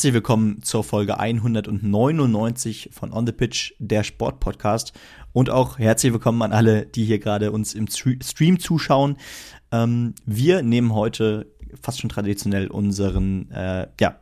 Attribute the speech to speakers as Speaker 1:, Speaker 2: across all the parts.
Speaker 1: herzlich willkommen zur Folge 199 von On the Pitch, der Sportpodcast. Und auch herzlich willkommen an alle, die hier gerade uns im Stream zuschauen. Ähm, wir nehmen heute fast schon traditionell unseren äh, ja,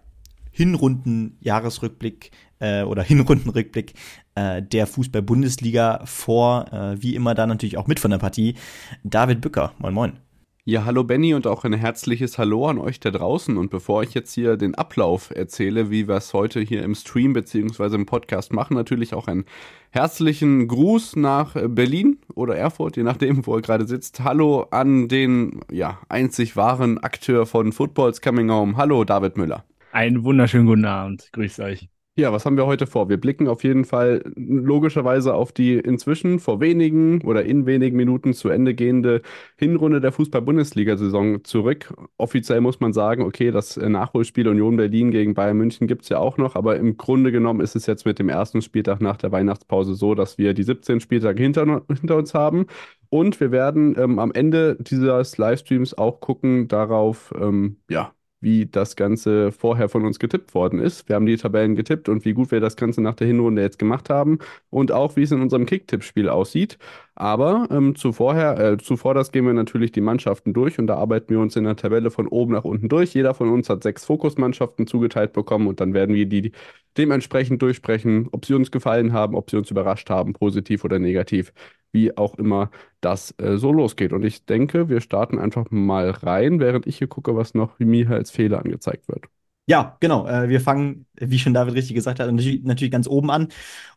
Speaker 1: Hinrunden-Jahresrückblick äh, oder Hinrundenrückblick äh, der Fußball-Bundesliga vor. Äh, wie immer da natürlich auch mit von der Partie. David Bücker, moin moin.
Speaker 2: Ja, hallo Benny und auch ein herzliches Hallo an euch da draußen. Und bevor ich jetzt hier den Ablauf erzähle, wie wir es heute hier im Stream beziehungsweise im Podcast machen, natürlich auch einen herzlichen Gruß nach Berlin oder Erfurt, je nachdem, wo er gerade sitzt. Hallo an den ja, einzig wahren Akteur von Footballs Coming Home. Hallo David Müller.
Speaker 3: Einen wunderschönen guten Abend. Grüßt euch.
Speaker 2: Ja, was haben wir heute vor? Wir blicken auf jeden Fall logischerweise auf die inzwischen vor wenigen oder in wenigen Minuten zu Ende gehende Hinrunde der Fußball-Bundesliga-Saison zurück. Offiziell muss man sagen, okay, das Nachholspiel Union Berlin gegen Bayern München gibt es ja auch noch, aber im Grunde genommen ist es jetzt mit dem ersten Spieltag nach der Weihnachtspause so, dass wir die 17 Spieltage hinter, hinter uns haben. Und wir werden ähm, am Ende dieses Livestreams auch gucken darauf, ähm, ja, wie das Ganze vorher von uns getippt worden ist. Wir haben die Tabellen getippt und wie gut wir das Ganze nach der Hinrunde jetzt gemacht haben und auch wie es in unserem Kick-Tipp-Spiel aussieht. Aber ähm, zuvor, äh, zuvor das gehen wir natürlich die Mannschaften durch und da arbeiten wir uns in der Tabelle von oben nach unten durch. Jeder von uns hat sechs Fokusmannschaften zugeteilt bekommen und dann werden wir die dementsprechend durchsprechen, ob sie uns gefallen haben, ob sie uns überrascht haben, positiv oder negativ wie auch immer das äh, so losgeht. Und ich denke, wir starten einfach mal rein, während ich hier gucke, was noch mir als Fehler angezeigt wird.
Speaker 1: Ja, genau. Äh, wir fangen, wie schon David richtig gesagt hat, natürlich, natürlich, ganz oben an.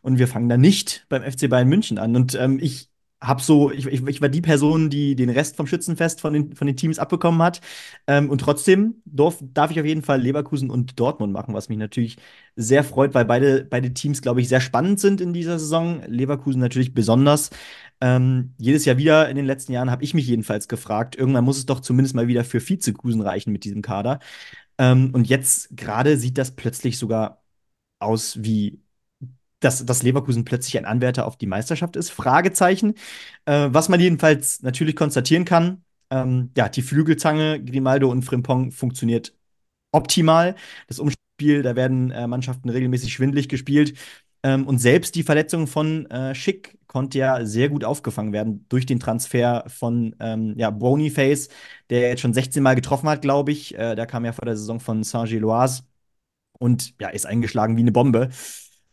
Speaker 1: Und wir fangen da nicht beim FC Bayern München an. Und ähm, ich hab so, ich, ich, ich, war die Person, die den Rest vom Schützenfest von den, von den Teams abbekommen hat. Ähm, und trotzdem darf, darf ich auf jeden Fall Leverkusen und Dortmund machen, was mich natürlich sehr freut, weil beide, beide Teams, glaube ich, sehr spannend sind in dieser Saison. Leverkusen natürlich besonders. Ähm, jedes Jahr wieder in den letzten Jahren habe ich mich jedenfalls gefragt, irgendwann muss es doch zumindest mal wieder für Vizekusen reichen mit diesem Kader. Ähm, und jetzt gerade sieht das plötzlich sogar aus wie dass, dass Leverkusen plötzlich ein Anwärter auf die Meisterschaft ist? Fragezeichen. Äh, was man jedenfalls natürlich konstatieren kann, ähm, ja, die Flügelzange Grimaldo und Frimpong funktioniert optimal. Das Umspiel, da werden äh, Mannschaften regelmäßig schwindlig gespielt. Ähm, und selbst die Verletzung von äh, Schick konnte ja sehr gut aufgefangen werden durch den Transfer von ähm, ja, Boniface, der jetzt schon 16 Mal getroffen hat, glaube ich. Äh, der kam ja vor der Saison von Saint-Gilloise und ja, ist eingeschlagen wie eine Bombe.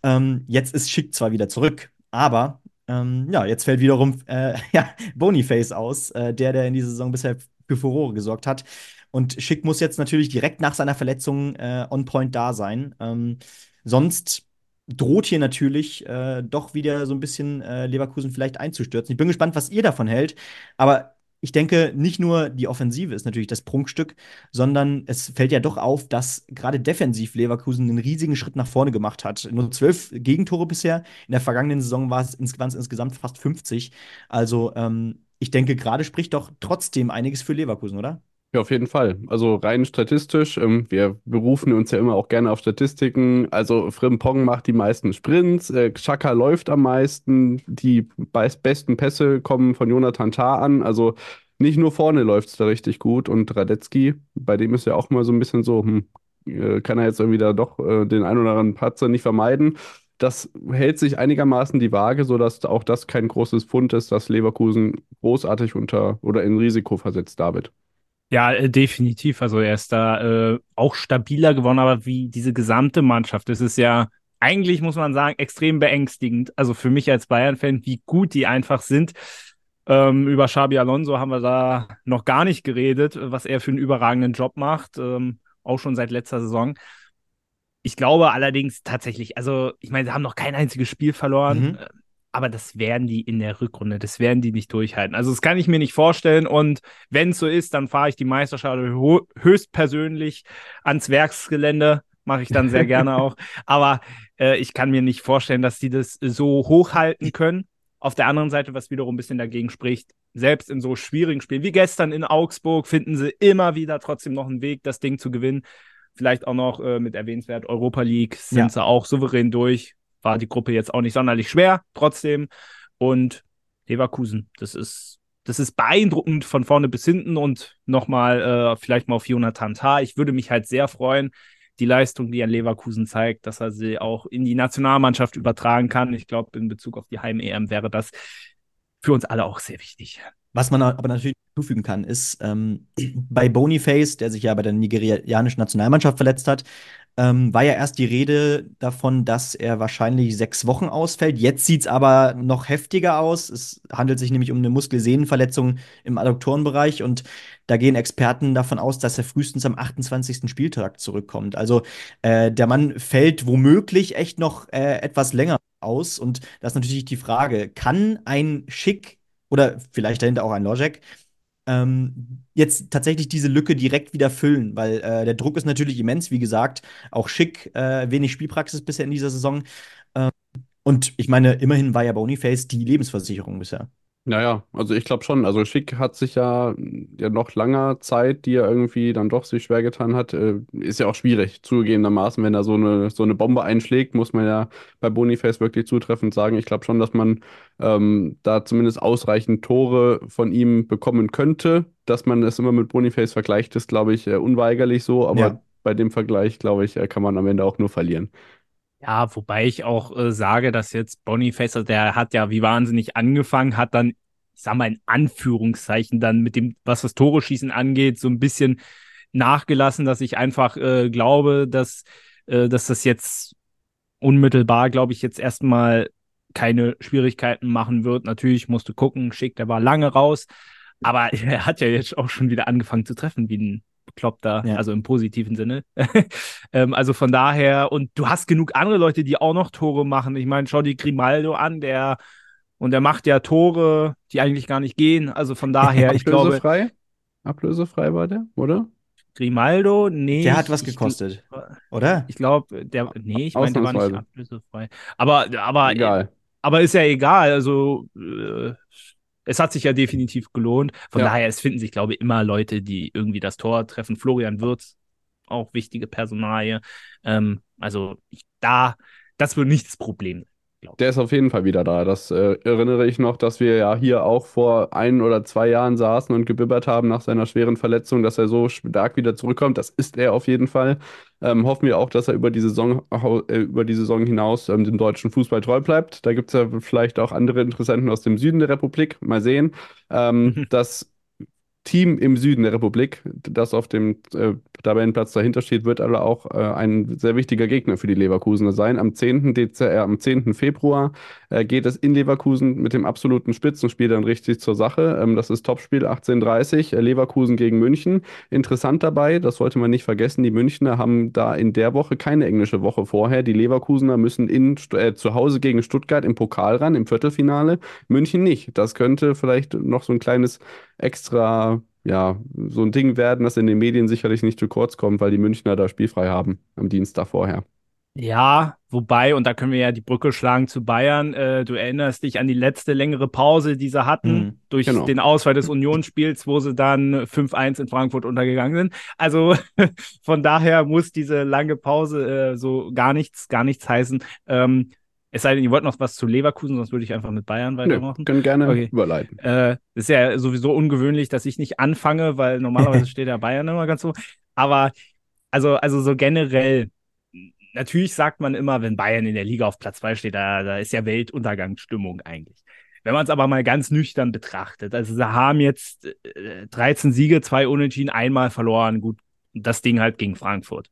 Speaker 1: Ähm, jetzt ist Schick zwar wieder zurück, aber ähm, ja, jetzt fällt wiederum äh, ja, Boniface aus, äh, der, der in dieser Saison bisher für Furore gesorgt hat. Und Schick muss jetzt natürlich direkt nach seiner Verletzung äh, on point da sein. Ähm, sonst droht hier natürlich äh, doch wieder so ein bisschen äh, Leverkusen vielleicht einzustürzen. Ich bin gespannt, was ihr davon hält. Aber ich denke, nicht nur die Offensive ist natürlich das Prunkstück, sondern es fällt ja doch auf, dass gerade defensiv Leverkusen einen riesigen Schritt nach vorne gemacht hat. Nur zwölf Gegentore bisher. In der vergangenen Saison war es insgesamt, insgesamt fast 50. Also ähm, ich denke, gerade spricht doch trotzdem einiges für Leverkusen, oder?
Speaker 2: Ja, auf jeden Fall. Also rein statistisch, ähm, wir berufen uns ja immer auch gerne auf Statistiken. Also Frimpong macht die meisten Sprints, äh, Chaka läuft am meisten, die besten Pässe kommen von Jonathan Tah an. Also nicht nur vorne läuft es da richtig gut und Radetzky, bei dem ist ja auch mal so ein bisschen so, hm, äh, kann er jetzt irgendwie da doch äh, den ein oder anderen Patzer nicht vermeiden. Das hält sich einigermaßen die Waage, sodass auch das kein großes Pfund ist, das Leverkusen großartig unter oder in Risiko versetzt, David.
Speaker 3: Ja, äh, definitiv. Also er ist da äh, auch stabiler geworden, aber wie diese gesamte Mannschaft, das ist ja eigentlich, muss man sagen, extrem beängstigend. Also für mich als Bayern-Fan, wie gut die einfach sind. Ähm, über Xabi Alonso haben wir da noch gar nicht geredet, was er für einen überragenden Job macht, ähm, auch schon seit letzter Saison. Ich glaube allerdings tatsächlich, also ich meine, sie haben noch kein einziges Spiel verloren. Mhm aber das werden die in der Rückrunde, das werden die nicht durchhalten. Also das kann ich mir nicht vorstellen und wenn es so ist, dann fahre ich die Meisterschaft höchstpersönlich ans Werksgelände, mache ich dann sehr gerne auch. Aber äh, ich kann mir nicht vorstellen, dass die das so hochhalten können. Auf der anderen Seite, was wiederum ein bisschen dagegen spricht, selbst in so schwierigen Spielen wie gestern in Augsburg finden sie immer wieder trotzdem noch einen Weg, das Ding zu gewinnen. Vielleicht auch noch äh, mit erwähnenswert Europa League sind ja. sie auch souverän durch war die Gruppe jetzt auch nicht sonderlich schwer, trotzdem. Und Leverkusen, das ist, das ist beeindruckend von vorne bis hinten und nochmal äh, vielleicht mal auf Jonathan Tah. Ich würde mich halt sehr freuen. die Leistung, die er Leverkusen zeigt, dass er sie auch in die Nationalmannschaft übertragen kann. Ich glaube, in Bezug auf die Heim-EM wäre das für uns alle auch sehr wichtig.
Speaker 1: Was man aber natürlich hinzufügen kann, ist ähm, bei Boniface, der sich ja bei der nigerianischen Nationalmannschaft verletzt hat, ähm, war ja erst die Rede davon, dass er wahrscheinlich sechs Wochen ausfällt. Jetzt sieht es aber noch heftiger aus. Es handelt sich nämlich um eine Muskelsehnenverletzung im Adduktorenbereich und da gehen Experten davon aus, dass er frühestens am 28. Spieltag zurückkommt. Also äh, der Mann fällt womöglich echt noch äh, etwas länger aus und das ist natürlich die Frage, kann ein Schick oder vielleicht dahinter auch ein Logic ähm, jetzt tatsächlich diese Lücke direkt wieder füllen, weil äh, der Druck ist natürlich immens, wie gesagt, auch schick, äh, wenig Spielpraxis bisher in dieser Saison. Ähm, und ich meine, immerhin war ja Boniface die Lebensversicherung bisher.
Speaker 2: Naja, also ich glaube schon. Also Schick hat sich ja, ja noch langer Zeit, die er irgendwie dann doch sich schwer getan hat, äh, ist ja auch schwierig, zugegebenermaßen, wenn er so eine, so eine Bombe einschlägt, muss man ja bei Boniface wirklich zutreffend sagen. Ich glaube schon, dass man ähm, da zumindest ausreichend Tore von ihm bekommen könnte. Dass man es immer mit Boniface vergleicht, ist, glaube ich, äh, unweigerlich so, aber ja. bei dem Vergleich, glaube ich, äh, kann man am Ende auch nur verlieren.
Speaker 3: Ja, wobei ich auch äh, sage, dass jetzt Boniface, also der hat ja wie wahnsinnig angefangen, hat dann, ich sag mal in Anführungszeichen, dann mit dem, was das Tore schießen angeht, so ein bisschen nachgelassen, dass ich einfach äh, glaube, dass, äh, dass das jetzt unmittelbar, glaube ich, jetzt erstmal keine Schwierigkeiten machen wird. Natürlich musste gucken, Schick, der war lange raus, aber er hat ja jetzt auch schon wieder angefangen zu treffen, wie ein Bekloppter, ja. also im positiven Sinne. ähm, also von daher, und du hast genug andere Leute, die auch noch Tore machen. Ich meine, schau die Grimaldo an, der und der macht ja Tore, die eigentlich gar nicht gehen. Also von daher, ich glaube.
Speaker 2: Ablösefrei? Ablösefrei war der, oder?
Speaker 3: Grimaldo, nee.
Speaker 1: Der hat was gekostet, ich, oder?
Speaker 3: Ich glaube, der, nee, ich meine, der war nicht ablösefrei. Aber, aber, egal. aber ist ja egal. Also, äh, es hat sich ja definitiv gelohnt. Von ja. daher, es finden sich, glaube ich, immer Leute, die irgendwie das Tor treffen. Florian Wirtz, auch wichtige Personalie. Ähm, also ich, da, das wird nicht das Problem
Speaker 2: der ist auf jeden Fall wieder da. Das äh, erinnere ich noch, dass wir ja hier auch vor ein oder zwei Jahren saßen und gebibbert haben nach seiner schweren Verletzung, dass er so stark wieder zurückkommt. Das ist er auf jeden Fall. Ähm, hoffen wir auch, dass er über die Saison, äh, über die Saison hinaus ähm, dem deutschen Fußball treu bleibt. Da gibt es ja vielleicht auch andere Interessenten aus dem Süden der Republik. Mal sehen. Ähm, das Team im Süden der Republik, das auf dem äh, Tabellenplatz dahinter steht, wird aber auch äh, ein sehr wichtiger Gegner für die Leverkusener sein. Am 10. Dezember, äh, am 10. Februar äh, geht es in Leverkusen mit dem absoluten Spitzenspiel dann richtig zur Sache. Ähm, das ist Topspiel 18:30 äh, Leverkusen gegen München. Interessant dabei, das sollte man nicht vergessen, die Münchner haben da in der Woche keine englische Woche vorher. Die Leverkusener müssen in, äh, zu Hause gegen Stuttgart im Pokal ran, im Viertelfinale. München nicht. Das könnte vielleicht noch so ein kleines extra ja, so ein Ding werden, das in den Medien sicherlich nicht zu kurz kommt, weil die Münchner da spielfrei haben am Dienstag vorher.
Speaker 3: Ja, wobei, und da können wir ja die Brücke schlagen zu Bayern. Äh, du erinnerst dich an die letzte längere Pause, die sie hatten, mhm, durch genau. den Ausfall des Unionsspiels, wo sie dann 5-1 in Frankfurt untergegangen sind. Also von daher muss diese lange Pause äh, so gar nichts, gar nichts heißen. Ähm, es sei denn, ihr wollt noch was zu Leverkusen, sonst würde ich einfach mit Bayern weitermachen.
Speaker 2: Nö, können gerne okay. überleiten.
Speaker 3: Äh, ist ja sowieso ungewöhnlich, dass ich nicht anfange, weil normalerweise steht ja Bayern immer ganz so. Aber also, also so generell, natürlich sagt man immer, wenn Bayern in der Liga auf Platz 2 steht, da, da ist ja Weltuntergangsstimmung eigentlich. Wenn man es aber mal ganz nüchtern betrachtet, also sie haben jetzt äh, 13 Siege, zwei Unentschieden, einmal verloren, gut, das Ding halt gegen Frankfurt.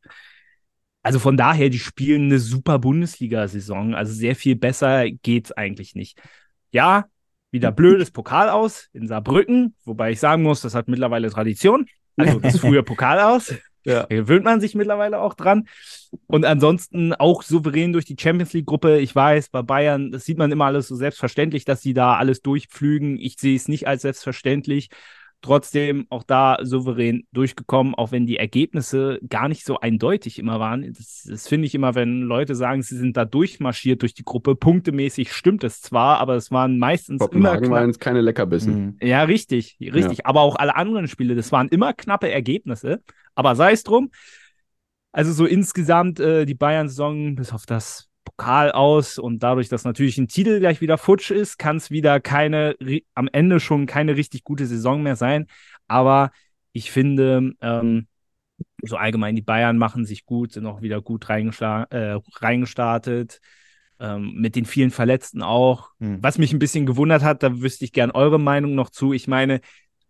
Speaker 3: Also von daher, die spielen eine super Bundesliga-Saison. Also sehr viel besser geht's eigentlich nicht. Ja, wieder blödes Pokal aus in Saarbrücken, wobei ich sagen muss, das hat mittlerweile Tradition. Also das früher Pokal aus. Ja. Da gewöhnt man sich mittlerweile auch dran. Und ansonsten auch souverän durch die Champions League-Gruppe. Ich weiß, bei Bayern, das sieht man immer alles so selbstverständlich, dass sie da alles durchpflügen. Ich sehe es nicht als selbstverständlich. Trotzdem auch da souverän durchgekommen, auch wenn die Ergebnisse gar nicht so eindeutig immer waren. Das, das finde ich immer, wenn Leute sagen, sie sind da durchmarschiert durch die Gruppe. Punktemäßig stimmt es zwar, aber es waren meistens
Speaker 2: Kopenhagen immer waren es keine Leckerbissen.
Speaker 3: Mhm. Ja, richtig, richtig. Ja. Aber auch alle anderen Spiele, das waren immer knappe Ergebnisse. Aber sei es drum. Also so insgesamt äh, die Bayern-Saison, bis auf das Pokal aus und dadurch, dass natürlich ein Titel gleich wieder futsch ist, kann es wieder keine, am Ende schon keine richtig gute Saison mehr sein. Aber ich finde, ähm, so allgemein, die Bayern machen sich gut, sind auch wieder gut äh, reingestartet. Ähm, mit den vielen Verletzten auch. Hm. Was mich ein bisschen gewundert hat, da wüsste ich gern eure Meinung noch zu. Ich meine,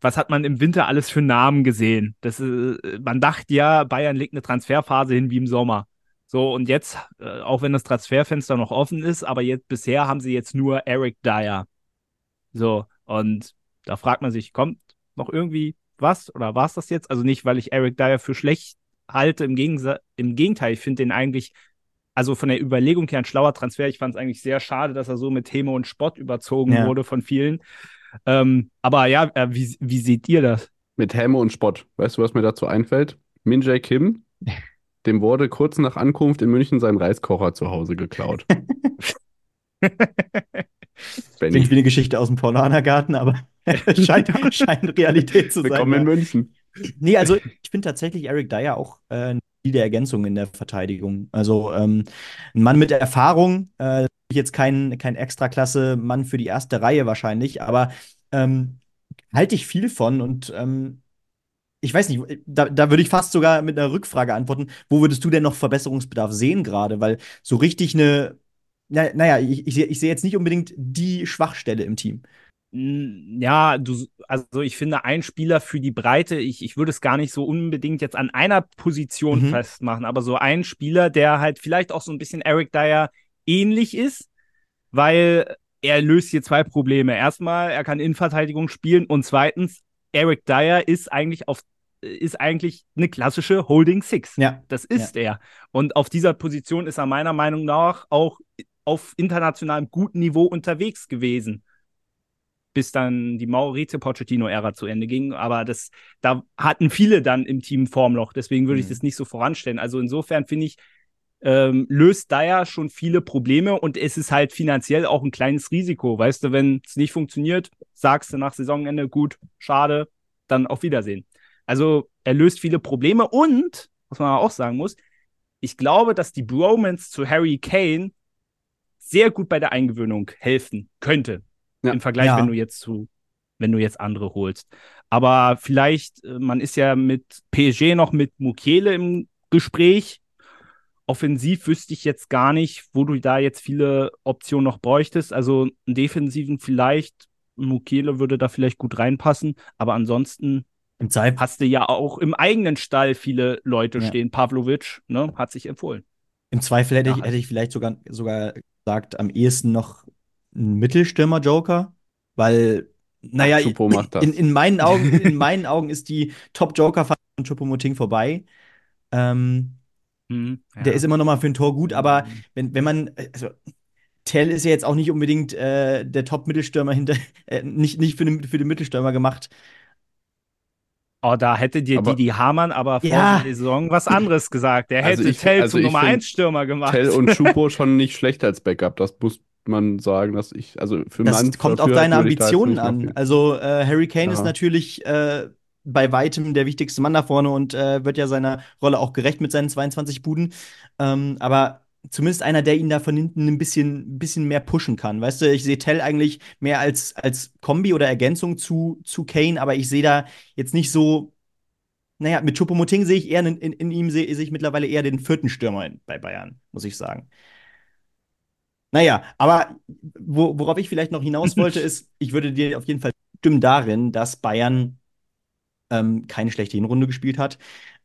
Speaker 3: was hat man im Winter alles für Namen gesehen? Das, äh, man dachte ja, Bayern legt eine Transferphase hin wie im Sommer. So, und jetzt, äh, auch wenn das Transferfenster noch offen ist, aber jetzt bisher haben sie jetzt nur Eric Dyer. So, und da fragt man sich, kommt noch irgendwie was oder war es das jetzt? Also nicht, weil ich Eric Dyer für schlecht halte, im, Gegensa im Gegenteil, ich finde den eigentlich also von der Überlegung her ein schlauer Transfer. Ich fand es eigentlich sehr schade, dass er so mit Thema und Spott überzogen ja. wurde von vielen. Ähm, aber ja, äh, wie, wie seht ihr das?
Speaker 2: Mit Häme und Spott. Weißt du, was mir dazu einfällt? Min Jae Kim, dem wurde kurz nach Ankunft in München sein Reiskocher zu Hause geklaut.
Speaker 1: Klingt wie eine Geschichte aus dem Paulanergarten, aber scheint, scheint Realität zu sein.
Speaker 2: Willkommen in München.
Speaker 1: Nee, also ich finde tatsächlich Eric Dyer auch äh, der Ergänzung in der Verteidigung. Also ähm, ein Mann mit Erfahrung, äh, jetzt kein, kein Extraklasse-Mann für die erste Reihe wahrscheinlich, aber ähm, halte ich viel von und ähm, ich weiß nicht, da, da würde ich fast sogar mit einer Rückfrage antworten. Wo würdest du denn noch Verbesserungsbedarf sehen gerade? Weil so richtig eine, na, naja, ich, ich sehe seh jetzt nicht unbedingt die Schwachstelle im Team.
Speaker 3: Ja, du, also ich finde, ein Spieler für die Breite, ich, ich würde es gar nicht so unbedingt jetzt an einer Position mhm. festmachen, aber so ein Spieler, der halt vielleicht auch so ein bisschen Eric Dyer ähnlich ist, weil er löst hier zwei Probleme. Erstmal, er kann Innenverteidigung spielen und zweitens, Eric Dyer ist eigentlich auf ist eigentlich eine klassische Holding Six.
Speaker 1: Ja.
Speaker 3: Das ist ja. er. Und auf dieser Position ist er meiner Meinung nach auch auf internationalem guten Niveau unterwegs gewesen bis dann die Maurizio Pochettino-Ära zu Ende ging. Aber das, da hatten viele dann im Team Formloch. Deswegen würde ich mhm. das nicht so voranstellen. Also insofern finde ich, ähm, löst Dyer schon viele Probleme und es ist halt finanziell auch ein kleines Risiko. Weißt du, wenn es nicht funktioniert, sagst du nach Saisonende, gut, schade, dann auf Wiedersehen. Also er löst viele Probleme und, was man auch sagen muss, ich glaube, dass die Bromance zu Harry Kane sehr gut bei der Eingewöhnung helfen könnte. Ja. Im Vergleich, ja. wenn du jetzt zu, wenn du jetzt andere holst. Aber vielleicht, äh, man ist ja mit PSG noch mit Mukiele im Gespräch. Offensiv wüsste ich jetzt gar nicht, wo du da jetzt viele Optionen noch bräuchtest. Also einen Defensiven vielleicht, Mukiele würde da vielleicht gut reinpassen, aber ansonsten
Speaker 1: Im Zeit.
Speaker 3: hast du ja auch im eigenen Stall viele Leute ja. stehen. Pavlovic ne, hat sich empfohlen.
Speaker 1: Im Zweifel hätte, ja. ich, hätte ich vielleicht sogar, sogar gesagt, am ehesten noch ein Mittelstürmer-Joker, weil, naja,
Speaker 2: Ach,
Speaker 1: in, in, meinen Augen, in meinen Augen ist die Top-Joker-Phase von Choupo-Moting vorbei. Ähm, hm, ja. Der ist immer noch mal für ein Tor gut, aber hm. wenn, wenn man, also Tell ist ja jetzt auch nicht unbedingt äh, der Top-Mittelstürmer hinter, äh, nicht, nicht für den, für den Mittelstürmer gemacht.
Speaker 3: Oh, da hätte dir aber, Didi Hamann aber vor ja. der Saison was anderes gesagt. Der also hätte ich, Tell also zum Nummer 1 Stürmer gemacht.
Speaker 2: Tell und Schupo schon nicht schlecht als Backup. Das muss man sagen, dass ich, also für
Speaker 1: Das Mann, kommt auf deine Ambitionen an. Also äh, Harry Kane ja. ist natürlich äh, bei weitem der wichtigste Mann da vorne und äh, wird ja seiner Rolle auch gerecht mit seinen 22 Buden. Ähm, aber zumindest einer, der ihn da von hinten ein bisschen, bisschen mehr pushen kann. Weißt du, ich sehe Tell eigentlich mehr als, als Kombi oder Ergänzung zu, zu Kane, aber ich sehe da jetzt nicht so. Naja, mit Choupo-Moting sehe ich eher in, in, in ihm sehe seh ich mittlerweile eher den vierten Stürmer bei Bayern, muss ich sagen. Naja, aber wo, worauf ich vielleicht noch hinaus wollte, ist, ich würde dir auf jeden Fall stimmen darin, dass Bayern ähm, keine schlechte Hinrunde gespielt hat.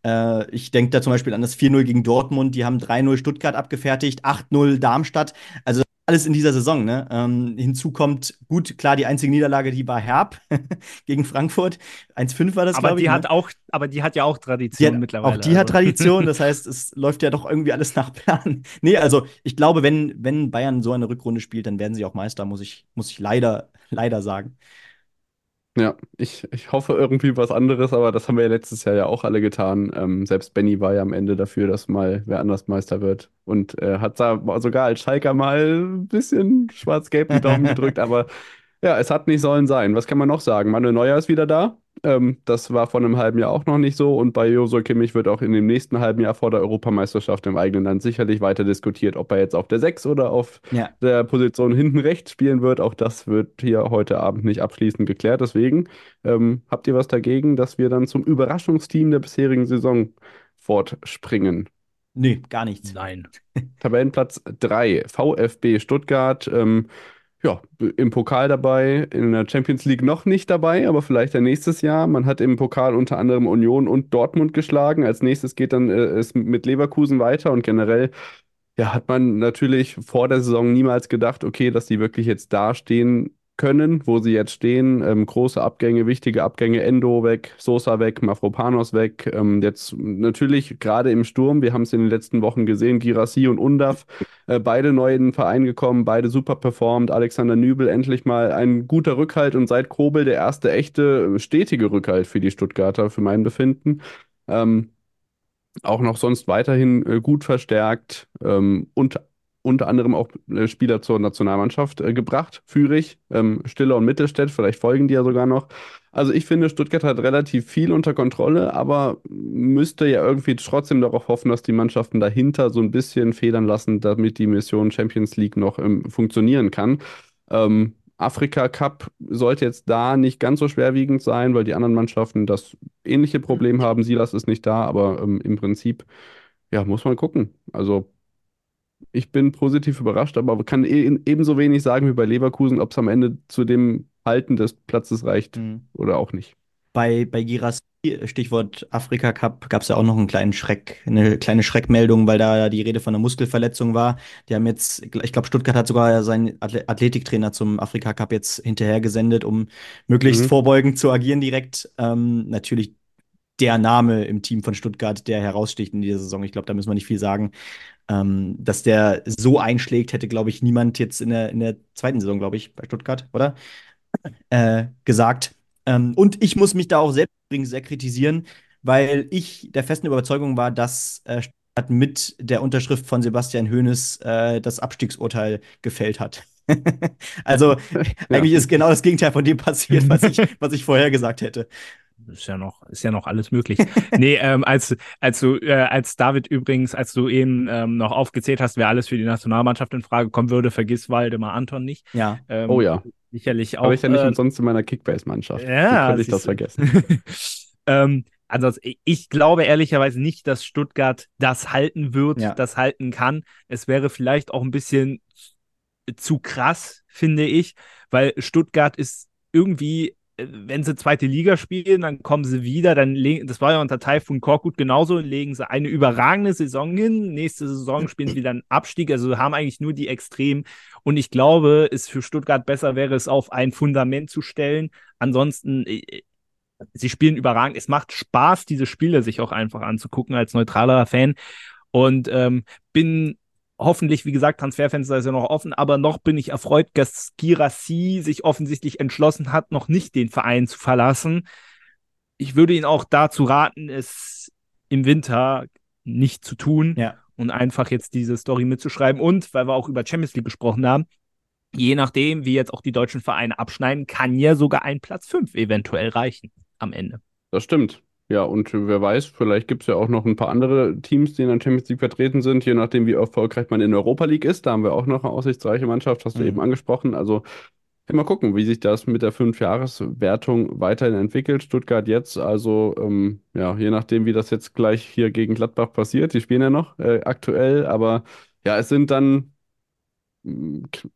Speaker 1: Äh, ich denke da zum Beispiel an das 4-0 gegen Dortmund, die haben 3-0 Stuttgart abgefertigt, 8-0 Darmstadt. Also alles in dieser Saison. Ne? Ähm, hinzu kommt, gut, klar, die einzige Niederlage, die war Herb gegen Frankfurt. 1-5 war das,
Speaker 3: aber
Speaker 1: die
Speaker 3: ich. Hat ne? auch, aber die hat ja auch Tradition
Speaker 1: die
Speaker 3: mittlerweile.
Speaker 1: Auch die also. hat Tradition, das heißt, es läuft ja doch irgendwie alles nach Plan. nee, also ich glaube, wenn, wenn Bayern so eine Rückrunde spielt, dann werden sie auch Meister, muss ich, muss ich leider, leider sagen.
Speaker 2: Ja, ich, ich hoffe irgendwie was anderes, aber das haben wir ja letztes Jahr ja auch alle getan. Ähm, selbst Benny war ja am Ende dafür, dass mal wer anders Meister wird. Und äh, hat da sogar als Schalker mal ein bisschen schwarz-gelb die Daumen gedrückt, aber ja, es hat nicht sollen sein. Was kann man noch sagen? Manuel Neuer ist wieder da. Ähm, das war vor einem halben Jahr auch noch nicht so. Und bei Josua Kimmich wird auch in dem nächsten halben Jahr vor der Europameisterschaft im eigenen Land sicherlich weiter diskutiert, ob er jetzt auf der 6 oder auf
Speaker 1: Ja.
Speaker 2: der Position hinten rechts spielen wird. Auch das wird hier heute Abend nicht abschließend geklärt. Deswegen ähm, habt ihr was dagegen, dass wir dann zum Überraschungsteam der bisherigen Saison fortspringen?
Speaker 1: Nee, gar nichts.
Speaker 3: Nein.
Speaker 2: Tabellenplatz 3, VfB Stuttgart. Ähm, ja, im Pokal dabei, in der Champions League noch nicht dabei, aber vielleicht dann nächstes Jahr. Man hat im Pokal unter anderem Union und Dortmund geschlagen. Als nächstes geht dann äh, es mit Leverkusen weiter und generell ja, hat man natürlich vor der Saison niemals gedacht, okay, dass die wirklich jetzt dastehen können, wo sie jetzt stehen. Ähm, große Abgänge, wichtige Abgänge, Endo weg, Sosa weg, Mafropanos weg. Ähm, jetzt natürlich gerade im Sturm, wir haben es in den letzten Wochen gesehen, Girassi und Undav, äh, beide neu in den Verein gekommen, beide super performt. Alexander Nübel endlich mal ein guter Rückhalt und seit Kobel der erste echte, stetige Rückhalt für die Stuttgarter, für mein Befinden. Ähm, auch noch sonst weiterhin äh, gut verstärkt ähm, und unter anderem auch äh, Spieler zur Nationalmannschaft äh, gebracht. Führig, ähm, Stiller und Mittelstädt, vielleicht folgen die ja sogar noch. Also ich finde, Stuttgart hat relativ viel unter Kontrolle, aber müsste ja irgendwie trotzdem darauf hoffen, dass die Mannschaften dahinter so ein bisschen federn lassen, damit die Mission Champions League noch ähm, funktionieren kann. Ähm, Afrika Cup sollte jetzt da nicht ganz so schwerwiegend sein, weil die anderen Mannschaften das ähnliche Problem haben. Silas ist nicht da, aber ähm, im Prinzip, ja, muss man gucken. Also ich bin positiv überrascht, aber kann e ebenso wenig sagen wie bei Leverkusen, ob es am Ende zu dem Halten des Platzes reicht
Speaker 1: Mhm.
Speaker 2: oder auch nicht.
Speaker 1: Bei, bei Girassi, Stichwort Afrika Cup, gab es ja auch noch einen kleinen Schreck, eine kleine Schreckmeldung, weil da die Rede von einer Muskelverletzung war. Die haben jetzt, ich glaube, Stuttgart hat sogar seinen Athle- Athletiktrainer zum Afrika Cup jetzt hinterher gesendet, um möglichst
Speaker 2: Mhm.
Speaker 1: vorbeugend zu agieren direkt. Ähm, natürlich der Name im Team von Stuttgart, der heraussticht in dieser Saison. Ich glaube, da müssen wir nicht viel sagen. Ähm, dass der so einschlägt, hätte, glaube ich, niemand jetzt in der, in der zweiten Saison, glaube ich, bei Stuttgart, oder? Äh, gesagt. Ähm, und ich muss mich da auch selbst übrigens sehr kritisieren, weil ich der festen Überzeugung war, dass äh, Stuttgart mit der Unterschrift von Sebastian Hoeneß äh, das Abstiegsurteil gefällt hat. Also eigentlich ist genau das Gegenteil von dem passiert, was ich, was ich vorher gesagt hätte.
Speaker 3: Ist ja noch, ist ja noch alles möglich. nee, ähm, als, als du, äh, als David übrigens, als du eben ähm, noch aufgezählt hast, wer alles für die Nationalmannschaft in Frage kommen würde, vergiss Waldemar Anton nicht.
Speaker 1: Ja.
Speaker 3: Ähm,
Speaker 2: Oh ja.
Speaker 3: Sicherlich auch.
Speaker 2: Aber ich ja nicht
Speaker 3: äh,
Speaker 2: umsonst in meiner Kickbase-Mannschaft.
Speaker 3: Ja,
Speaker 2: Wie könnte ich das vergessen?
Speaker 3: ähm, ansonsten, ich glaube ehrlicherweise nicht, dass Stuttgart das halten wird,
Speaker 1: Ja.
Speaker 3: das halten kann. Es wäre vielleicht auch ein bisschen zu krass, finde ich, weil Stuttgart ist irgendwie, wenn sie zweite Liga spielen, dann kommen sie wieder, dann legen, das war ja unter Taifun Korkut genauso, legen sie eine überragende Saison hin, nächste Saison spielen sie wieder einen Abstieg, also haben eigentlich nur die Extremen und ich glaube, es für Stuttgart besser wäre, es auf ein Fundament zu stellen. Ansonsten, äh, sie spielen überragend. Es macht Spaß, diese Spiele sich auch einfach anzugucken als neutraler Fan. Und ähm, bin hoffentlich, wie gesagt, Transferfenster ist ja noch offen, aber noch bin ich erfreut, dass Girassi sich offensichtlich entschlossen hat, noch nicht den Verein zu verlassen. Ich würde ihn auch dazu raten, es im Winter nicht zu tun
Speaker 1: Ja.
Speaker 3: und einfach jetzt diese Story mitzuschreiben. Und weil wir auch über Champions League gesprochen haben, je nachdem, wie jetzt auch die deutschen Vereine abschneiden, kann ja sogar ein Platz 5 eventuell reichen am Ende.
Speaker 2: Das stimmt. Ja, und wer weiß, vielleicht gibt es ja auch noch ein paar andere Teams, die in der Champions League vertreten sind, je nachdem, wie erfolgreich man in der Europa League ist. Da haben wir auch noch eine aussichtsreiche Mannschaft, hast du
Speaker 1: Mhm.
Speaker 2: eben angesprochen. Also mal gucken, wie sich das mit der Fünfjahreswertung weiterhin entwickelt. Stuttgart jetzt, also ähm, ja, je nachdem, wie das jetzt gleich hier gegen Gladbach passiert. Die spielen ja noch äh, aktuell, aber ja, es sind dann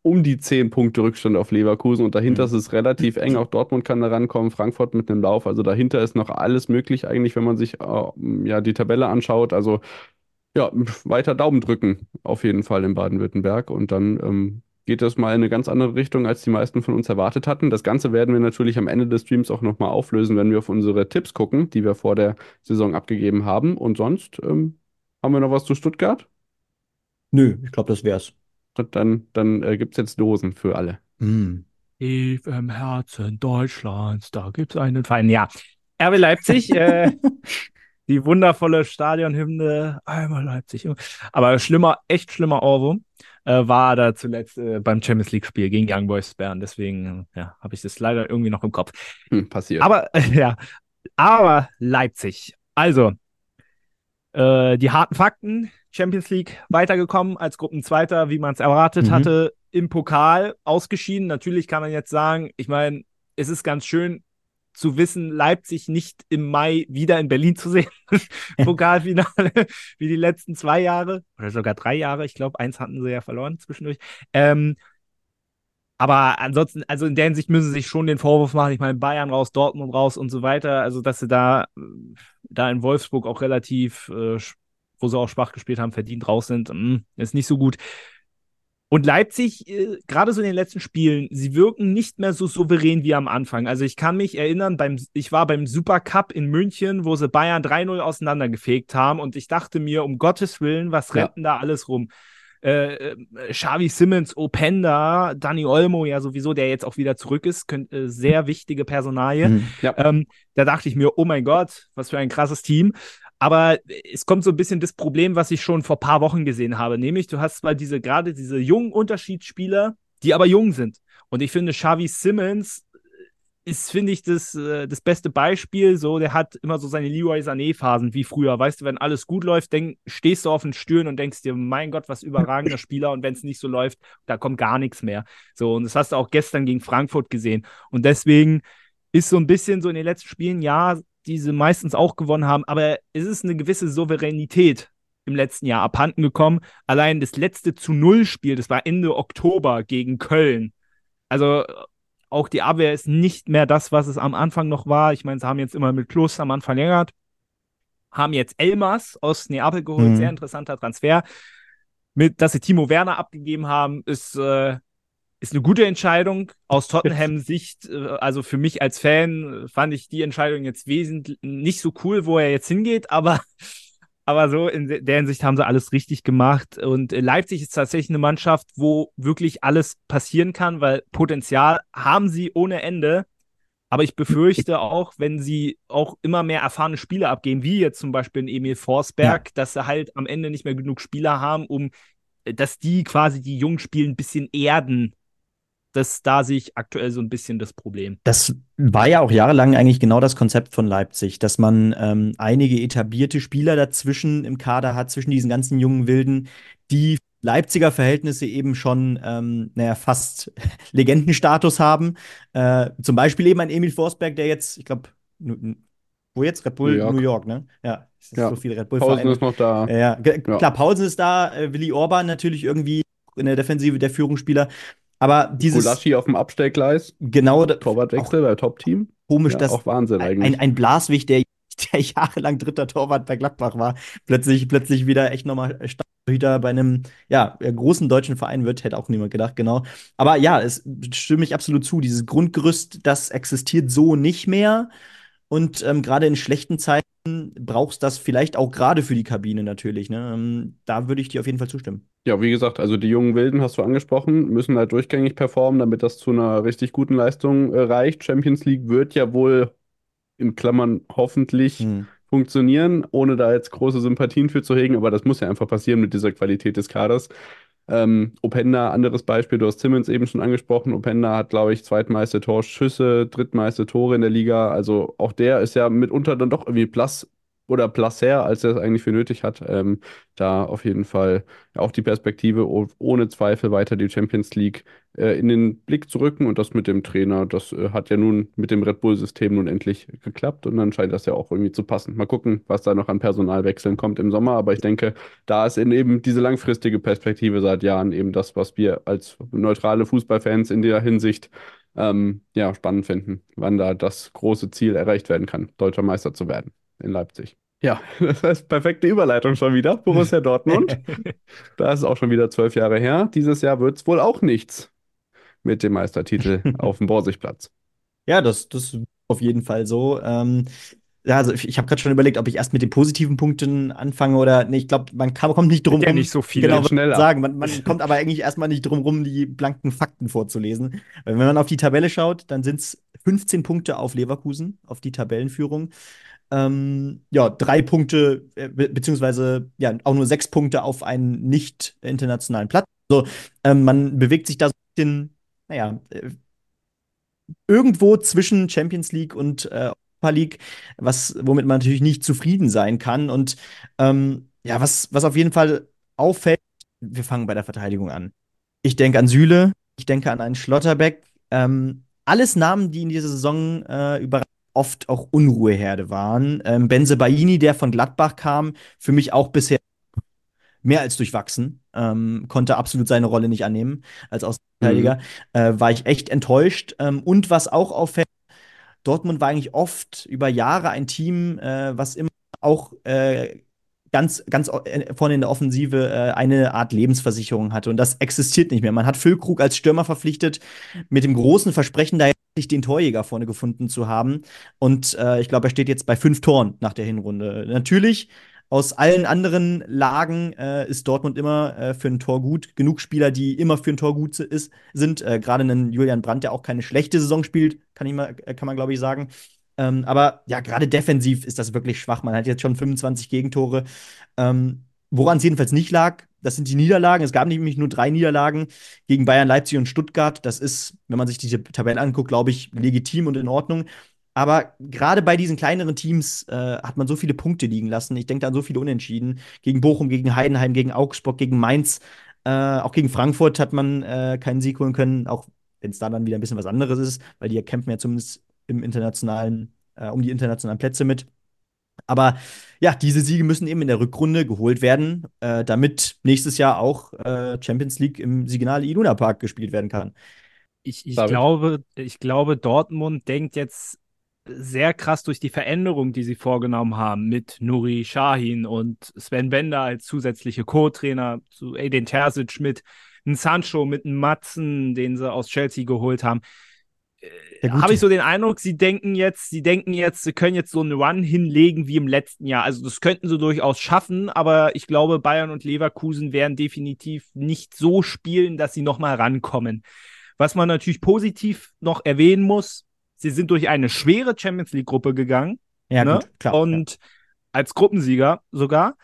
Speaker 2: um die zehn Punkte Rückstand auf Leverkusen und dahinter
Speaker 1: Mhm.
Speaker 2: ist es relativ eng. Auch Dortmund kann da rankommen, Frankfurt mit einem Lauf. Also dahinter ist noch alles möglich eigentlich, wenn man sich äh, ja die Tabelle anschaut. Also ja, weiter Daumen drücken auf jeden Fall in Baden-Württemberg und dann ähm, geht das mal in eine ganz andere Richtung, als die meisten von uns erwartet hatten. Das Ganze werden wir natürlich am Ende des Streams auch nochmal auflösen, wenn wir auf unsere Tipps gucken, die wir vor der Saison abgegeben haben. Und sonst ähm, haben wir noch was zu Stuttgart?
Speaker 1: Nö, ich glaube, das wär's.
Speaker 2: Dann, dann äh, gibt es jetzt Dosen für alle.
Speaker 1: Mm.
Speaker 3: Tief im Herzen Deutschlands, da gibt's einen Verein. Ja, RB Leipzig, äh, die wundervolle Stadionhymne, einmal Leipzig. Aber schlimmer, echt schlimmer Ohrwurm äh, war da zuletzt äh, beim Champions League-Spiel gegen Young Boys Bern. Deswegen ja, habe ich das leider irgendwie noch im Kopf.
Speaker 2: Hm, passiert.
Speaker 3: Aber ja, aber Leipzig. Also, äh, die harten Fakten. Champions League weitergekommen als Gruppenzweiter, wie man es erwartet mhm. hatte, im Pokal ausgeschieden. Natürlich kann man jetzt sagen, ich meine, es ist ganz schön, zu wissen, Leipzig nicht im Mai wieder in Berlin zu sehen. Pokalfinale, wie die letzten zwei Jahre oder sogar drei Jahre. Ich glaube, eins hatten sie ja verloren zwischendurch. Ähm, aber ansonsten, also in der Hinsicht müssen sie sich schon den Vorwurf machen. Ich meine, Bayern raus, Dortmund raus und so weiter. Also, dass sie da, da in Wolfsburg auch relativ, äh, wo sie auch schwach gespielt haben, verdient raus sind, mh, hm, ist nicht so gut. Und Leipzig, äh, gerade so in den letzten Spielen, sie wirken nicht mehr so souverän wie am Anfang. Also ich kann mich erinnern, beim, ich war beim Supercup in München, wo sie Bayern 3-0 auseinandergefegt haben und ich dachte mir, um Gottes Willen, was ja. rennt denn da alles rum? Äh, äh, Xavi Simmons, Openda, Dani Olmo ja sowieso, der jetzt auch wieder zurück ist, könnt, äh, sehr wichtige Personalie. Mhm, ja. ähm, da dachte ich mir, oh mein Gott, was für ein krasses Team. Aber es kommt so ein bisschen das Problem, was ich schon vor ein paar Wochen gesehen habe. Nämlich, du hast zwar diese, gerade diese jungen Unterschiedsspieler, die aber jung sind. Und ich finde, Xavi Simmons ist, finde ich, das, äh, das beste Beispiel. So, der hat immer so seine Leroy Sané-Phasen wie früher. Weißt du, wenn alles gut läuft, denk, stehst du auf den Stühlen und denkst dir, mein Gott, was überragender Spieler. Und wenn es nicht so läuft, da kommt gar nichts mehr. So, und das hast du auch gestern gegen Frankfurt gesehen. Und deswegen ist so ein bisschen so in den letzten Spielen, ja, die sie meistens auch gewonnen haben, aber es ist eine gewisse Souveränität im letzten Jahr abhanden gekommen. Allein das letzte zu Null-Spiel, das war Ende Oktober gegen Köln. Also auch die Abwehr ist nicht mehr das, was es am Anfang noch war. Ich meine, sie haben jetzt immer mit Kloster am Anfang verlängert, haben jetzt Elmas aus Neapel geholt, mhm. sehr interessanter Transfer. Mit, dass sie Timo Werner abgegeben haben, ist äh, ist eine gute Entscheidung aus Tottenham-Sicht. Äh, also für mich als Fan äh, fand ich die Entscheidung jetzt wesentlich nicht so cool, wo er jetzt hingeht, aber, aber so in der Hinsicht haben sie alles richtig gemacht. Und Leipzig ist tatsächlich eine Mannschaft, wo wirklich alles passieren kann, weil Potenzial haben sie ohne Ende. Aber ich befürchte auch, wenn sie auch immer mehr erfahrene Spieler abgeben, wie jetzt zum Beispiel in Emil Forsberg, ja. dass sie halt am Ende nicht mehr genug Spieler haben, um äh, dass die quasi die jungen Spielen ein bisschen erden das, da sehe ich aktuell so ein bisschen das Problem.
Speaker 1: Das war ja auch jahrelang eigentlich genau das Konzept von Leipzig, dass man ähm, einige etablierte Spieler dazwischen im Kader hat, zwischen diesen ganzen jungen Wilden, die Leipziger Verhältnisse eben schon, ähm, naja, fast Legendenstatus haben. Äh, zum Beispiel eben ein Emil Forsberg, der jetzt, ich glaube, wo jetzt? Red Bull New York, New York ne? Ja,
Speaker 2: es ist ja. so viel Red Bull Paulsen ist noch da.
Speaker 1: Ja, ja. klar, Paulsen ist da, äh, Willi Orban natürlich irgendwie in der Defensive der Führungsspieler. Aber dieses.
Speaker 2: Gulaschi auf dem Abstellgleis.
Speaker 1: Genau.
Speaker 2: Torwartwechsel bei Top-Team.
Speaker 1: Komisch, ja, dass.
Speaker 2: Auch Wahnsinn eigentlich.
Speaker 1: Ein, ein Blaswig, der, der jahrelang dritter Torwart bei Gladbach war, plötzlich, plötzlich wieder echt nochmal Starttorhüter bei einem ja, großen deutschen Verein wird, hätte auch niemand gedacht, genau. Aber ja, es stimme ich absolut zu. Dieses Grundgerüst, das existiert so nicht mehr. Und ähm, gerade in schlechten Zeiten brauchst du das vielleicht auch gerade für die Kabine natürlich. Ne? Ähm, da würde ich dir auf jeden Fall zustimmen.
Speaker 2: Ja, wie gesagt, also die jungen Wilden hast du angesprochen, müssen halt durchgängig performen, damit das zu einer richtig guten Leistung äh, reicht. Champions League wird ja wohl in Klammern hoffentlich hm. funktionieren, ohne da jetzt große Sympathien für zu hegen, aber das muss ja einfach passieren mit dieser Qualität des Kaders. Ähm, Openda, anderes Beispiel, du hast Simmons eben schon angesprochen. Openda hat, glaube ich, zweitmeiste Torschüsse, drittmeiste Tore in der Liga. Also auch der ist ja mitunter dann doch irgendwie Plus oder Placer, als er es eigentlich für nötig hat. Ähm, da auf jeden Fall auch die Perspektive, ohne Zweifel weiter die Champions League äh, in den Blick zu rücken. Und das mit dem Trainer, das äh, hat ja nun mit dem Red Bull-System nun endlich geklappt. Und dann scheint das ja auch irgendwie zu passen. Mal gucken, was da noch an Personalwechseln kommt im Sommer. Aber ich denke, da ist eben diese langfristige Perspektive seit Jahren eben das, was wir als neutrale Fußballfans in der Hinsicht ähm, ja, spannend finden, wann da das große Ziel erreicht werden kann, deutscher Meister zu werden in Leipzig. Ja, das heißt, perfekte Überleitung schon wieder. Borussia Dortmund. da ist es auch schon wieder zwölf Jahre her. Dieses Jahr wird es wohl auch nichts mit dem Meistertitel auf dem Borsigplatz.
Speaker 1: Ja, das, das auf jeden Fall so. Ähm, Ja, also ich, ich habe gerade schon überlegt, ob ich erst mit den positiven Punkten anfange oder nee, ich glaube, man kann, kommt nicht drum
Speaker 3: ja
Speaker 1: rum.
Speaker 3: nicht so viele.
Speaker 1: genau,
Speaker 2: schneller.
Speaker 1: sagen. Man, man kommt aber eigentlich erstmal nicht drum rum, die blanken Fakten vorzulesen. Weil wenn man auf die Tabelle schaut, dann sind es 15 Punkte auf Leverkusen, auf die Tabellenführung. Ähm, ja, drei Punkte, äh, be beziehungsweise ja, auch nur sechs Punkte auf einen nicht internationalen Platz. Also ähm, man bewegt sich da so ein bisschen, naja, äh, irgendwo zwischen Champions League und äh, Europa League, was, womit man natürlich nicht zufrieden sein kann. Und ähm, ja, was, was auf jeden Fall auffällt, wir fangen bei der Verteidigung an. Ich denke an Süle, ich denke an einen Schlotterbeck. Ähm, alles Namen, die in dieser Saison äh, überraschend oft auch Unruheherde waren. Ähm, Benze Baini, der von Gladbach kam, für mich auch bisher mehr als durchwachsen, ähm, konnte absolut seine Rolle nicht annehmen als Außenverteidiger. Mhm. Äh, war ich echt enttäuscht. Ähm, und was auch auffällt, Dortmund war eigentlich oft über Jahre ein Team, äh, was immer auch äh, ganz, ganz äh, vorne in der Offensive äh, eine Art Lebensversicherung hatte. Und das existiert nicht mehr. Man hat Füllkrug als Stürmer verpflichtet, mit dem großen Versprechen, da den Torjäger vorne gefunden zu haben. Und äh, ich glaube, er steht jetzt bei fünf Toren nach der Hinrunde. Natürlich aus allen anderen Lagen äh, ist Dortmund immer äh, für ein Tor gut. Genug Spieler, die immer für ein Tor gut ist, sind. Äh, Gerade einen Julian Brandt, der auch keine schlechte Saison spielt, kann, ich mal, äh, kann man, glaube ich, sagen. Ähm, aber ja, gerade defensiv ist das wirklich schwach. Man hat jetzt schon 25 Gegentore. Ähm, Woran es jedenfalls nicht lag, das sind die Niederlagen. Es gab nämlich nur drei Niederlagen gegen Bayern, Leipzig und Stuttgart. Das ist, wenn man sich diese Tabelle anguckt, glaube ich, legitim und in Ordnung. Aber gerade bei diesen kleineren Teams äh, hat man so viele Punkte liegen lassen. Ich denke an so viele Unentschieden. Gegen Bochum, gegen Heidenheim, gegen Augsburg, gegen Mainz. Äh, auch gegen Frankfurt hat man äh, keinen Sieg holen können, auch wenn es da dann wieder ein bisschen was anderes ist, weil die ja kämpfen ja zumindest im internationalen, äh, um die internationalen Plätze mit. Aber ja, diese Siege müssen eben in der Rückrunde geholt werden, äh, damit nächstes Jahr auch äh, Champions League im Signal Iduna Park gespielt werden kann.
Speaker 3: Ich, ich glaube, ich glaube, Dortmund denkt jetzt sehr krass durch die Veränderung, die sie vorgenommen haben, mit Nuri Shahin und Sven Bender als zusätzliche Co-Trainer, zu Edin Terzic mit einem Sancho, mit einem Matzen, den sie aus Chelsea geholt haben. Äh, habe ich so den Eindruck, sie denken jetzt, sie denken jetzt, sie können jetzt so einen Run hinlegen wie im letzten Jahr. Also das könnten sie durchaus schaffen, aber ich glaube, Bayern und Leverkusen werden definitiv nicht so spielen, dass sie nochmal rankommen. Was man natürlich positiv noch erwähnen muss, Sie sind durch eine schwere Champions League-Gruppe gegangen.
Speaker 1: Ja, ne? gut,
Speaker 3: klar. Und ja. als Gruppensieger sogar.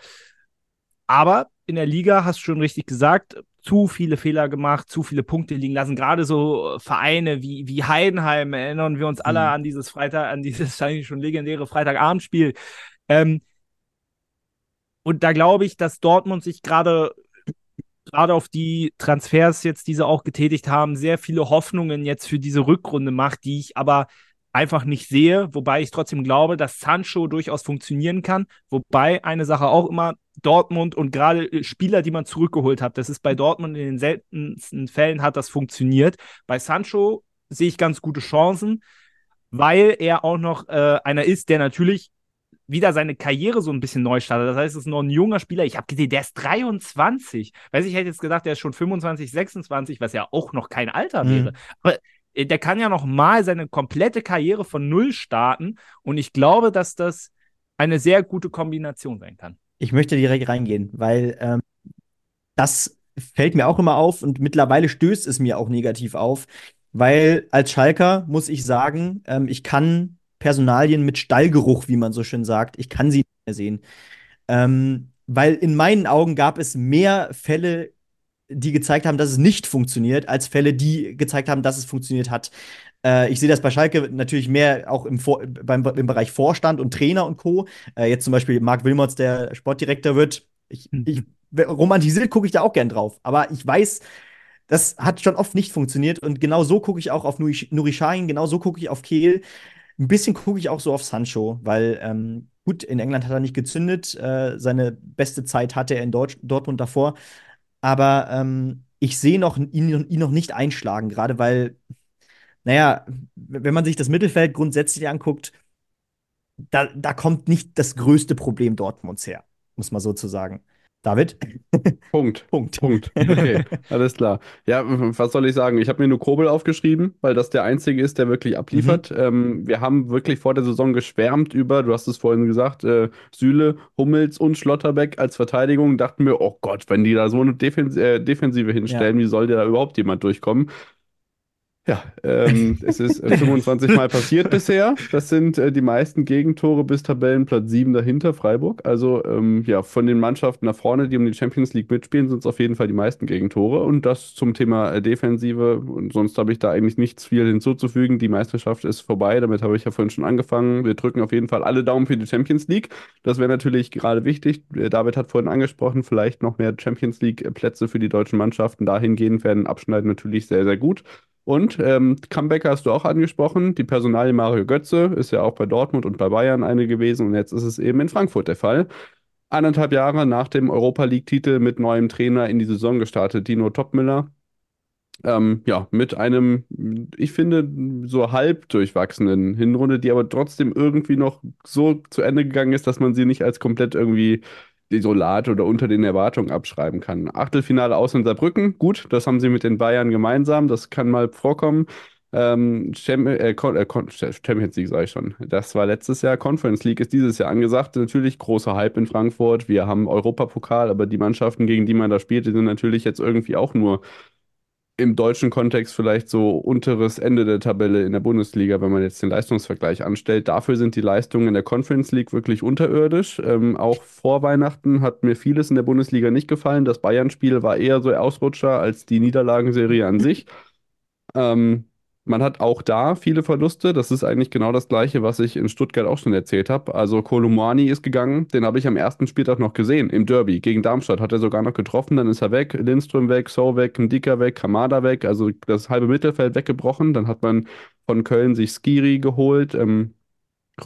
Speaker 3: Aber in der Liga, hast du schon richtig gesagt, zu viele Fehler gemacht, zu viele Punkte liegen lassen. Gerade so Vereine wie, wie Heidenheim erinnern wir uns alle mhm. an dieses Freitag, an dieses eigentlich schon legendäre Freitagabendspiel. Ähm, und da glaube ich, dass Dortmund sich gerade gerade auf die Transfers jetzt, die sie auch getätigt haben, sehr viele Hoffnungen jetzt für diese Rückrunde macht, die ich aber einfach nicht sehe, wobei ich trotzdem glaube, dass Sancho durchaus funktionieren kann. Wobei eine Sache auch immer Dortmund und gerade äh, Spieler, die man zurückgeholt hat, das ist bei Dortmund in den seltensten Fällen hat das funktioniert. Bei Sancho sehe ich ganz gute Chancen, weil er auch noch äh, einer ist, der natürlich wieder seine Karriere so ein bisschen neu startet. Das heißt, es ist noch ein junger Spieler. Ich habe gesehen, der ist 23. Weiß ich hätte jetzt gedacht, der ist schon 25, 26, was ja auch noch kein Alter wäre. Mhm. Aber äh, der kann ja noch mal seine komplette Karriere von Null starten. Und ich glaube, dass das eine sehr gute Kombination sein kann.
Speaker 1: Ich möchte direkt reingehen, weil ähm, das fällt mir auch immer auf und mittlerweile stößt es mir auch negativ auf, weil als Schalker muss ich sagen, ähm, ich kann Personalien mit Stallgeruch, wie man so schön sagt. Ich kann sie nicht mehr sehen. Ähm, weil in meinen Augen gab es mehr Fälle, die gezeigt haben, dass es nicht funktioniert, als Fälle, die gezeigt haben, dass es funktioniert hat. Äh, ich sehe das bei Schalke natürlich mehr auch im, Vor beim, im Bereich Vorstand und Trainer und Co. Äh, jetzt zum Beispiel Marc Wilmots, der Sportdirektor wird. Ich, hm. ich romantisiert gucke ich da auch gern drauf. Aber ich weiß, das hat schon oft nicht funktioniert. Und genau so gucke ich auch auf Nuri, Nuri Sahin, genau so gucke ich auf Kehl. Ein bisschen gucke ich auch so auf Sancho, weil ähm, gut, in England hat er nicht gezündet. Äh, seine beste Zeit hatte er in Dort Dortmund davor. Aber ähm, ich sehe noch, ihn, ihn noch nicht einschlagen, gerade weil, naja, wenn man sich das Mittelfeld grundsätzlich anguckt, da, da kommt nicht das größte Problem Dortmunds her, muss man so zu sagen. David?
Speaker 2: Punkt. Punkt. Punkt. Okay, alles klar. Ja, was soll ich sagen? Ich habe mir nur Kobel aufgeschrieben, weil das der einzige ist, der wirklich abliefert. Mhm. Ähm, wir haben wirklich vor der Saison geschwärmt über, du hast es vorhin gesagt, äh, Süle, Hummels und Schlotterbeck als Verteidigung. Dachten wir, oh Gott, wenn die da so eine Defens äh, Defensive hinstellen, ja. wie soll da überhaupt jemand durchkommen? Ja, ähm, es ist 25 Mal passiert bisher. Das sind äh, die meisten Gegentore bis Tabellenplatz 7 dahinter, Freiburg. Also ähm, ja, von den Mannschaften nach vorne, die um die Champions League mitspielen, sind es auf jeden Fall die meisten Gegentore. Und das zum Thema äh, Defensive. Und sonst habe ich da eigentlich nichts viel hinzuzufügen. Die Meisterschaft ist vorbei. Damit habe ich ja vorhin schon angefangen. Wir drücken auf jeden Fall alle Daumen für die Champions League. Das wäre natürlich gerade wichtig. Äh, David hat vorhin angesprochen, vielleicht noch mehr Champions League-Plätze für die deutschen Mannschaften. Dahingehend werden Abschneiden natürlich sehr, sehr gut. Und ähm, Comebacker hast du auch angesprochen. Die Personalie Mario Götze ist ja auch bei Dortmund und bei Bayern eine gewesen und jetzt ist es eben in Frankfurt der Fall. Eineinhalb Jahre nach dem Europa League-Titel mit neuem Trainer in die Saison gestartet, Dino Topmüller. Ähm, ja, mit einem, ich finde, so halb durchwachsenen Hinrunde, die aber trotzdem irgendwie noch so zu Ende gegangen ist, dass man sie nicht als komplett irgendwie desolat oder unter den Erwartungen abschreiben kann. Achtelfinale aus in Saarbrücken, gut, das haben sie mit den Bayern gemeinsam, das kann mal vorkommen. Ähm, Cham äh, äh, Champions League sage ich schon. Das war letztes Jahr. Conference League ist dieses Jahr angesagt. Natürlich großer Hype in Frankfurt. Wir haben Europapokal, aber die Mannschaften, gegen die man da spielt, die sind natürlich jetzt irgendwie auch nur im deutschen Kontext vielleicht so unteres Ende der Tabelle in der Bundesliga, wenn man jetzt den Leistungsvergleich anstellt. Dafür sind die Leistungen in der Conference League wirklich unterirdisch. Ähm, auch vor Weihnachten hat mir vieles in der Bundesliga nicht gefallen. Das Bayern-Spiel war eher so Ausrutscher als die Niederlagenserie an sich. Ähm, man hat auch da viele Verluste. Das ist eigentlich genau das Gleiche, was ich in Stuttgart auch schon erzählt habe. Also Kolumani ist gegangen, den habe ich am ersten Spieltag noch gesehen, im Derby gegen Darmstadt. Hat er sogar noch getroffen, dann ist er weg. Lindström weg, So weg, Ndika weg, Kamada weg. Also das halbe Mittelfeld weggebrochen. Dann hat man von Köln sich Skiri geholt. Ähm,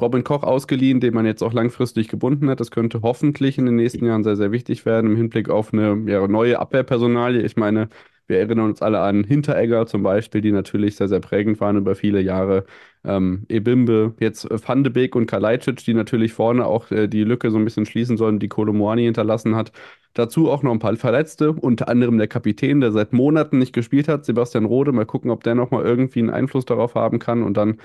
Speaker 2: Robin Koch ausgeliehen, den man jetzt auch langfristig gebunden hat. Das könnte hoffentlich in den nächsten Jahren sehr, sehr wichtig werden im Hinblick auf eine ja, neue Abwehrpersonalie. Ich meine, wir erinnern uns alle an Hinteregger zum Beispiel, die natürlich sehr, sehr prägend waren über viele Jahre. Ähm, Ebimbe, jetzt Van de Beek und Kalajdzic, die natürlich vorne auch äh, die Lücke so ein bisschen schließen sollen, die Kolomoani hinterlassen hat. Dazu auch noch ein paar Verletzte, unter anderem der Kapitän, der seit Monaten nicht gespielt hat, Sebastian Rode. Mal gucken, ob der nochmal irgendwie einen Einfluss darauf haben kann. Und dann,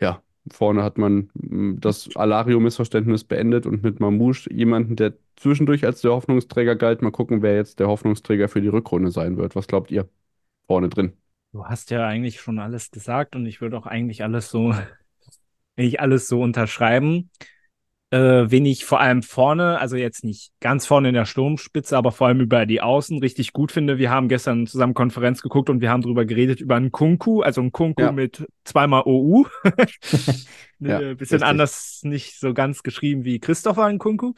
Speaker 2: ja, Vorne hat man mm, das Alario-Missverständnis beendet und mit Mamouche jemanden, der zwischendurch als der Hoffnungsträger galt. Mal gucken, wer jetzt der Hoffnungsträger für die Rückrunde sein wird. Was glaubt ihr? Vorne drin.
Speaker 3: Du hast ja eigentlich schon alles gesagt und ich würde auch eigentlich alles so, ich alles so unterschreiben äh, wen ich vor allem vorne, also jetzt nicht ganz vorne in der Sturmspitze, aber vor allem über die Außen richtig gut finde. Wir haben gestern zusammen Konferenz geguckt und wir haben darüber geredet über einen Kunku, also einen Kunku ja. mit zweimal OU. ja, Ein bisschen richtig. anders, nicht so ganz geschrieben wie Christopher Kunku.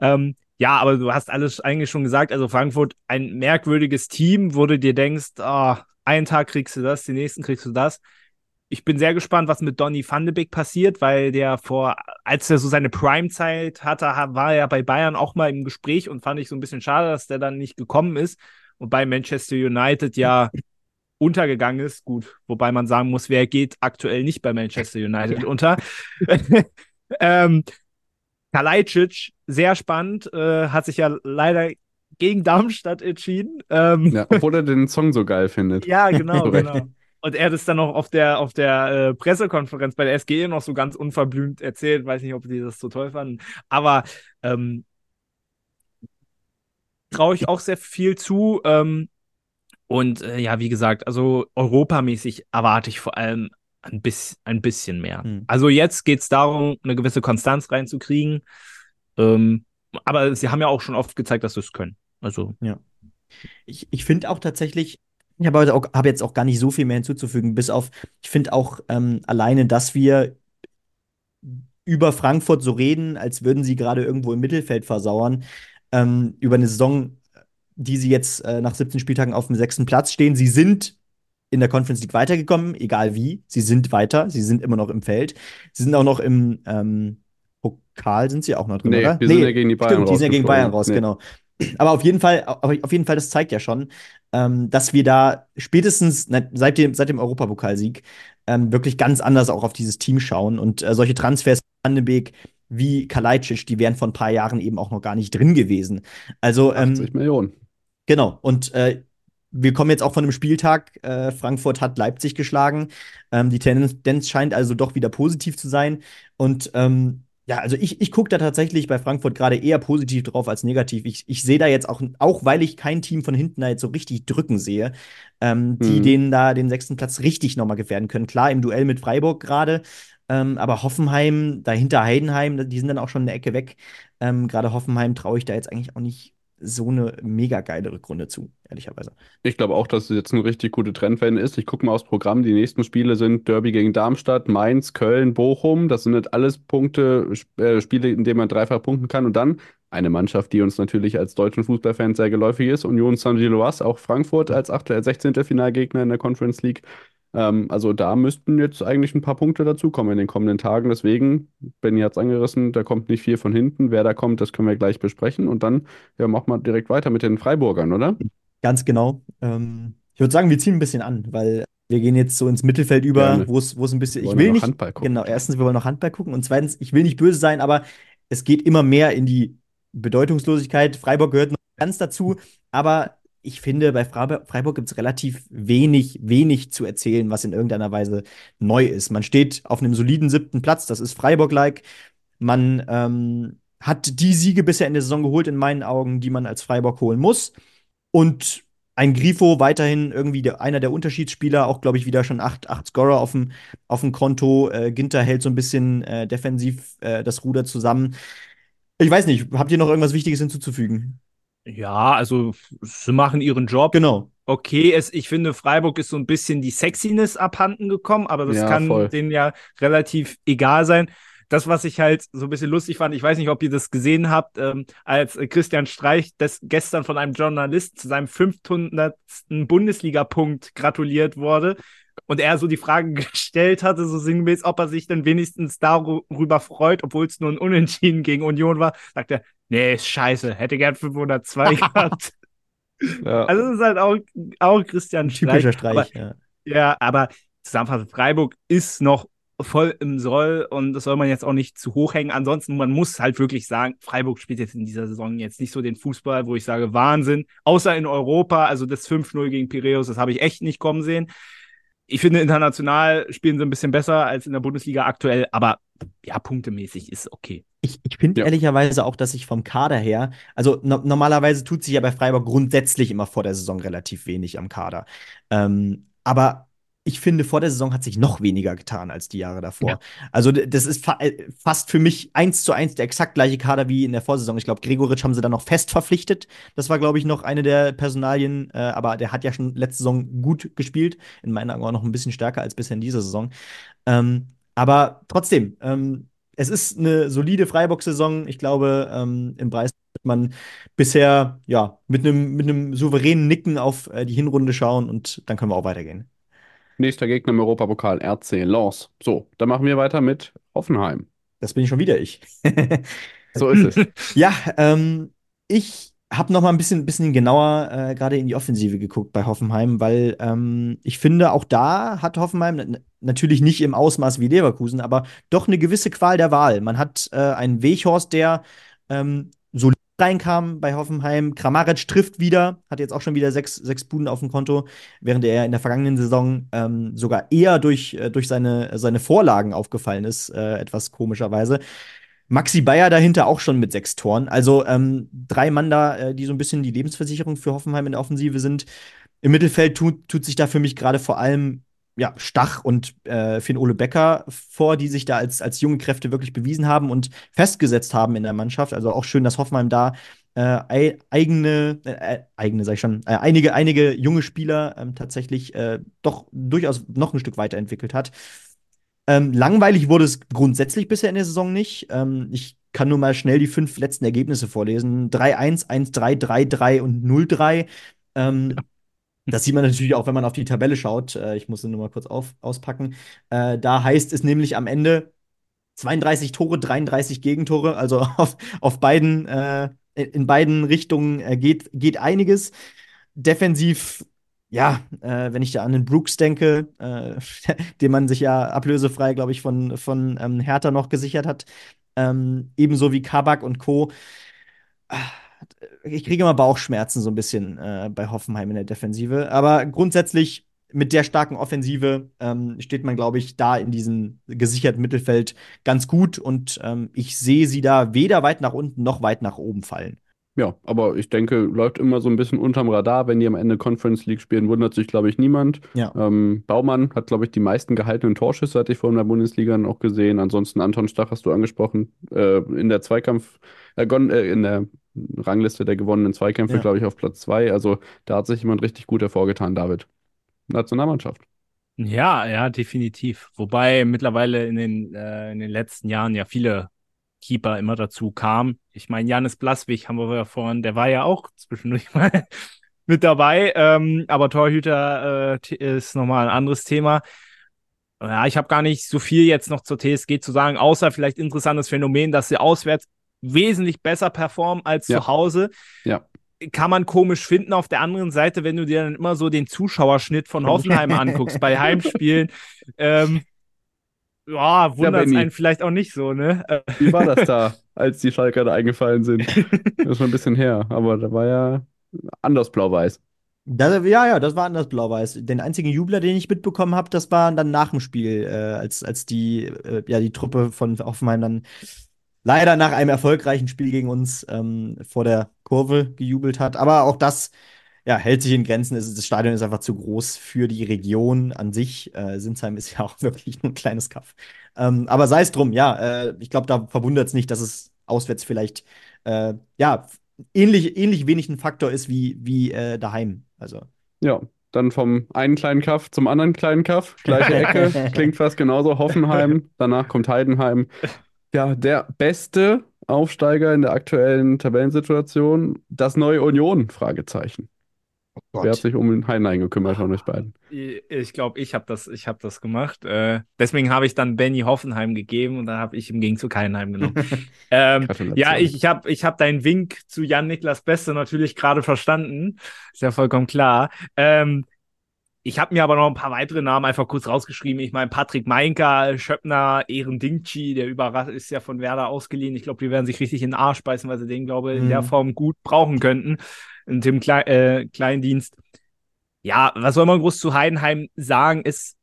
Speaker 3: Ähm, ja, aber du hast alles eigentlich schon gesagt. Also Frankfurt, ein merkwürdiges Team, wo du dir denkst, oh, einen Tag kriegst du das, den nächsten kriegst du das ich bin sehr gespannt, was mit Donny van de Beek passiert, weil der vor, als er so seine Prime-Zeit hatte, war er bei Bayern auch mal im Gespräch und fand ich so ein bisschen schade, dass der dann nicht gekommen ist und bei Manchester United ja untergegangen ist. Gut, wobei man sagen muss, wer geht aktuell nicht bei Manchester United unter. ähm, Kalajdzic, sehr spannend, äh, hat sich ja leider gegen Darmstadt entschieden. Ähm,
Speaker 2: ja, obwohl er den Song so geil findet.
Speaker 3: Ja, genau, genau. Und er hat es dann noch auf der, auf der äh, Pressekonferenz bei der SGE noch so ganz unverblümt erzählt. Weiß nicht, ob die das so toll fanden. Aber ähm, traue ich auch sehr viel zu. Ähm, und äh, ja, wie gesagt, also europamäßig erwarte ich vor allem ein, bis, ein bisschen mehr. Hm. Also jetzt geht es darum, eine gewisse Konstanz reinzukriegen. Ähm, aber sie haben ja auch schon oft gezeigt, dass sie es können. Also.
Speaker 1: Ja. Ich, ich finde auch tatsächlich, ich habe hab jetzt auch gar nicht so viel mehr hinzuzufügen, bis auf, ich finde auch ähm, alleine, dass wir über Frankfurt so reden, als würden sie gerade irgendwo im Mittelfeld versauern, ähm, über eine Saison, die sie jetzt äh, nach 17 Spieltagen auf dem sechsten Platz stehen. Sie sind in der Conference League weitergekommen, egal wie. Sie sind weiter, sie sind immer noch im Feld. Sie sind auch noch im ähm, Pokal, sind sie auch noch drin,
Speaker 2: nee,
Speaker 1: oder?
Speaker 2: Wir nee, sind ja gegen die Bayern stimmt, raus.
Speaker 1: Die sind ja gegen Bayern raus, nee. genau. Aber auf jeden Fall, auf jeden Fall, das zeigt ja schon, ähm, dass wir da spätestens seit dem, seit dem Europapokalsieg ähm, wirklich ganz anders auch auf dieses Team schauen. Und äh, solche Transfers, Van de Beek, wie Kalajdzic, die wären vor ein paar Jahren eben auch noch gar nicht drin gewesen. Also
Speaker 2: 80 ähm, Millionen.
Speaker 1: Genau. Und äh, wir kommen jetzt auch von einem Spieltag. Äh, Frankfurt hat Leipzig geschlagen. Ähm, die Tendenz scheint also doch wieder positiv zu sein. Und ähm, ja, also ich, ich gucke da tatsächlich bei Frankfurt gerade eher positiv drauf als negativ. Ich, ich sehe da jetzt auch, auch weil ich kein Team von hinten da jetzt so richtig drücken sehe, ähm, die mhm. denen da den sechsten Platz richtig nochmal gefährden können. Klar, im Duell mit Freiburg gerade, ähm, aber Hoffenheim, dahinter Heidenheim, die sind dann auch schon eine Ecke weg. Ähm, gerade Hoffenheim traue ich da jetzt eigentlich auch nicht so eine mega geile Rückrunde zu, ehrlicherweise.
Speaker 2: Ich glaube auch, dass es jetzt eine richtig gute Trendwende ist. Ich gucke mal aufs Programm. Die nächsten Spiele sind Derby gegen Darmstadt, Mainz, Köln, Bochum. Das sind nicht alles Punkte, äh, Spiele, in denen man dreifach punkten kann. Und dann eine Mannschaft, die uns natürlich als deutschen Fußballfans sehr geläufig ist, Union Saint-Gilloise, auch Frankfurt als 8, 16. Äh, Finalgegner in der Conference League. Ähm, also da müssten jetzt eigentlich ein paar Punkte dazukommen in den kommenden Tagen. Deswegen, Benny hat es angerissen, da kommt nicht viel von hinten. Wer da kommt, das können wir gleich besprechen. Und dann ja, machen wir direkt weiter mit den Freiburgern, oder?
Speaker 1: Ganz genau. Ähm, ich würde sagen, wir ziehen ein bisschen an, weil wir gehen jetzt so ins Mittelfeld über, wo es ein bisschen. Ich will nicht. Handball gucken. Genau, erstens, wir wollen noch Handball gucken. Und zweitens, ich will nicht böse sein, aber es geht immer mehr in die Bedeutungslosigkeit. Freiburg gehört noch ganz dazu. Aber ich finde, bei Freiburg gibt es relativ wenig, wenig zu erzählen, was in irgendeiner Weise neu ist. Man steht auf einem soliden siebten Platz, das ist Freiburg-like. Man ähm, hat die Siege bisher in der Saison geholt, in meinen Augen, die man als Freiburg holen muss. Und ein Grifo weiterhin irgendwie der, einer der Unterschiedsspieler, auch glaube ich wieder schon acht, acht Scorer auf dem, auf dem Konto. Äh, Ginter hält so ein bisschen äh, defensiv äh, das Ruder zusammen. Ich weiß nicht, habt ihr noch irgendwas Wichtiges hinzuzufügen?
Speaker 3: Ja, also sie machen ihren Job.
Speaker 1: Genau.
Speaker 3: Okay, es, ich finde, Freiburg ist so ein bisschen die Sexiness abhanden gekommen, aber das ja, kann voll. denen ja relativ egal sein. Das, was ich halt so ein bisschen lustig fand, ich weiß nicht, ob ihr das gesehen habt, ähm, als Christian Streich das gestern von einem Journalist zu seinem 500. Bundesliga-Punkt gratuliert wurde und er so die Frage gestellt hatte, so sinngemäß, ob er sich denn wenigstens darüber freut, obwohl es nur ein Unentschieden gegen Union war, sagt er, nee, ist scheiße, hätte gern 502 gehabt. ja. Also es ist halt auch, auch Christian
Speaker 1: Typischer Streich, aber, ja.
Speaker 3: Ja, aber zusammenfassend, Freiburg ist noch voll im Soll und das soll man jetzt auch nicht zu hoch hängen. Ansonsten, man muss halt wirklich sagen, Freiburg spielt jetzt in dieser Saison jetzt nicht so den Fußball, wo ich sage, Wahnsinn. Außer in Europa, also das 5-0 gegen Piraeus, das habe ich echt nicht kommen sehen. Ich finde, international spielen sie ein bisschen besser als in der Bundesliga aktuell, aber ja, punktemäßig ist okay.
Speaker 1: Ich, ich finde ja. ehrlicherweise auch, dass ich vom Kader her, also no normalerweise tut sich ja bei Freiburg grundsätzlich immer vor der Saison relativ wenig am Kader. Ähm, aber ich finde, vor der Saison hat sich noch weniger getan als die Jahre davor. Ja. Also, das ist fa äh, fast für mich eins zu eins der exakt gleiche Kader wie in der Vorsaison. Ich glaube, Gregoritsch haben sie dann noch fest verpflichtet. Das war, glaube ich, noch eine der Personalien. Äh, aber der hat ja schon letzte Saison gut gespielt. In meinen Augen auch noch ein bisschen stärker als bisher in dieser Saison. Ähm, aber trotzdem, ähm, es ist eine solide Freiburg-Saison. Ich glaube, ähm, im Preis wird man bisher ja mit einem mit souveränen Nicken auf äh, die Hinrunde schauen und dann können wir auch weitergehen.
Speaker 2: Nächster Gegner im Europapokal RC Lens. So, dann machen wir weiter mit Hoffenheim.
Speaker 1: Das bin ich schon wieder ich.
Speaker 2: so ist es.
Speaker 1: Ja, ähm, ich habe noch mal ein bisschen, bisschen genauer äh, gerade in die Offensive geguckt bei Hoffenheim, weil ähm, ich finde, auch da hat Hoffenheim natürlich nicht im Ausmaß wie Leverkusen, aber doch eine gewisse Qual der Wahl. Man hat äh, einen Weghorst, der ähm, solid reinkam bei Hoffenheim. Kramaric trifft wieder, hat jetzt auch schon wieder sechs, sechs Buden auf dem Konto, während er in der vergangenen Saison ähm, sogar eher durch, äh, durch seine, seine Vorlagen aufgefallen ist, äh, etwas komischerweise. Maxi Bayer dahinter auch schon mit sechs Toren. Also ähm, drei Mann da, äh, die so ein bisschen die Lebensversicherung für Hoffenheim in der Offensive sind. Im Mittelfeld tut, tut sich da für mich gerade vor allem ja, Stach und äh, Finn Ole Becker vor, die sich da als, als junge Kräfte wirklich bewiesen haben und festgesetzt haben in der Mannschaft. Also auch schön, dass Hoffenheim da äh, eigene, äh, eigene, sag ich schon, äh, einige, einige junge Spieler ähm, tatsächlich äh, doch durchaus noch ein Stück weiterentwickelt hat. Ähm, langweilig wurde es grundsätzlich bisher in der Saison nicht. Ähm, ich kann nur mal schnell die fünf letzten Ergebnisse vorlesen. 3-1, 1-3, 3-3 und 0-3. Ähm, ja. Das sieht man natürlich auch, wenn man auf die Tabelle schaut. Äh, ich muss sie nur mal kurz auf, auspacken. Äh, da heißt es nämlich am Ende 32 Tore, 33 Gegentore. Also auf, auf beiden, äh, in beiden Richtungen geht, geht einiges. Defensiv, ja, äh, wenn ich da an den Brooks denke, äh, den man sich ja ablösefrei, glaube ich, von, von ähm, Hertha noch gesichert hat, ähm, ebenso wie Kabak und Co. Ich kriege immer Bauchschmerzen so ein bisschen äh, bei Hoffenheim in der Defensive. Aber grundsätzlich mit der starken Offensive ähm, steht man, glaube ich, da in diesem gesicherten Mittelfeld ganz gut. Und ähm, ich sehe sie da weder weit nach unten noch weit nach oben fallen.
Speaker 2: Ja, aber ich denke, läuft immer so ein bisschen unterm Radar. Wenn die am Ende Conference League spielen, wundert sich, glaube ich, niemand.
Speaker 1: Ja.
Speaker 2: Ähm, Baumann hat, glaube ich, die meisten gehaltenen Torschüsse, hatte ich vorhin in der Bundesliga noch gesehen. Ansonsten Anton Stach hast du angesprochen. Äh, in der Zweikampf, äh, äh, in der Rangliste der gewonnenen Zweikämpfe,
Speaker 1: Ja.
Speaker 2: glaube ich, auf Platz zwei. Also da hat sich jemand richtig gut hervorgetan, David. Nationalmannschaft.
Speaker 3: Ja, ja, definitiv. Wobei mittlerweile in den, äh, in den letzten Jahren ja viele Keeper immer dazu kamen. Ich meine, Janis Blaswig haben wir ja vorhin, der war ja auch zwischendurch mal mit dabei. Ähm, aber Torhüter äh, ist nochmal ein anderes Thema. Ja, ich habe gar nicht so viel jetzt noch zur TSG zu sagen, außer vielleicht interessantes Phänomen, dass sie auswärts wesentlich besser performen als
Speaker 2: Ja.
Speaker 3: zu Hause.
Speaker 2: Ja.
Speaker 3: Kann man komisch finden. Auf der anderen Seite, wenn du dir dann immer so den Zuschauerschnitt von Hoffenheim anguckst bei Heimspielen, ähm, ja, wundert es
Speaker 2: Benni.
Speaker 3: einen vielleicht auch nicht so, ne?
Speaker 2: Wie war das da, als die Schalker da eingefallen sind? Das ist schon ein bisschen her, aber da war ja anders blau-weiß.
Speaker 1: Das, ja, ja, das war anders blau-weiß. Den einzigen Jubler, den ich mitbekommen habe, das war dann nach dem Spiel, äh, als, als die, äh, ja, die Truppe von Hoffenheim dann leider nach einem erfolgreichen Spiel gegen uns ähm, vor der Kurve gejubelt hat. Aber auch das ja, hält sich in Grenzen. Das Stadion ist einfach zu groß für die Region an sich. Äh, Sinsheim ist ja auch wirklich nur ein kleines Kaff. Ähm, aber sei es drum, ja, äh, ich glaube, da verwundert es nicht, dass es auswärts vielleicht äh, ja, ähnlich, ähnlich wenig ein Faktor ist wie, wie äh, daheim. Also.
Speaker 2: Ja, dann vom einen kleinen Kaff zum anderen kleinen Kaff. Gleiche Ecke, klingt fast genauso. Hoffenheim, danach kommt Heidenheim. Ja, der beste Aufsteiger in der aktuellen Tabellensituation, das neue Union? Fragezeichen. Wer hat sich um den Heidenheim gekümmert von euch beiden?
Speaker 3: Ich glaube, ich habe das, ich hab das gemacht. Äh, deswegen habe ich dann Benny Hoffenheim gegeben und dann habe ich im Gegenzug Heidenheim genommen. ähm, ja, ich, ich habe ich hab deinen Wink zu Jan-Niklas Beste natürlich gerade verstanden. Ist ja vollkommen klar. Ähm, ich habe mir aber noch ein paar weitere Namen einfach kurz rausgeschrieben. Ich meine, Patrick Meinka, Schöppner, Ehren Dingchi, der überrascht ist ja von Werder ausgeliehen. Ich glaube, die werden sich richtig in den Arsch beißen, weil sie den, glaube ich, in
Speaker 1: Mhm.
Speaker 3: der Form gut brauchen könnten. Und Tim Klei äh, Kleindienst. Ja, was soll man groß zu Heidenheim sagen? Ist,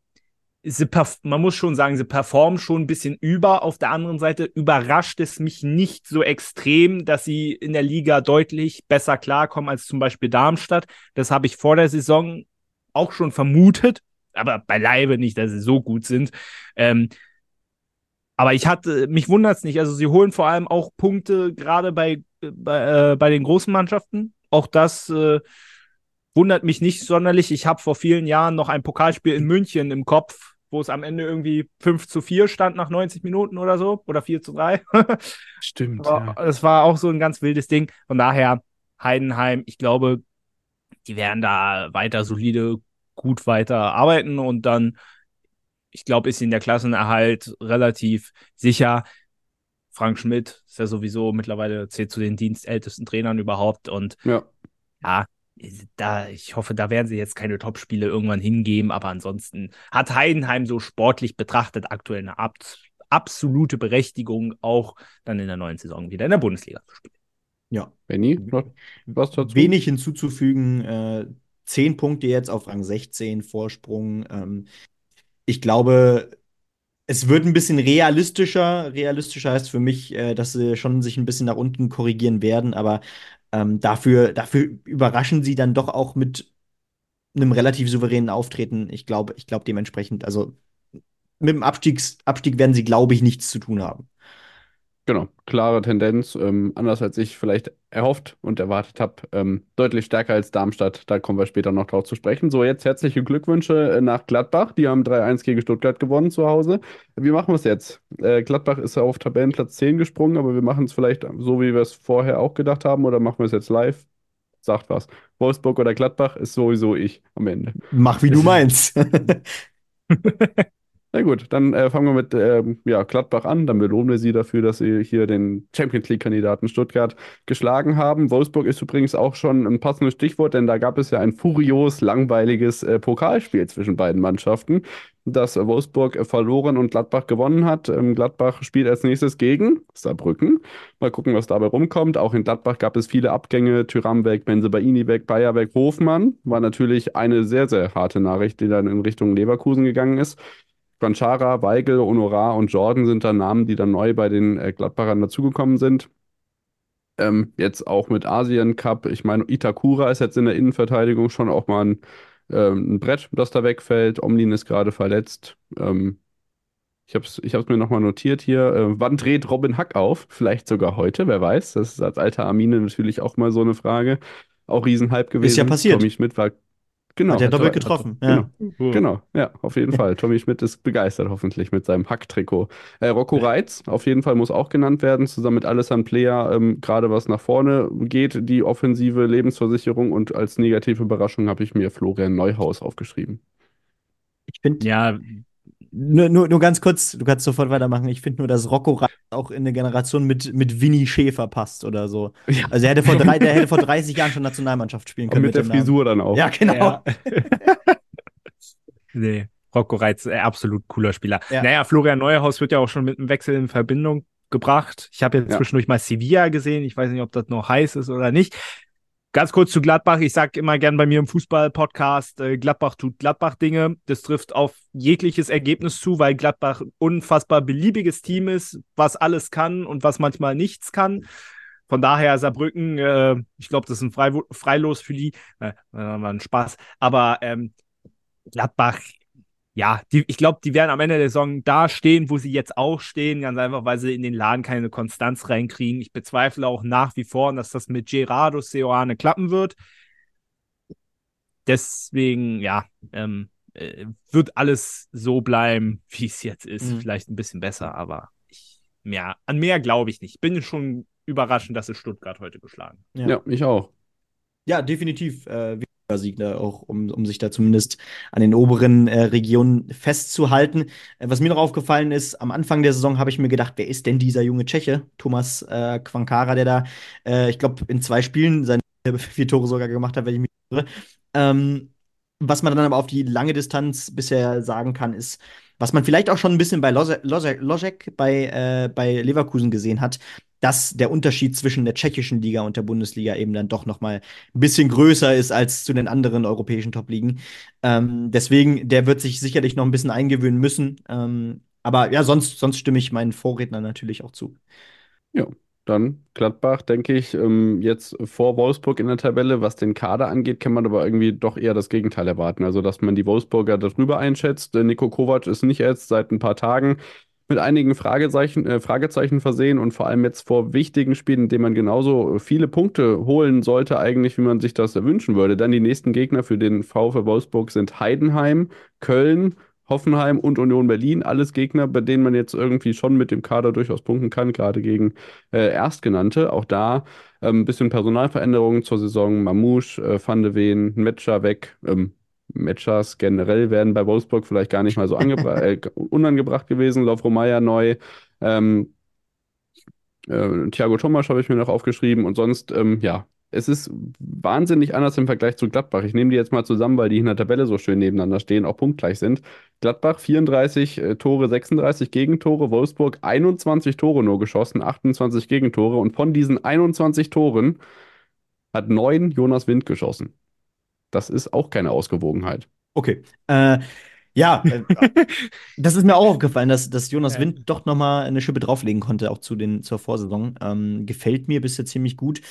Speaker 3: man muss schon sagen, sie performen schon ein bisschen über. Auf der anderen Seite überrascht es mich nicht so extrem, dass sie in der Liga deutlich besser klarkommen als zum Beispiel Darmstadt. Das habe ich vor der Saison auch schon vermutet, aber beileibe nicht, dass sie so gut sind. Ähm, aber ich hatte, mich wundert es nicht. Also sie holen vor allem auch Punkte gerade bei, bei, äh, bei den großen Mannschaften. Auch das äh, wundert mich nicht sonderlich. Ich habe vor vielen Jahren noch ein Pokalspiel in München im Kopf, wo es am Ende irgendwie 5 zu 4 stand nach 90 Minuten oder so. Oder 4 zu 3.
Speaker 2: Stimmt.
Speaker 3: Aber das war auch so ein ganz wildes Ding. Von daher, Heidenheim, ich glaube, die werden da weiter solide, gut weiter arbeiten und dann, ich glaube, ist ihnen der Klassenerhalt relativ sicher. Frank Schmidt ist ja sowieso mittlerweile zählt zu den dienstältesten Trainern überhaupt und
Speaker 2: Ja.
Speaker 3: ja, da, ich hoffe, da werden sie jetzt keine Topspiele irgendwann hingeben, aber ansonsten hat Heidenheim so sportlich betrachtet aktuell eine ab absolute Berechtigung, auch dann in der neuen Saison wieder in der Bundesliga zu spielen.
Speaker 1: Ja.
Speaker 2: Noch was dazu?
Speaker 1: Wenig hinzuzufügen. Äh, zehn Punkte jetzt auf Rang 16 Vorsprung. Ähm, ich glaube, es wird ein bisschen realistischer. Realistischer heißt für mich, äh, dass sie schon sich ein bisschen nach unten korrigieren werden, aber ähm, dafür, dafür überraschen sie dann doch auch mit einem relativ souveränen Auftreten. Ich glaube, ich glaube dementsprechend, also mit dem Abstiegs Abstieg werden sie, glaube ich, nichts zu tun haben.
Speaker 2: Genau, klare Tendenz, ähm, anders als ich vielleicht erhofft und erwartet habe, ähm, deutlich stärker als Darmstadt. Da kommen wir später noch drauf zu sprechen. So, jetzt herzliche Glückwünsche äh, nach Gladbach. Die haben 3-1 gegen Stuttgart gewonnen zu Hause. Wie machen wir es jetzt? Äh, Gladbach ist auf Tabellenplatz 10 gesprungen, aber wir machen es vielleicht so, wie wir es vorher auch gedacht haben, oder machen wir es jetzt live? Sagt was. Wolfsburg oder Gladbach ist sowieso ich am Ende.
Speaker 1: Mach wie du meinst.
Speaker 2: Na gut, dann äh, fangen wir mit ähm, ja, Gladbach an. Dann belohnen wir sie dafür, dass sie hier den Champions League-Kandidaten Stuttgart geschlagen haben. Wolfsburg ist übrigens auch schon ein passendes Stichwort, denn da gab es ja ein furios langweiliges äh, Pokalspiel zwischen beiden Mannschaften, das Wolfsburg verloren und Gladbach gewonnen hat. Ähm, Gladbach spielt als nächstes gegen Saarbrücken. Mal gucken, was dabei rumkommt. Auch in Gladbach gab es viele Abgänge. Tyram weg, Benzebaini weg, Bayer weg, Hofmann. War natürlich eine sehr, sehr harte Nachricht, die dann in Richtung Leverkusen gegangen ist. Banchara, Weigel, Honorar und Jordan sind da Namen, die dann neu bei den äh, Gladbachern dazugekommen sind. Ähm, jetzt auch mit Asien Cup. Ich meine, Itakura ist jetzt in der Innenverteidigung schon auch mal ein, ähm, ein Brett, das da wegfällt. Omlin ist gerade verletzt. Ähm, ich habe es ich mir nochmal notiert hier. Äh, wann dreht Robin Hack auf? Vielleicht sogar heute, wer weiß. Das ist als alter Armine natürlich auch mal so eine Frage. Auch Riesenhype gewesen.
Speaker 1: Ist ja passiert.
Speaker 2: Tommy Schmidt war Genau.
Speaker 1: Hat er doppelt getroffen.
Speaker 2: Hat, genau. genau, ja, auf jeden Fall. Tommy Schmidt ist begeistert hoffentlich mit seinem Hack-Trikot. Äh, Rocco Reitz, auf jeden Fall muss auch genannt werden, zusammen mit Alessandro Plea, ähm, gerade was nach vorne geht, die offensive Lebensversicherung und als negative Überraschung habe ich mir Florian Neuhaus aufgeschrieben.
Speaker 1: Ich finde, ja, nur, nur, nur ganz kurz, du kannst sofort weitermachen. Ich finde nur, dass Rocco Reitz auch in eine Generation mit, mit Winnie Schäfer passt oder so. Ja. Also er hätte vor drei, der hätte vor 30 Jahren schon Nationalmannschaft spielen können.
Speaker 2: Und mit, mit der Frisur Namen. dann auch.
Speaker 1: Ja, genau. Ja.
Speaker 3: nee, Rocco Reitz, äh, absolut cooler Spieler. Ja. Naja, Florian Neuhaus wird ja auch schon mit einem Wechsel in Verbindung gebracht. Ich habe jetzt ja. zwischendurch mal Sevilla gesehen. Ich weiß nicht, ob das noch heiß ist oder nicht. Ganz kurz zu Gladbach. Ich sage immer gern bei mir im Fußball-Podcast, äh, Gladbach tut Gladbach-Dinge. Das trifft auf jegliches Ergebnis zu, weil Gladbach ein unfassbar beliebiges Team ist, was alles kann und was manchmal nichts kann. Von daher Saarbrücken, äh, ich glaube, das ist ein Frei Freilos für die. Äh, war ein Spaß. Aber ähm, Gladbach ja, die, ich glaube, die werden am Ende der Saison da stehen, wo sie jetzt auch stehen, ganz einfach, weil sie in den Laden keine Konstanz reinkriegen. Ich bezweifle auch nach wie vor, dass das mit Gerardo Seoane klappen wird. Deswegen, ja, ähm, äh, wird alles so bleiben, wie es jetzt ist. Mhm. Vielleicht ein bisschen besser, aber ich, mehr, an mehr glaube ich nicht. Bin schon überraschend, dass es Stuttgart heute geschlagen.
Speaker 2: Ja, ja ich auch.
Speaker 1: Ja, definitiv. Äh, Sieg da auch, um, um sich da zumindest an den oberen äh, Regionen festzuhalten. Äh, was mir noch aufgefallen ist, am Anfang der Saison habe ich mir gedacht, wer ist denn dieser junge Tscheche, Thomas äh, Quankara, der da, äh, ich glaube, in zwei Spielen seine vier Tore sogar gemacht hat, wenn ich mich irre. Ähm, was man dann aber auf die lange Distanz bisher sagen kann, ist, was man vielleicht auch schon ein bisschen bei Lozek bei, äh, bei Leverkusen gesehen hat, dass der Unterschied zwischen der tschechischen Liga und der Bundesliga eben dann doch noch mal ein bisschen größer ist als zu den anderen europäischen Top-Ligen. Ähm, deswegen, der wird sich sicherlich noch ein bisschen eingewöhnen müssen. Ähm, aber ja, sonst, sonst stimme ich meinen Vorrednern natürlich auch zu.
Speaker 2: Ja, dann Gladbach, denke ich, ähm, jetzt vor Wolfsburg in der Tabelle. Was den Kader angeht, kann man aber irgendwie doch eher das Gegenteil erwarten. Also, dass man die Wolfsburger darüber einschätzt. Nico Kovac ist nicht erst seit ein paar Tagen mit einigen Fragezeichen, äh, Fragezeichen versehen und vor allem jetzt vor wichtigen Spielen, in denen man genauso viele Punkte holen sollte, eigentlich, wie man sich das wünschen würde. Dann die nächsten Gegner für den VfL Wolfsburg sind Heidenheim, Köln, Hoffenheim und Union Berlin. Alles Gegner, bei denen man jetzt irgendwie schon mit dem Kader durchaus punkten kann, gerade gegen äh, Erstgenannte. Auch da ein ähm, bisschen Personalveränderungen zur Saison. Mamouche, äh, Van de Ven, Metscher weg. Ähm, Matchers generell werden bei Wolfsburg vielleicht gar nicht mal so äh, unangebracht gewesen. Lovro neu. Ähm, äh, Thiago Thomas habe ich mir noch aufgeschrieben und sonst, ähm, ja, es ist wahnsinnig anders im Vergleich zu Gladbach. Ich nehme die jetzt mal zusammen, weil die in der Tabelle so schön nebeneinander stehen, auch punktgleich sind. Gladbach 34 äh, Tore, 36 Gegentore, Wolfsburg 21 Tore nur geschossen, 28 Gegentore und von diesen 21 Toren hat neun Jonas Wind geschossen. Das ist auch keine Ausgewogenheit.
Speaker 1: Okay. Äh, ja, äh, das ist mir auch aufgefallen, dass, dass Jonas Wind doch noch mal eine Schippe drauflegen konnte, auch zu den, zur Vorsaison. Ähm, gefällt mir bisher ziemlich gut.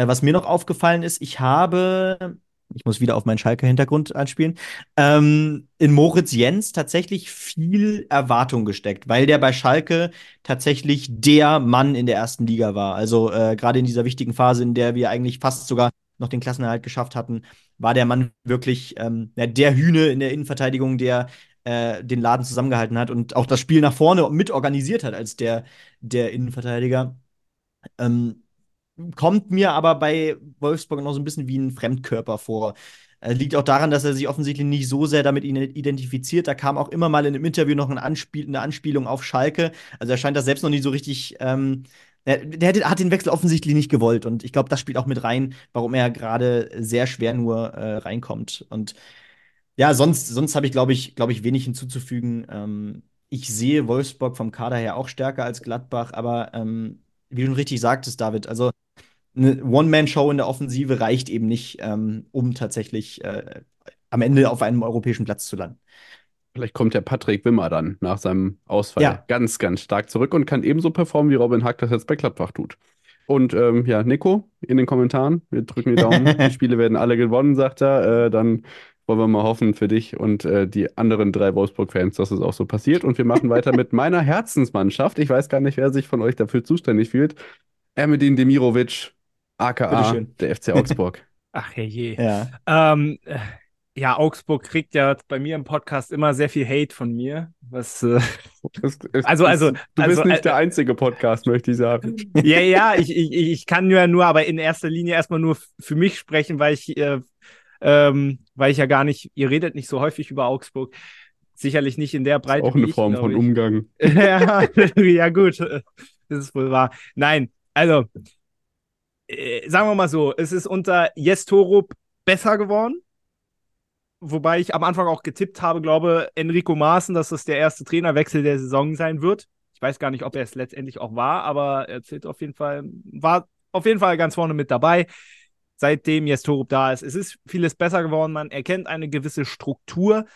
Speaker 1: Äh, was mir noch aufgefallen ist, ich habe, ich muss wieder auf meinen Schalke-Hintergrund anspielen, ähm, in Moritz Jens tatsächlich viel Erwartung gesteckt, weil der bei Schalke tatsächlich der Mann in der ersten Liga war. Also äh, gerade in dieser wichtigen Phase, in der wir eigentlich fast sogar noch den Klassenerhalt geschafft hatten, war der Mann wirklich ähm, der Hühne in der Innenverteidigung, der äh, den Laden zusammengehalten hat und auch das Spiel nach vorne mitorganisiert hat als der, der Innenverteidiger. Ähm, kommt mir aber bei Wolfsburg noch so ein bisschen wie ein Fremdkörper vor. Äh, liegt auch daran, dass er sich offensichtlich nicht so sehr damit identifiziert. Da kam auch immer mal in einem Interview noch ein Anspiel eine Anspielung auf Schalke. Also er scheint das selbst noch nicht so richtig. Ähm, der, der, hat den Wechsel offensichtlich nicht gewollt. Und ich glaube, das spielt auch mit rein, warum er gerade sehr schwer nur äh, reinkommt. Und ja, sonst, sonst habe ich, glaube ich, glaube ich, wenig hinzuzufügen. Ähm, ich sehe Wolfsburg vom Kader her auch stärker als Gladbach, aber ähm, wie du richtig sagtest, David, also eine One-Man-Show in der Offensive reicht eben nicht, ähm, um tatsächlich äh, am Ende auf einem europäischen Platz zu landen.
Speaker 2: Vielleicht kommt der Patrick Wimmer dann nach seinem Ausfall
Speaker 1: Ja.
Speaker 2: ganz, ganz stark zurück und kann ebenso performen, wie Robin Hack das jetzt bei Gladbach tut. Und ähm, ja, Nico, in den Kommentaren, wir drücken die Daumen. Die Spiele werden alle gewonnen, sagt er. Äh, dann wollen wir mal hoffen für dich und äh, die anderen drei Wolfsburg-Fans, dass es auch so passiert. Und wir machen weiter mit meiner Herzensmannschaft. Ich weiß gar nicht, wer sich von euch dafür zuständig fühlt. Ermedin Demirovic, aka der FC Augsburg.
Speaker 3: Ach herrje.
Speaker 1: Ja.
Speaker 3: Ähm, äh, ja, Augsburg kriegt ja bei mir im Podcast immer sehr viel Hate von mir. Was, äh,
Speaker 2: Es- es-
Speaker 3: Also- also-
Speaker 2: du bist
Speaker 3: also,
Speaker 2: nicht
Speaker 3: äh,
Speaker 2: der einzige Podcast, möchte ich sagen.
Speaker 3: ja, ja, ich, ich, ich kann ja nur, aber in erster Linie erstmal nur für mich sprechen, weil ich, äh, ähm, weil ich ja gar nicht, ihr redet nicht so häufig über Augsburg. Sicherlich nicht in der Breite.
Speaker 2: Auch
Speaker 3: wie
Speaker 2: eine
Speaker 3: ich,
Speaker 2: Form von
Speaker 3: ich.
Speaker 2: Umgang.
Speaker 3: ja, ja, gut. Das ist wohl wahr. Nein, also, äh, sagen wir mal so, es ist unter Jes Torup besser geworden. Wobei ich am Anfang auch getippt habe, glaube Enrico Maaßen, dass das der erste Trainerwechsel der Saison sein wird. Ich weiß gar nicht, ob er es letztendlich auch war, aber er zählt auf jeden Fall, war auf jeden Fall ganz vorne mit dabei. Seitdem Jes Torup da ist, es ist vieles besser geworden. Man erkennt eine gewisse Struktur.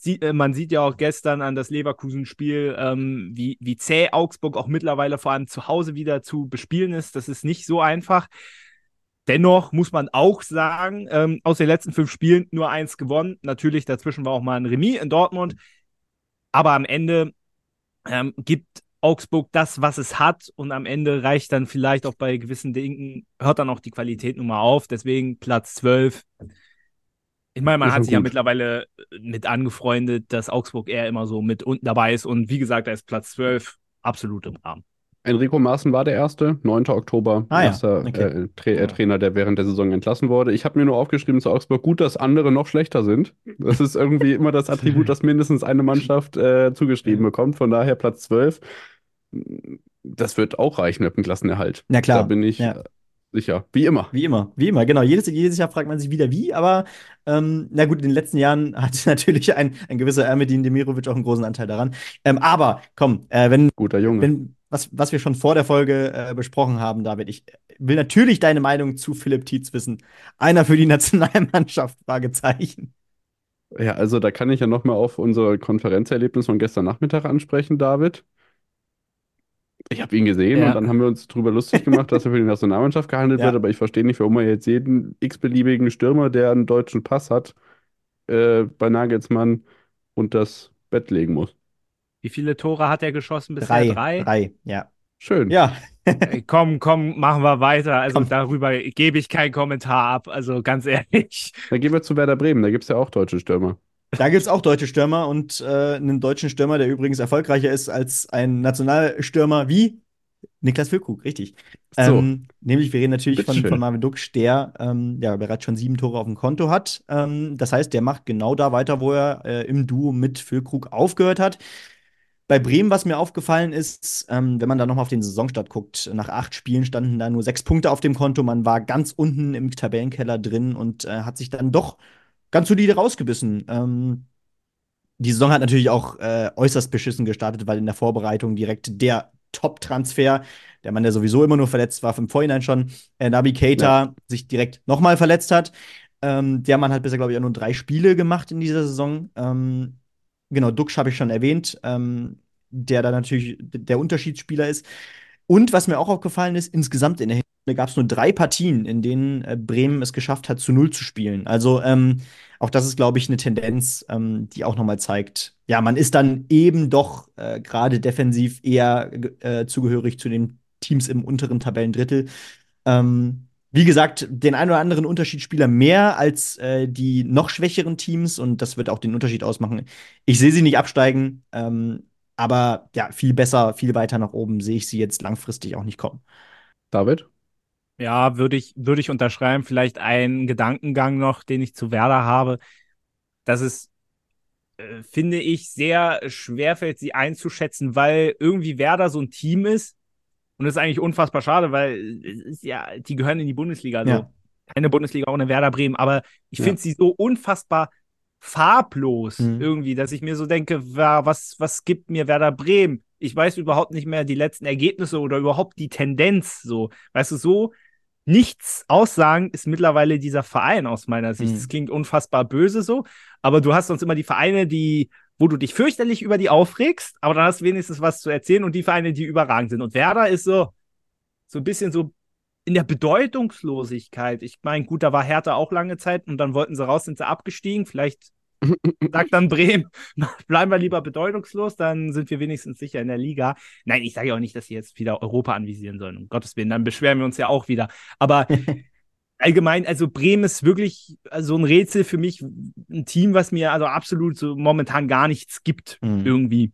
Speaker 3: Sie, äh, man sieht ja auch gestern an das Leverkusen-Spiel, ähm, wie, wie zäh Augsburg auch mittlerweile vor allem zu Hause wieder zu bespielen ist. Das ist nicht so einfach. Dennoch muss man auch sagen, ähm, aus den letzten fünf Spielen nur eins gewonnen. Natürlich, dazwischen war auch mal ein Remis in Dortmund. Aber am Ende ähm, gibt Augsburg das, was es hat. Und am Ende reicht dann vielleicht auch bei gewissen Dingen, hört dann auch die Qualität nun mal auf. Deswegen Platz 12. Ich meine, man hat sich ja
Speaker 2: gut.
Speaker 3: mittlerweile mit angefreundet, dass Augsburg eher immer so mit unten dabei ist. Und wie gesagt, da ist Platz 12 absolut im Rahmen.
Speaker 2: Enrico Maaßen war der erste, 9. Oktober,
Speaker 1: Ah ja,
Speaker 2: erster
Speaker 1: okay.
Speaker 2: äh, Tra äh, Trainer, der während der Saison entlassen wurde. Ich habe mir nur aufgeschrieben zu Augsburg, gut, dass andere noch schlechter sind. Das ist irgendwie immer das Attribut, das mindestens eine Mannschaft äh, zugeschrieben bekommt. Von daher Platz 12. Das wird auch reichen mit dem Klassenerhalt.
Speaker 1: Na klar.
Speaker 2: Da bin ich
Speaker 1: Ja.
Speaker 2: Sicher. Wie immer.
Speaker 1: Wie immer, wie immer, genau. Jedes, jedes Jahr fragt man sich wieder wie, aber ähm, na gut, in den letzten Jahren hat natürlich ein, ein gewisser Ermedin Demirovic auch einen großen Anteil daran. Ähm, aber komm, äh, wenn,
Speaker 2: Guter Junge.
Speaker 1: wenn was, was wir schon vor der Folge äh, besprochen haben, David, ich will natürlich deine Meinung zu Philipp Tietz wissen. Einer für die Nationalmannschaft, Fragezeichen.
Speaker 2: Ja, also da kann ich ja nochmal auf unser Konferenzerlebnis von gestern Nachmittag ansprechen, David. Ich habe ihn gesehen
Speaker 3: Ja.
Speaker 2: und dann haben wir uns darüber lustig gemacht, dass er für die Nationalmannschaft gehandelt
Speaker 1: Ja.
Speaker 2: wird, aber ich verstehe nicht, warum er jetzt jeden x-beliebigen Stürmer, der einen deutschen Pass hat, äh, bei Nagelsmann unter das Bett legen muss.
Speaker 3: Wie viele Tore hat er geschossen bisher?
Speaker 1: Drei,
Speaker 3: Drei?
Speaker 1: drei, ja.
Speaker 2: Schön.
Speaker 1: Ja,
Speaker 3: komm, komm, machen wir weiter. Also
Speaker 1: Komm.
Speaker 3: darüber gebe ich keinen Kommentar ab. Also ganz ehrlich.
Speaker 2: Dann gehen wir zu Werder Bremen, da gibt es ja auch deutsche Stürmer.
Speaker 1: Da gibt es auch deutsche Stürmer und äh, einen deutschen Stürmer, der übrigens erfolgreicher ist als ein Nationalstürmer wie Niklas Füllkrug, richtig.
Speaker 2: So.
Speaker 1: Ähm, nämlich, wir reden natürlich von, von Marvin Duksch, der ähm, ja bereits schon sieben Tore auf dem Konto hat. Ähm, das heißt, der macht genau da weiter, wo er äh, im Duo mit Füllkrug aufgehört hat. Bei Bremen, was mir aufgefallen ist, ähm, wenn man da nochmal auf den Saisonstart guckt, nach acht Spielen standen da nur sechs Punkte auf dem Konto. Man war ganz unten im Tabellenkeller drin und äh, hat sich dann doch ganz solide rausgebissen. Ähm, die Saison hat natürlich auch äh, äußerst beschissen gestartet, weil in der Vorbereitung direkt der Top-Transfer, der Mann, der sowieso immer nur verletzt war, im Vorhinein schon, äh, Nabi Keita, sich direkt nochmal verletzt hat. Ähm, der Mann hat bisher, glaube ich, auch nur drei Spiele gemacht in dieser Saison. Ähm, genau, Duxch habe ich schon erwähnt, ähm, der da natürlich der Unterschiedsspieler ist. Und was mir auch aufgefallen ist, insgesamt in der gab es nur drei Partien, in denen äh, Bremen es geschafft hat, zu Null zu spielen. Also ähm, auch das ist, glaube ich, eine Tendenz, ähm, die auch nochmal zeigt, ja, man ist dann eben doch äh, gerade defensiv eher äh, zugehörig zu den Teams im unteren Tabellendrittel. Ähm, wie gesagt, den einen oder anderen Unterschiedsspieler mehr als äh, die noch schwächeren Teams und das wird auch den Unterschied ausmachen. Ich sehe sie nicht absteigen, ähm, aber ja, viel besser, viel weiter nach oben sehe ich sie jetzt langfristig auch nicht kommen.
Speaker 2: David?
Speaker 3: Ja, würde ich, würde ich unterschreiben. Vielleicht einen Gedankengang noch, den ich zu Werder habe, dass es, äh, finde ich, sehr schwerfällt, sie einzuschätzen, weil irgendwie Werder so ein Team ist. Und das ist eigentlich unfassbar schade, weil ist ja, die gehören in die Bundesliga. Also
Speaker 1: Ja.
Speaker 3: keine Bundesliga ohne Werder Bremen. Aber ich
Speaker 2: Ja.
Speaker 3: finde sie so unfassbar farblos
Speaker 1: Mhm.
Speaker 3: irgendwie, dass ich mir so denke, wa- was, was gibt mir Werder Bremen? Ich weiß überhaupt nicht mehr die letzten Ergebnisse oder überhaupt die Tendenz. So, weißt du, so nichts aussagen ist mittlerweile dieser Verein aus meiner Sicht.
Speaker 1: Mhm.
Speaker 3: Das klingt unfassbar böse so, aber du hast sonst immer die Vereine, die, wo du dich fürchterlich über die aufregst, aber dann hast du wenigstens was zu erzählen und die Vereine, die überragend sind. Und Werder ist so, so ein bisschen so in der Bedeutungslosigkeit. Ich meine, gut, da war Hertha auch lange Zeit und dann wollten sie raus, sind sie abgestiegen. Vielleicht sagt dann Bremen, bleiben wir lieber bedeutungslos, dann sind wir wenigstens sicher in der Liga. Nein, ich sage ja auch nicht, dass sie jetzt wieder Europa anvisieren sollen, um Gottes Willen, dann beschweren wir uns ja auch wieder. Aber allgemein, also Bremen ist wirklich so ein Rätsel für mich, ein Team, was mir also absolut so momentan gar nichts gibt,
Speaker 1: Mhm.
Speaker 3: irgendwie.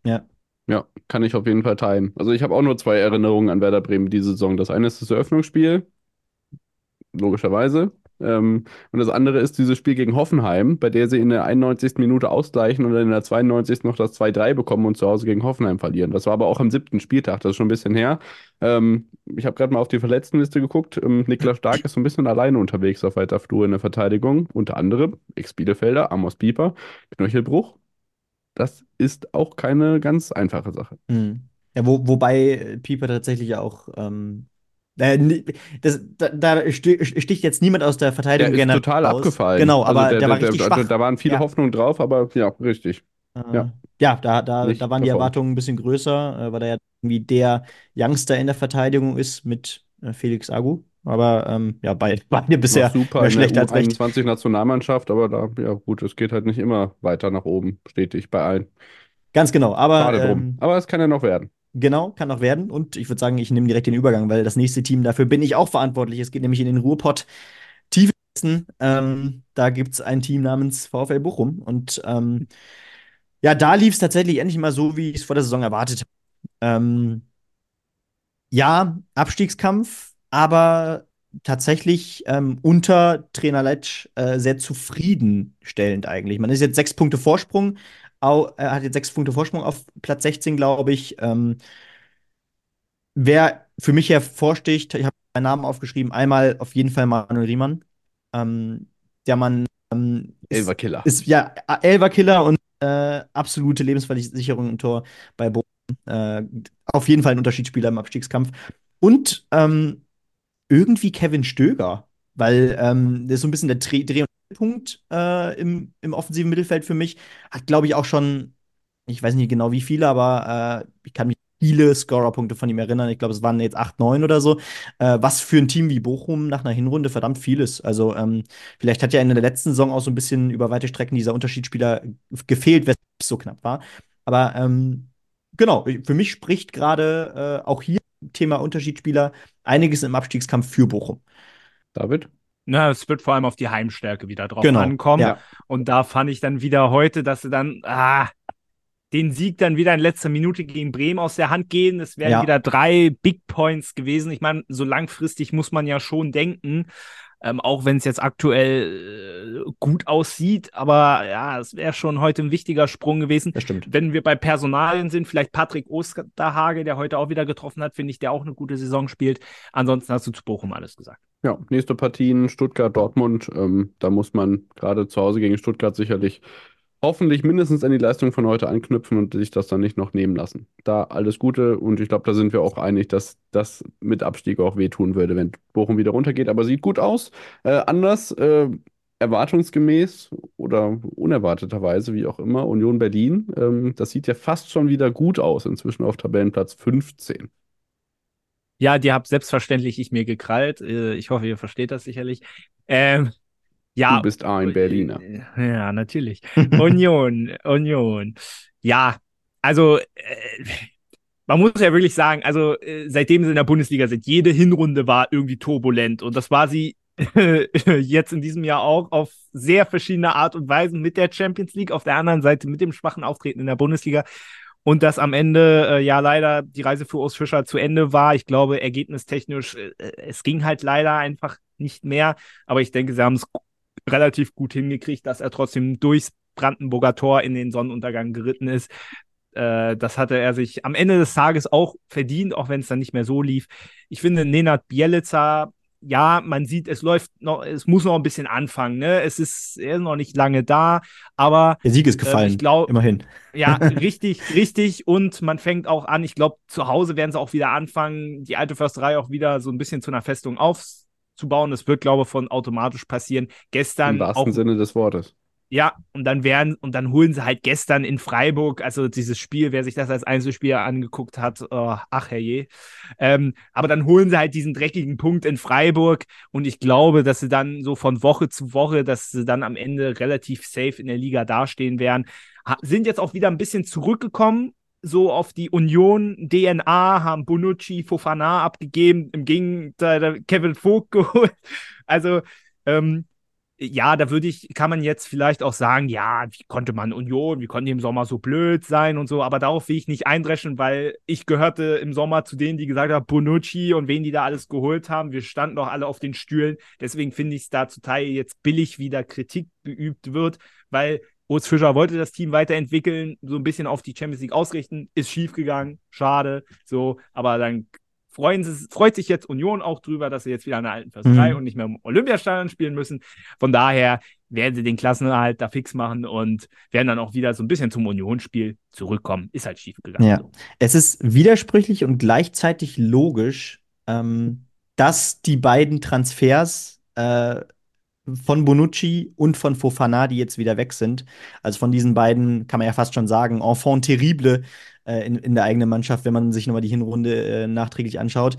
Speaker 2: Ja, kann ich auf jeden Fall teilen. Also ich habe auch nur zwei Erinnerungen an Werder Bremen diese Saison. Das eine ist das Eröffnungsspiel, logischerweise. Ähm, und das andere ist dieses Spiel gegen Hoffenheim, bei der sie in der 91. Minute ausgleichen und dann in der 92. noch das 2-3 bekommen und zu Hause gegen Hoffenheim verlieren. Das war aber auch am siebten Spieltag, das ist schon ein bisschen her. Ähm, ich habe gerade mal auf die Verletztenliste geguckt. Ähm, Niklas Stark ist so ein bisschen alleine unterwegs auf weiter Flur in der Verteidigung. Unter anderem Ex-Bielefelder, Amos Pieper, Knöchelbruch. Das ist auch keine ganz einfache Sache.
Speaker 1: Mhm. Ja, wo, wobei Pieper tatsächlich auch ähm, äh, das, da, da sti- sticht jetzt niemand aus der
Speaker 2: Der
Speaker 1: Verteidigung
Speaker 2: ist
Speaker 1: generell
Speaker 2: total
Speaker 1: raus.
Speaker 2: abgefallen.
Speaker 1: Genau,
Speaker 2: Also
Speaker 1: aber
Speaker 2: der,
Speaker 1: der, war
Speaker 2: der,
Speaker 1: richtig
Speaker 2: der,
Speaker 1: schwach.
Speaker 2: Da waren viele
Speaker 1: Ja.
Speaker 2: Hoffnungen drauf, aber ja, richtig.
Speaker 1: Äh,
Speaker 2: Ja.
Speaker 1: ja, da, da,
Speaker 2: Nicht
Speaker 1: da waren die. Erwartungen ein bisschen größer, äh, weil er ja irgendwie der Youngster in der Verteidigung ist mit äh, Felix Agu. Aber ähm, ja, beide, beide bisher
Speaker 2: Noch super
Speaker 1: mehr schlecht
Speaker 2: der
Speaker 1: als recht.
Speaker 2: U21-Nationalmannschaft, aber da, ja gut, es geht halt nicht immer weiter nach oben, stetig bei allen.
Speaker 1: Ganz genau. Aber ähm,
Speaker 2: Aber es kann ja noch werden.
Speaker 1: Genau, kann noch werden. Und ich würde sagen, ich nehme direkt den Übergang, weil das nächste Team, dafür bin ich auch verantwortlich. Es geht nämlich in den Ruhrpott Tiefesten. Ähm, da gibt es ein Team namens VfL Bochum. Und ähm, ja, da lief es tatsächlich endlich mal so, wie ich es vor der Saison erwartet habe. Ähm, ja, Abstiegskampf, aber tatsächlich ähm, unter Trainer Letsch äh, sehr zufriedenstellend eigentlich. Man ist jetzt sechs Punkte Vorsprung, au, er hat jetzt sechs Punkte Vorsprung auf Platz 16, glaube ich. Ähm, wer für mich hervorsticht, ich habe meinen Namen aufgeschrieben, einmal auf jeden Fall Manuel Riemann. Ähm, der Mann ähm, ist, ist ja Elverkiller und äh, absolute Lebensversicherung im Tor bei Bochum. Äh, auf jeden Fall ein Unterschiedsspieler im Abstiegskampf. Und ähm, irgendwie Kevin Stöger, weil ähm, das ist so ein bisschen der Dreh- und Punkt äh, im, im offensiven Mittelfeld für mich. Hat, glaube ich, auch schon, ich weiß nicht genau wie viele, aber äh, ich kann mich viele Scorerpunkte von ihm erinnern. Ich glaube, es waren jetzt 8, 9 oder so. Äh, was für ein Team wie Bochum nach einer Hinrunde verdammt vieles. Also, ähm, vielleicht hat ja in der letzten Saison auch so ein bisschen über weite Strecken dieser Unterschiedsspieler gefehlt, weshalb es so knapp war. Aber ähm, genau, für mich spricht gerade äh, auch hier Thema Unterschiedsspieler einiges im Abstiegskampf für Bochum.
Speaker 2: David?
Speaker 3: Na, es wird vor allem auf die Heimstärke wieder drauf
Speaker 1: Genau,
Speaker 3: ankommen.
Speaker 1: ja.
Speaker 3: Und da fand ich dann wieder heute, dass sie dann ah, den Sieg dann wieder in letzter Minute gegen Bremen aus der Hand gehen. Es wären
Speaker 1: Ja.
Speaker 3: wieder drei Big Points gewesen. Ich meine, so langfristig muss man ja schon denken, ähm, auch wenn es jetzt aktuell äh, gut aussieht. Aber ja, es wäre schon heute ein wichtiger Sprung gewesen.
Speaker 1: Das stimmt.
Speaker 3: Wenn wir bei Personalien sind, vielleicht Patrick Osterhage, der heute auch wieder getroffen hat, finde ich, der auch eine gute Saison spielt. Ansonsten hast du zu Bochum alles gesagt.
Speaker 2: Ja, nächste Partien Stuttgart, Dortmund. Ähm, da muss man gerade zu Hause gegen Stuttgart sicherlich hoffentlich mindestens an die Leistung von heute anknüpfen und sich das dann nicht noch nehmen lassen. Da alles Gute und ich glaube, da sind wir auch einig, dass das mit Abstieg auch wehtun würde, wenn Bochum wieder runtergeht. Aber sieht gut aus. Äh, anders, äh, erwartungsgemäß oder unerwarteterweise, wie auch immer, Union Berlin. Ähm, das sieht ja fast schon wieder gut aus, inzwischen auf Tabellenplatz 15.
Speaker 3: Ja, die habt selbstverständlich ich mir gekrallt. Äh, Ich hoffe, ihr versteht das sicherlich. Ähm, ja.
Speaker 2: Du bist ein Berliner.
Speaker 3: Äh, Ja, natürlich. Union, Union. Ja, also äh, man muss ja wirklich sagen, also äh, seitdem sie in der Bundesliga sind, jede Hinrunde war irgendwie turbulent und das war sie jetzt in diesem Jahr auch auf sehr verschiedene Art und Weisen mit der Champions League, auf der anderen Seite mit dem schwachen Auftreten in der Bundesliga. und dass am Ende äh, ja leider die Reise für Urs Fischer zu Ende war. Ich glaube, ergebnistechnisch, äh, es ging halt leider einfach nicht mehr, aber ich denke, sie haben es relativ gut hingekriegt, dass er trotzdem durchs Brandenburger Tor in den Sonnenuntergang geritten ist. Äh, das hatte er sich am Ende des Tages auch verdient, auch wenn es dann nicht mehr so lief. Ich finde, Nenad Bielica ja, man sieht, es läuft noch, es muss noch ein bisschen anfangen. Ne? Es ist, er ist noch nicht lange da, aber
Speaker 1: der Sieg ist gefallen. Äh, ich glaube, immerhin.
Speaker 3: Ja, richtig, richtig. Und man fängt auch an. Ich glaube, zu Hause werden sie auch wieder anfangen, die alte Försterei auch wieder so ein bisschen zu einer Festung aufzubauen. Das wird, glaube ich, von automatisch passieren. Gestern
Speaker 2: im wahrsten
Speaker 3: auch,
Speaker 2: Sinne des Wortes.
Speaker 3: Ja, und dann werden, und dann holen sie halt gestern in Freiburg, also dieses Spiel, wer sich das als Einzelspieler angeguckt hat, oh, ach herrje. Ähm, aber dann holen sie halt diesen dreckigen Punkt in Freiburg und ich glaube, dass sie dann so von Woche zu Woche, dass sie dann am Ende relativ safe in der Liga dastehen werden. Ha sind jetzt auch wieder ein bisschen zurückgekommen, so auf die Union DNA, haben Bonucci, Fofana abgegeben, im Gegenteil Kevin Vogt geholt. Also, ähm, ja, da würde ich, kann man jetzt vielleicht auch sagen, ja, wie konnte man Union, wie konnte im Sommer so blöd sein und so, aber darauf will ich nicht eindreschen, weil ich gehörte im Sommer zu denen, die gesagt haben, Bonucci und wen die da alles geholt haben. Wir standen doch alle auf den Stühlen. Deswegen finde ich es da zu Teil jetzt billig, wie da Kritik geübt wird, weil Urs Fischer wollte das Team weiterentwickeln, so ein bisschen auf die Champions League ausrichten, ist schiefgegangen, schade, so, aber dann freuen sie, freut sich jetzt Union auch drüber, dass sie jetzt wieder an der alten Försterei mhm. und nicht mehr im Olympiastadion spielen müssen. Von daher werden sie den Klassenerhalt da fix machen und werden dann auch wieder so ein bisschen zum Unionsspiel zurückkommen. Ist halt schief gegangen.
Speaker 1: Ja. Es ist widersprüchlich und gleichzeitig logisch, ähm, dass die beiden Transfers äh, von Bonucci und von Fofana, die jetzt wieder weg sind, also von diesen beiden kann man ja fast schon sagen, enfant terrible äh, in, in der eigenen Mannschaft, wenn man sich nochmal die Hinrunde äh, nachträglich anschaut.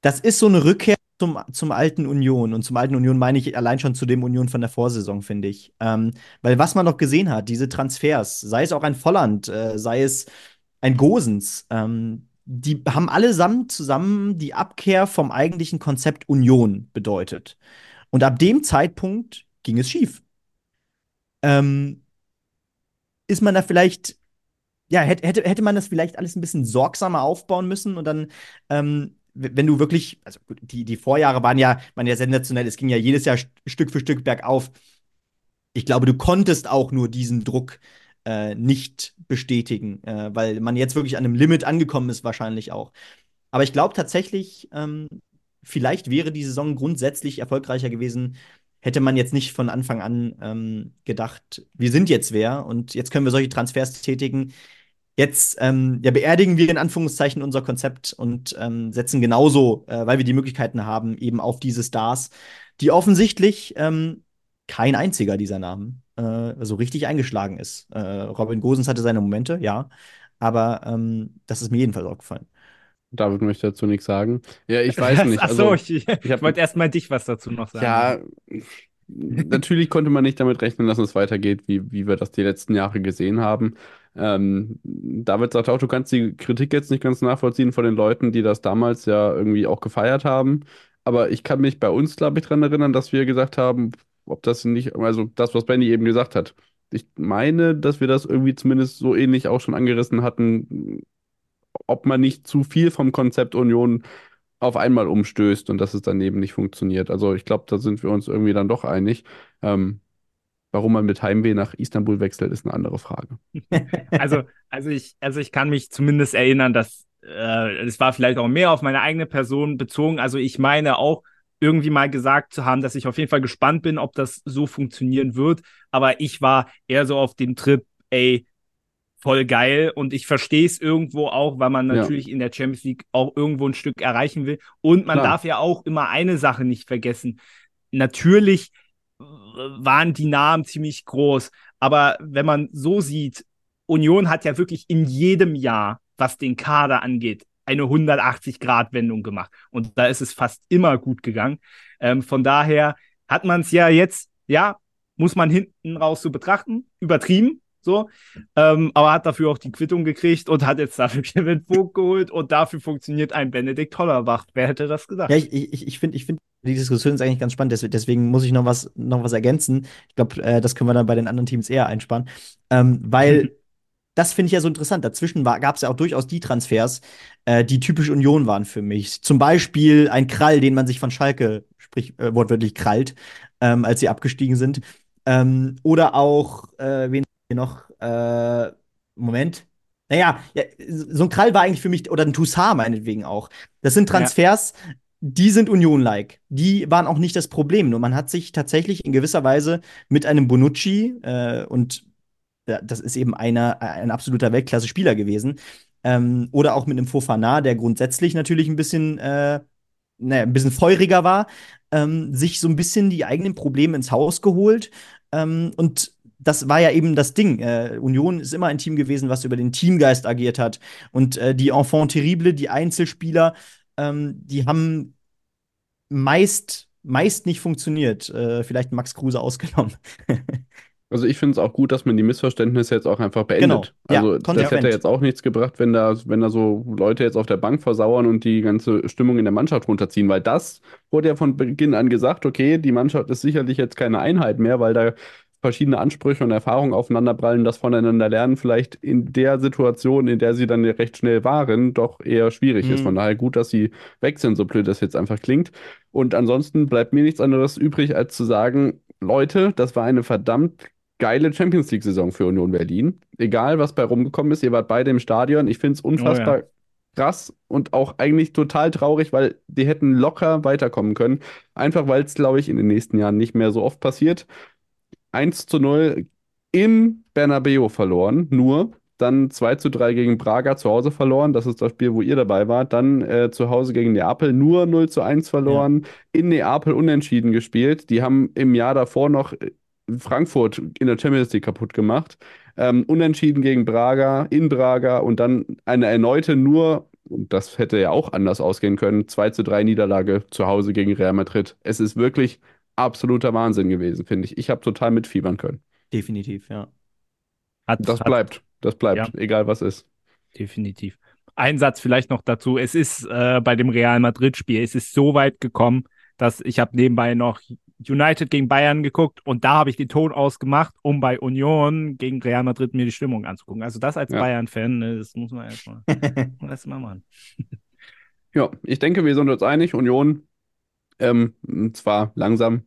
Speaker 1: Das ist so eine Rückkehr zum, zum alten Union. Und zum alten Union meine ich allein schon zu dem Union von der Vorsaison, finde ich. Ähm, weil was man noch gesehen hat, diese Transfers, sei es auch ein Volland, äh, sei es ein Gosens, ähm, die haben allesamt zusammen die Abkehr vom eigentlichen Konzept Union bedeutet. Und ab dem Zeitpunkt ging es schief. Ähm, ist man da vielleicht ja, hätte, hätte man das vielleicht alles ein bisschen sorgsamer aufbauen müssen und dann, ähm, wenn du wirklich, also die, die Vorjahre waren ja, waren ja sensationell, es ging ja jedes Jahr Stück für Stück bergauf. Ich glaube, du konntest auch nur diesen Druck äh, nicht bestätigen, äh, weil man jetzt wirklich an einem Limit angekommen ist, wahrscheinlich auch. Aber ich glaube tatsächlich, ähm, vielleicht wäre die Saison grundsätzlich erfolgreicher gewesen, hätte man jetzt nicht von Anfang an ähm, gedacht, wir sind jetzt wer und jetzt können wir solche Transfers tätigen, Jetzt ähm, ja, beerdigen wir in Anführungszeichen unser Konzept und ähm, setzen genauso, äh, weil wir die Möglichkeiten haben, eben auf diese Stars, die offensichtlich ähm, kein einziger dieser Namen äh, so richtig eingeschlagen ist. Äh, Robin Gosens hatte seine Momente, ja, aber ähm, das ist mir jedenfalls aufgefallen.
Speaker 2: David möchte dazu nichts sagen. Ja, ich weiß nicht.
Speaker 3: Achso, also, ich, ich wollte erst mal dich was dazu noch sagen.
Speaker 2: Ja, natürlich konnte man nicht damit rechnen, dass es weitergeht, wie, wie wir das die letzten Jahre gesehen haben. Ähm, David sagt auch, du kannst die Kritik jetzt nicht ganz nachvollziehen von den Leuten, die das damals ja irgendwie auch gefeiert haben. Aber ich kann mich bei uns, glaube ich, daran erinnern, dass wir gesagt haben, ob das nicht, also das, was Benny eben gesagt hat. Ich meine, dass wir das irgendwie zumindest so ähnlich auch schon angerissen hatten, ob man nicht zu viel vom Konzept Union auf einmal umstößt und dass es dann eben nicht funktioniert. Also ich glaube, da sind wir uns irgendwie dann doch einig. Ähm, Warum man mit Heimweh nach Istanbul wechselt, ist eine andere Frage.
Speaker 3: Also, also, ich, also ich kann mich zumindest erinnern, dass äh, es war vielleicht auch mehr auf meine eigene Person bezogen. Also ich meine auch irgendwie mal gesagt zu haben, dass ich auf jeden Fall gespannt bin, ob das so funktionieren wird. Aber ich war eher so auf dem Trip, ey, voll geil. Und ich verstehe es irgendwo auch, weil man natürlich ja. in der Champions League auch irgendwo ein Stück erreichen will. Und man Klar. darf ja auch immer eine Sache nicht vergessen. Natürlich waren die Namen ziemlich groß. Aber wenn man so sieht, Union hat ja wirklich in jedem Jahr, was den Kader angeht, eine 180-Grad-Wendung gemacht. Und da ist es fast immer gut gegangen. Ähm, von daher hat man es ja jetzt, ja, muss man hinten raus so betrachten, übertrieben, so, ähm, aber hat dafür auch die Quittung gekriegt und hat jetzt dafür Kevin Vogt geholt und dafür funktioniert ein Benedikt Hollerbach. Wer hätte das gesagt?
Speaker 1: Ja, ich, ich, ich finde, ich find, die Diskussion ist eigentlich ganz spannend, deswegen muss ich noch was, noch was ergänzen. Ich glaube, äh, das können wir dann bei den anderen Teams eher einsparen. Ähm, weil das finde ich ja so interessant. Dazwischen gab es ja auch durchaus die Transfers, äh, die typisch Union waren für mich. Zum Beispiel ein Krall, den man sich von Schalke, sprich äh, wortwörtlich krallt, ähm, als sie abgestiegen sind. Ähm, oder auch, äh, wen noch? Äh, Moment. Naja, ja, so ein Krall war eigentlich für mich, oder ein Toussaint meinetwegen auch. Das sind Transfers, ja. die sind Union-like. Die waren auch nicht das Problem. Nur man hat sich tatsächlich in gewisser Weise mit einem Bonucci äh, und das ist eben einer, ein absoluter Weltklasse-Spieler gewesen. Ähm, oder auch mit einem Fofana, der grundsätzlich natürlich ein bisschen, äh, naja, ein bisschen feuriger war, ähm, sich so ein bisschen die eigenen Probleme ins Haus geholt. Ähm, und das war ja eben das Ding. Äh, Union ist immer ein Team gewesen, was über den Teamgeist agiert hat. Und äh, die Enfant terrible, die Einzelspieler, ähm, die haben meist, meist nicht funktioniert. Äh, vielleicht Max Kruse ausgenommen.
Speaker 2: Also ich finde es auch gut, dass man die Missverständnisse jetzt auch einfach beendet.
Speaker 1: Genau.
Speaker 2: Also ja, das hätte jetzt auch nichts gebracht, wenn da, wenn da so Leute jetzt auf der Bank versauern und die ganze Stimmung in der Mannschaft runterziehen, weil das wurde ja von Beginn an gesagt, okay, die Mannschaft ist sicherlich jetzt keine Einheit mehr, weil da verschiedene Ansprüche und Erfahrungen aufeinanderprallen, das voneinander lernen vielleicht in der Situation, in der sie dann recht schnell waren, doch eher schwierig mhm. ist. Von daher gut, dass sie weg sind, so blöd das jetzt einfach klingt. Und ansonsten bleibt mir nichts anderes übrig, als zu sagen, Leute, das war eine verdammt geile Champions League-Saison für Union Berlin. Egal, was bei rumgekommen ist, ihr wart beide im Stadion. Ich finde es unfassbar oh, ja. krass und auch eigentlich total traurig, weil die hätten locker weiterkommen können. Einfach weil es, glaube ich, in den nächsten Jahren nicht mehr so oft passiert. 1 zu 0 im Bernabeu verloren, nur. Dann 2 zu 3 gegen Braga zu Hause verloren. Das ist das Spiel, wo ihr dabei wart. Dann äh, zu Hause gegen Neapel nur 0 zu 1 verloren. Ja. In Neapel unentschieden gespielt. Die haben im Jahr davor noch äh, Frankfurt in der Champions League kaputt gemacht. Ähm, unentschieden gegen Braga, in Braga und dann eine erneute nur, und das hätte ja auch anders ausgehen können, 2 zu 3 Niederlage zu Hause gegen Real Madrid. Es ist wirklich absoluter Wahnsinn gewesen, finde ich. Ich habe total mitfiebern können.
Speaker 1: Definitiv, ja.
Speaker 2: Hat, das hat, bleibt, das bleibt, ja. egal was ist.
Speaker 3: Definitiv. Ein Satz vielleicht noch dazu. Es ist äh, bei dem Real Madrid-Spiel, es ist so weit gekommen, dass ich habe nebenbei noch United gegen Bayern geguckt und da habe ich den Ton ausgemacht, um bei Union gegen Real Madrid mir die Stimmung anzugucken. Also das als ja. Bayern-Fan, ne, das muss man erstmal erst machen.
Speaker 2: Ja, ich denke, wir sind uns einig. Union ähm, zwar langsam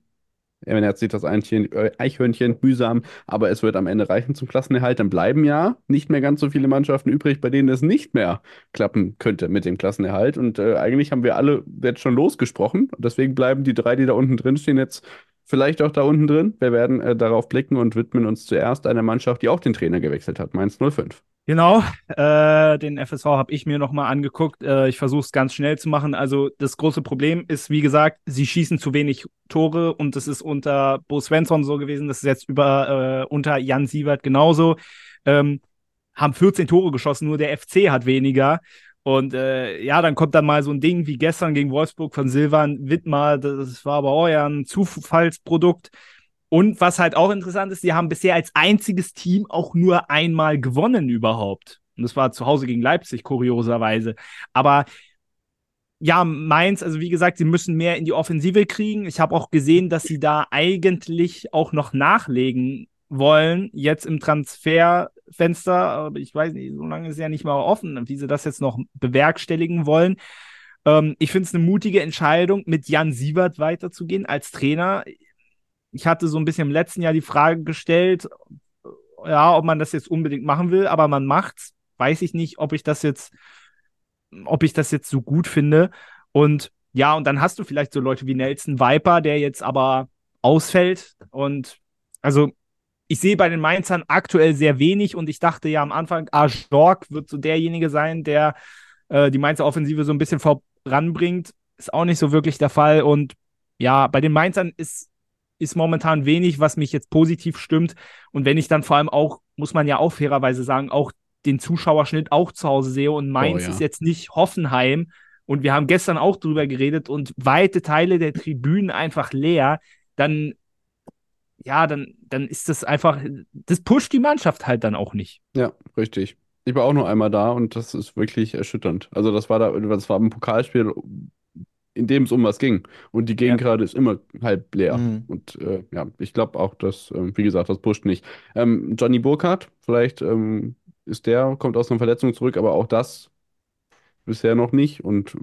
Speaker 2: er hat sich das Eichhörnchen mühsam, aber es wird am Ende reichen zum Klassenerhalt. Dann bleiben ja nicht mehr ganz so viele Mannschaften übrig, bei denen es nicht mehr klappen könnte mit dem Klassenerhalt. Und äh, eigentlich haben wir alle jetzt schon losgesprochen. Deswegen bleiben die drei, die da unten drin stehen, jetzt vielleicht auch da unten drin. Wir werden äh, darauf blicken und widmen uns zuerst einer Mannschaft, die auch den Trainer gewechselt hat, Mainz 05.
Speaker 3: Genau, äh, den FSV habe ich mir nochmal angeguckt. Äh, ich versuche es ganz schnell zu machen. Also das große Problem ist, wie gesagt, sie schießen zu wenig Tore und das ist unter Bo Svensson so gewesen. Das ist jetzt über äh, unter Jan Sievert genauso. Ähm, haben 14 Tore geschossen, nur der FC hat weniger. Und äh, ja, dann kommt dann mal so ein Ding wie gestern gegen Wolfsburg von Silvan Wittmar. Das war aber auch ja ein Zufallsprodukt. Und was halt auch interessant ist, die haben bisher als einziges Team auch nur einmal gewonnen überhaupt. Und das war zu Hause gegen Leipzig, kurioserweise. Aber ja, Mainz, also wie gesagt, sie müssen mehr in die Offensive kriegen. Ich habe auch gesehen, dass sie da eigentlich auch noch nachlegen wollen, jetzt im Transferfenster. Aber ich weiß nicht, so lange ist ja nicht mal offen, wie sie das jetzt noch bewerkstelligen wollen. Ähm, ich finde es eine mutige Entscheidung, mit Jan Sievert weiterzugehen als Trainer ich hatte so ein bisschen im letzten Jahr die Frage gestellt, ja, ob man das jetzt unbedingt machen will, aber man macht's. Weiß ich nicht, ob ich das jetzt, ob ich das jetzt so gut finde. Und ja, und dann hast du vielleicht so Leute wie Nelson Viper, der jetzt aber ausfällt. Und also ich sehe bei den Mainzern aktuell sehr wenig und ich dachte ja am Anfang, ah, wird so derjenige sein, der äh, die Mainzer Offensive so ein bisschen voranbringt. Ist auch nicht so wirklich der Fall. Und ja, bei den Mainzern ist ist momentan wenig, was mich jetzt positiv stimmt. Und wenn ich dann vor allem auch, muss man ja auch fairerweise sagen, auch den Zuschauerschnitt auch zu Hause sehe und Mainz oh, ja. ist jetzt nicht Hoffenheim und wir haben gestern auch drüber geredet und weite Teile der Tribünen einfach leer, dann ja, dann, dann ist das einfach, das pusht die Mannschaft halt dann auch nicht.
Speaker 2: Ja, richtig. Ich war auch nur einmal da und das ist wirklich erschütternd. Also das war da, das war ein Pokalspiel, in dem es um was ging. Und die Gegend ja. gerade ist immer halb leer. Mhm. Und äh, ja, ich glaube auch, dass, äh, wie gesagt, das pusht nicht. Ähm, Johnny Burkhardt, vielleicht ähm, ist der, kommt aus einer Verletzung zurück, aber auch das bisher noch nicht. Und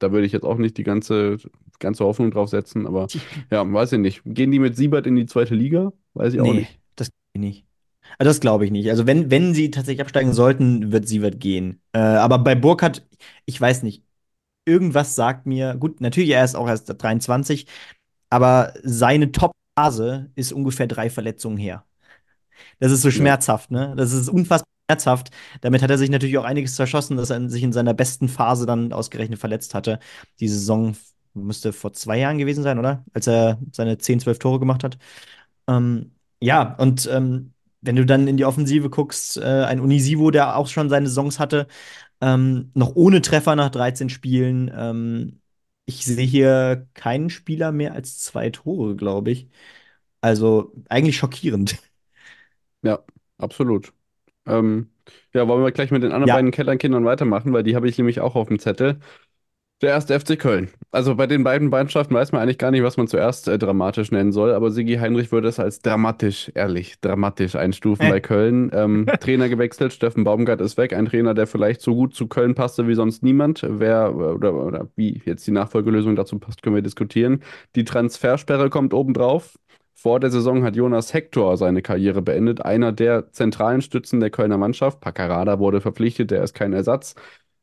Speaker 2: da würde ich jetzt auch nicht die ganze, ganze Hoffnung drauf setzen, aber ja, weiß ich nicht. Gehen die mit Siebert in die zweite Liga? Weiß ich auch
Speaker 1: Nee,
Speaker 2: nicht.
Speaker 1: das glaube ich nicht. Also das glaube ich nicht. Also wenn, wenn sie tatsächlich absteigen sollten, wird Sievert gehen. Äh, aber bei Burkhardt, ich weiß nicht, irgendwas sagt mir, gut, natürlich, er ist auch erst 23, aber seine Top-Phase ist ungefähr drei Verletzungen her. Das ist so
Speaker 2: Ja.
Speaker 1: schmerzhaft, ne? Das ist unfassbar schmerzhaft. Damit hat er sich natürlich auch einiges zerschossen, dass er sich in seiner besten Phase dann ausgerechnet verletzt hatte. Die Saison müsste vor zwei Jahren gewesen sein, oder? Als er seine 10, 12 Tore gemacht hat. Ähm, ja, und ähm, wenn du dann in die Offensive guckst, äh, ein Unisivo, der auch schon seine Saisons hatte, ähm, noch ohne Treffer nach 13 Spielen. Ähm, ich sehe hier keinen Spieler mehr als zwei Tore, glaube ich. Also eigentlich schockierend.
Speaker 2: Ja, absolut. Ähm, ja, wollen wir gleich mit den anderen
Speaker 1: Ja.
Speaker 2: beiden Kellernkindern weitermachen, weil die habe ich nämlich auch auf dem Zettel. Der erste FC Köln. Also bei den beiden Mannschaften weiß man eigentlich gar nicht, was man zuerst äh, dramatisch nennen soll, aber Sigi Heinrich würde es als dramatisch, ehrlich, dramatisch einstufen
Speaker 1: Äh.
Speaker 2: bei Köln. Ähm, Trainer gewechselt, Steffen Baumgart ist weg, ein Trainer, der vielleicht so gut zu Köln passte wie sonst niemand. Wer oder, oder wie jetzt die Nachfolgelösung dazu passt, können wir diskutieren. Die Transfersperre kommt obendrauf. Vor der Saison hat Jonas Hector seine Karriere beendet, einer der zentralen Stützen der Kölner Mannschaft. Paccarada wurde verpflichtet, der ist kein Ersatz.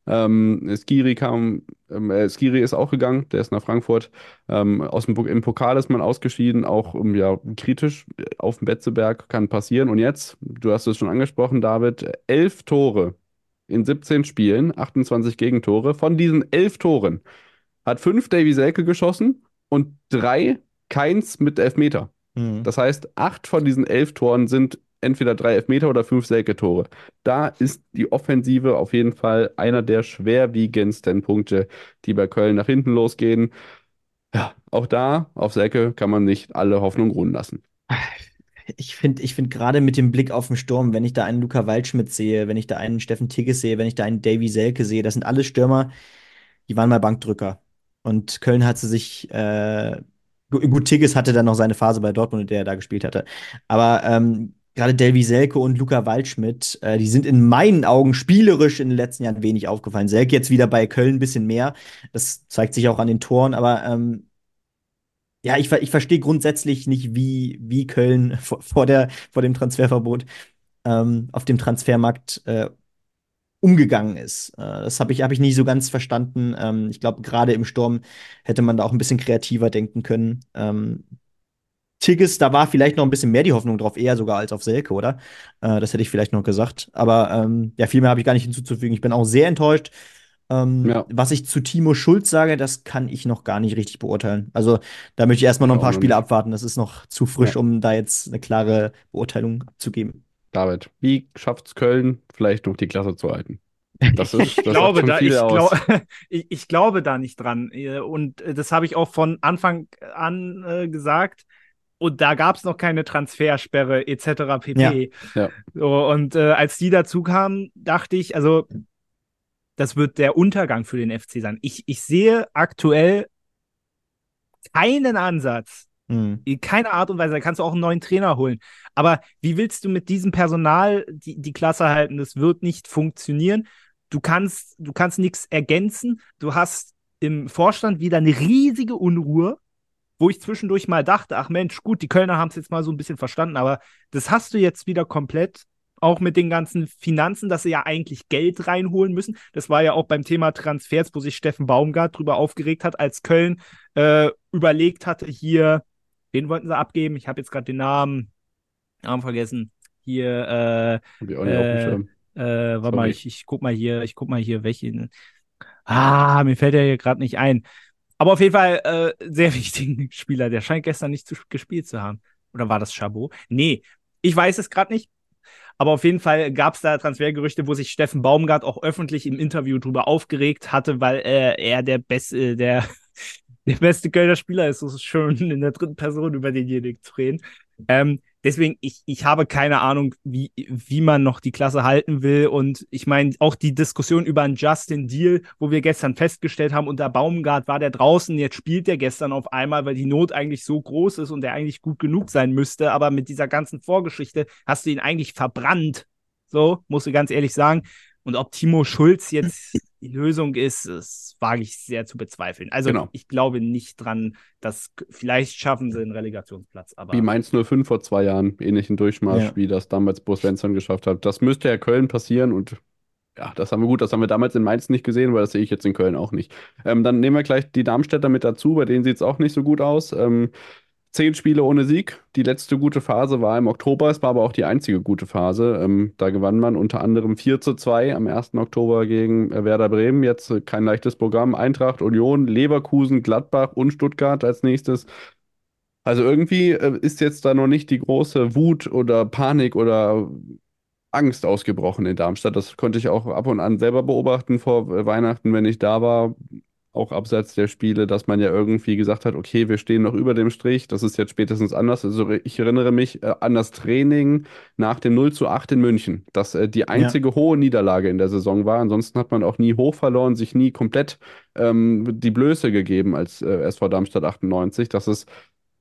Speaker 2: Ähm, Skiri kam, ähm, äh, Skiri ist auch gegangen, der ist nach Frankfurt. Ähm, aus dem, Im Pokal ist man ausgeschieden, auch ähm, ja, kritisch äh, auf dem Betzeberg kann passieren. Und jetzt, du hast es schon angesprochen, David, elf Tore in 17 Spielen, 28 Gegentore. Von diesen elf Toren hat fünf Davy Selke geschossen und drei keins mit Elfmeter.
Speaker 1: Hm.
Speaker 2: Das heißt, acht von diesen elf Toren sind entweder drei Elfmeter oder fünf Selke-Tore. Da ist die Offensive auf jeden Fall einer der schwerwiegendsten Punkte, die bei Köln nach hinten losgehen. Ja, auch da auf Selke kann man nicht alle Hoffnung ruhen lassen.
Speaker 1: Ich finde ich find gerade mit dem Blick auf den Sturm, wenn ich da einen Luca Waldschmidt sehe, wenn ich da einen Steffen Tigges sehe, wenn ich da einen Davy Selke sehe, das sind alles Stürmer, die waren mal Bankdrücker. Und Köln hat sie sich, äh, gut, Tigges hatte dann noch seine Phase bei Dortmund, in der er da gespielt hatte. Aber ähm, gerade Davy Selke und Luca Waldschmidt, äh, die sind in meinen Augen spielerisch in den letzten Jahren wenig aufgefallen. Selke jetzt wieder bei Köln ein bisschen mehr. Das zeigt sich auch an den Toren, aber ähm, ja, ich, ich verstehe grundsätzlich nicht, wie, wie Köln vor, vor, der, vor dem Transferverbot ähm, auf dem Transfermarkt äh, umgegangen ist. Äh, das habe ich, hab ich nicht so ganz verstanden. Ähm, ich glaube, gerade im Sturm hätte man da auch ein bisschen kreativer denken können. Ähm, Tigges, da war vielleicht noch ein bisschen mehr die Hoffnung drauf, eher sogar als auf Selke, oder? Äh, das hätte ich vielleicht noch gesagt. Aber ähm, ja, viel mehr habe ich gar nicht hinzuzufügen. Ich bin auch sehr enttäuscht. Ähm,
Speaker 2: Ja.
Speaker 1: Was ich zu Timo Schulz sage, das kann ich noch gar nicht richtig beurteilen. Also da möchte ich erstmal noch ein paar Spiele abwarten. Das ist noch zu frisch,
Speaker 2: Ja.
Speaker 1: um da jetzt eine klare Beurteilung abzugeben.
Speaker 2: David, wie schafft es Köln, vielleicht noch die Klasse zu halten? Das ist, das
Speaker 3: Ich glaube, da, ich, glaub, ich, ich glaube da nicht dran. Äh, Und äh, das habe ich auch von Anfang an äh, gesagt. Und da gab es noch keine Transfersperre etc. pp.
Speaker 1: Ja,
Speaker 2: ja.
Speaker 3: So, und äh, als die dazu kamen, dachte ich, also das wird der Untergang für den FC sein. Ich, ich sehe aktuell keinen Ansatz,
Speaker 1: Hm.
Speaker 3: in keiner Art und Weise. Da kannst du auch einen neuen Trainer holen. Aber wie willst du mit diesem Personal die, die Klasse halten? Das wird nicht funktionieren. Du kannst, du kannst nichts ergänzen. Du hast im Vorstand wieder eine riesige Unruhe, wo ich zwischendurch mal dachte, ach Mensch, gut, die Kölner haben es jetzt mal so ein bisschen verstanden, aber das hast du jetzt wieder komplett. Auch mit den ganzen Finanzen, dass sie ja eigentlich Geld reinholen müssen. Das war ja auch beim Thema Transfers, wo sich Steffen Baumgart drüber aufgeregt hat, als Köln äh, überlegt hatte, hier, wen wollten sie abgeben? Ich habe jetzt gerade den Namen, Namen vergessen. Hier, Äh, äh, äh, warte mal, ich, ich guck mal hier, ich guck mal hier, welche. Ah, mir fällt er hier gerade nicht ein. Aber auf jeden Fall äh, sehr wichtigen Spieler. Der scheint gestern nicht zu, gespielt zu haben. Oder war das Chabot? Nee, ich weiß es gerade nicht. Aber auf jeden Fall gab es da Transfergerüchte, wo sich Steffen Baumgart auch öffentlich im Interview drüber aufgeregt hatte, weil äh, er der beste, der, der beste Kölner Spieler ist. Es schön in der dritten Person über denjenigen zu reden. Ähm, deswegen, ich, ich habe keine Ahnung, wie, wie man noch die Klasse halten will. Und ich meine, auch die Diskussion über einen Justin Deal, wo wir gestern festgestellt haben, unter Baumgart war der draußen, jetzt spielt der gestern auf einmal, weil die Not eigentlich so groß ist und der eigentlich gut genug sein müsste. Aber mit dieser ganzen Vorgeschichte hast du ihn eigentlich verbrannt. so, muss ich ganz ehrlich sagen. Und ob Timo Schulz jetzt die Lösung ist, das wage ich sehr zu bezweifeln. Also
Speaker 2: Genau.
Speaker 3: ich glaube nicht dran, dass vielleicht schaffen sie einen Relegationsplatz. Aber
Speaker 2: Wie Mainz 05 vor zwei Jahren, ähnlichen Durchmarsch,
Speaker 1: Ja.
Speaker 2: wie das damals Bo Svensson geschafft hat. Das müsste ja Köln passieren und ja, das haben wir gut, das haben wir damals in Mainz nicht gesehen, weil das sehe ich jetzt in Köln auch nicht. Ähm, dann nehmen wir gleich die Darmstädter mit dazu, bei denen sieht es auch nicht so gut aus. Ähm, zehn Spiele ohne Sieg. Die letzte gute Phase war im Oktober, es war aber auch die einzige gute Phase. Ähm, da gewann man unter anderem 4 zu 2 am 1. Oktober gegen äh, Werder Bremen. Jetzt äh, kein leichtes Programm. Eintracht, Union, Leverkusen, Gladbach und Stuttgart als nächstes. Also irgendwie äh, ist jetzt da noch nicht die große Wut oder Panik oder Angst ausgebrochen in Darmstadt. Das konnte ich auch ab und an selber beobachten vor Weihnachten, wenn ich da war. Auch abseits der Spiele, dass man ja irgendwie gesagt hat, okay, wir stehen noch über dem Strich. Das ist jetzt spätestens anders. Also ich erinnere mich äh, an das Training nach dem 0 zu 8 in München, das äh, die einzige hohe Niederlage in der Saison war. Ansonsten hat man auch nie hoch verloren, sich nie komplett ähm, die Blöße gegeben als äh, SV Darmstadt 98. Das ist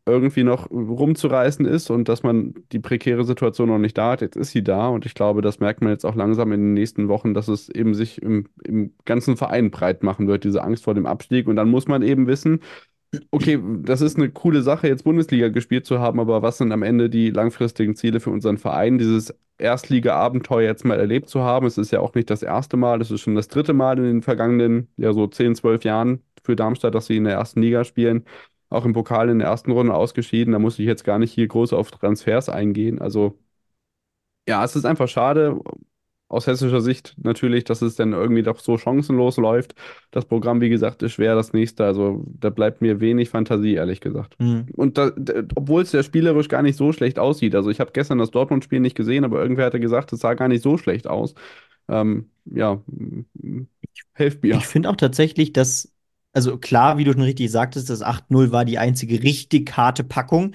Speaker 2: irgendwie noch rumzureißen ist und dass man die prekäre Situation noch nicht da hat. Jetzt ist sie da und ich glaube, das merkt man jetzt auch langsam in den nächsten Wochen, dass es eben sich im, im ganzen Verein breit machen wird, diese Angst vor dem Abstieg. Und dann muss man eben wissen, okay, das ist eine coole Sache, jetzt Bundesliga gespielt zu haben, aber was sind am Ende die langfristigen Ziele für unseren Verein? Dieses Erstliga-Abenteuer jetzt mal erlebt zu haben. Es ist ja auch nicht das erste Mal, es ist schon das dritte Mal in den vergangenen, ja, so 10, 12 Jahren für Darmstadt, dass sie in der ersten Liga spielen auch im Pokal in der ersten Runde ausgeschieden. Da muss ich jetzt gar nicht hier groß auf Transfers eingehen. Also ja, es ist einfach schade. Aus hessischer Sicht natürlich, dass es dann irgendwie doch so chancenlos läuft. Das Programm, wie gesagt, ist schwer das nächste. Also da bleibt mir wenig Fantasie, ehrlich gesagt.
Speaker 1: Mhm.
Speaker 2: Und obwohl es ja spielerisch gar nicht so schlecht aussieht. Also ich habe gestern das Dortmund-Spiel nicht gesehen, aber irgendwer hatte gesagt, es sah gar nicht so schlecht aus. Ähm, ja, helft mir.
Speaker 1: Ich finde auch tatsächlich, dass, also klar, wie du schon richtig sagtest, das 8-0 war die einzige richtig harte Packung.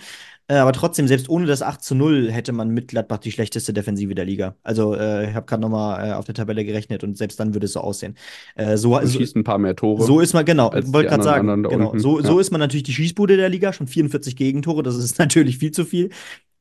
Speaker 1: Äh, aber trotzdem, selbst ohne das 8 zu 0 hätte man mit Gladbach die schlechteste Defensive der Liga. Also, äh, ich habe gerade nochmal äh, auf der Tabelle gerechnet und selbst dann würde es so aussehen. Äh, so,
Speaker 2: Man
Speaker 1: so,
Speaker 2: schießt ein paar mehr Tore.
Speaker 1: so ist man, genau, wollte gerade sagen, genau. So,
Speaker 2: Ja.
Speaker 1: so ist man natürlich die Schießbude der Liga, schon 44 Gegentore, das ist natürlich viel zu viel.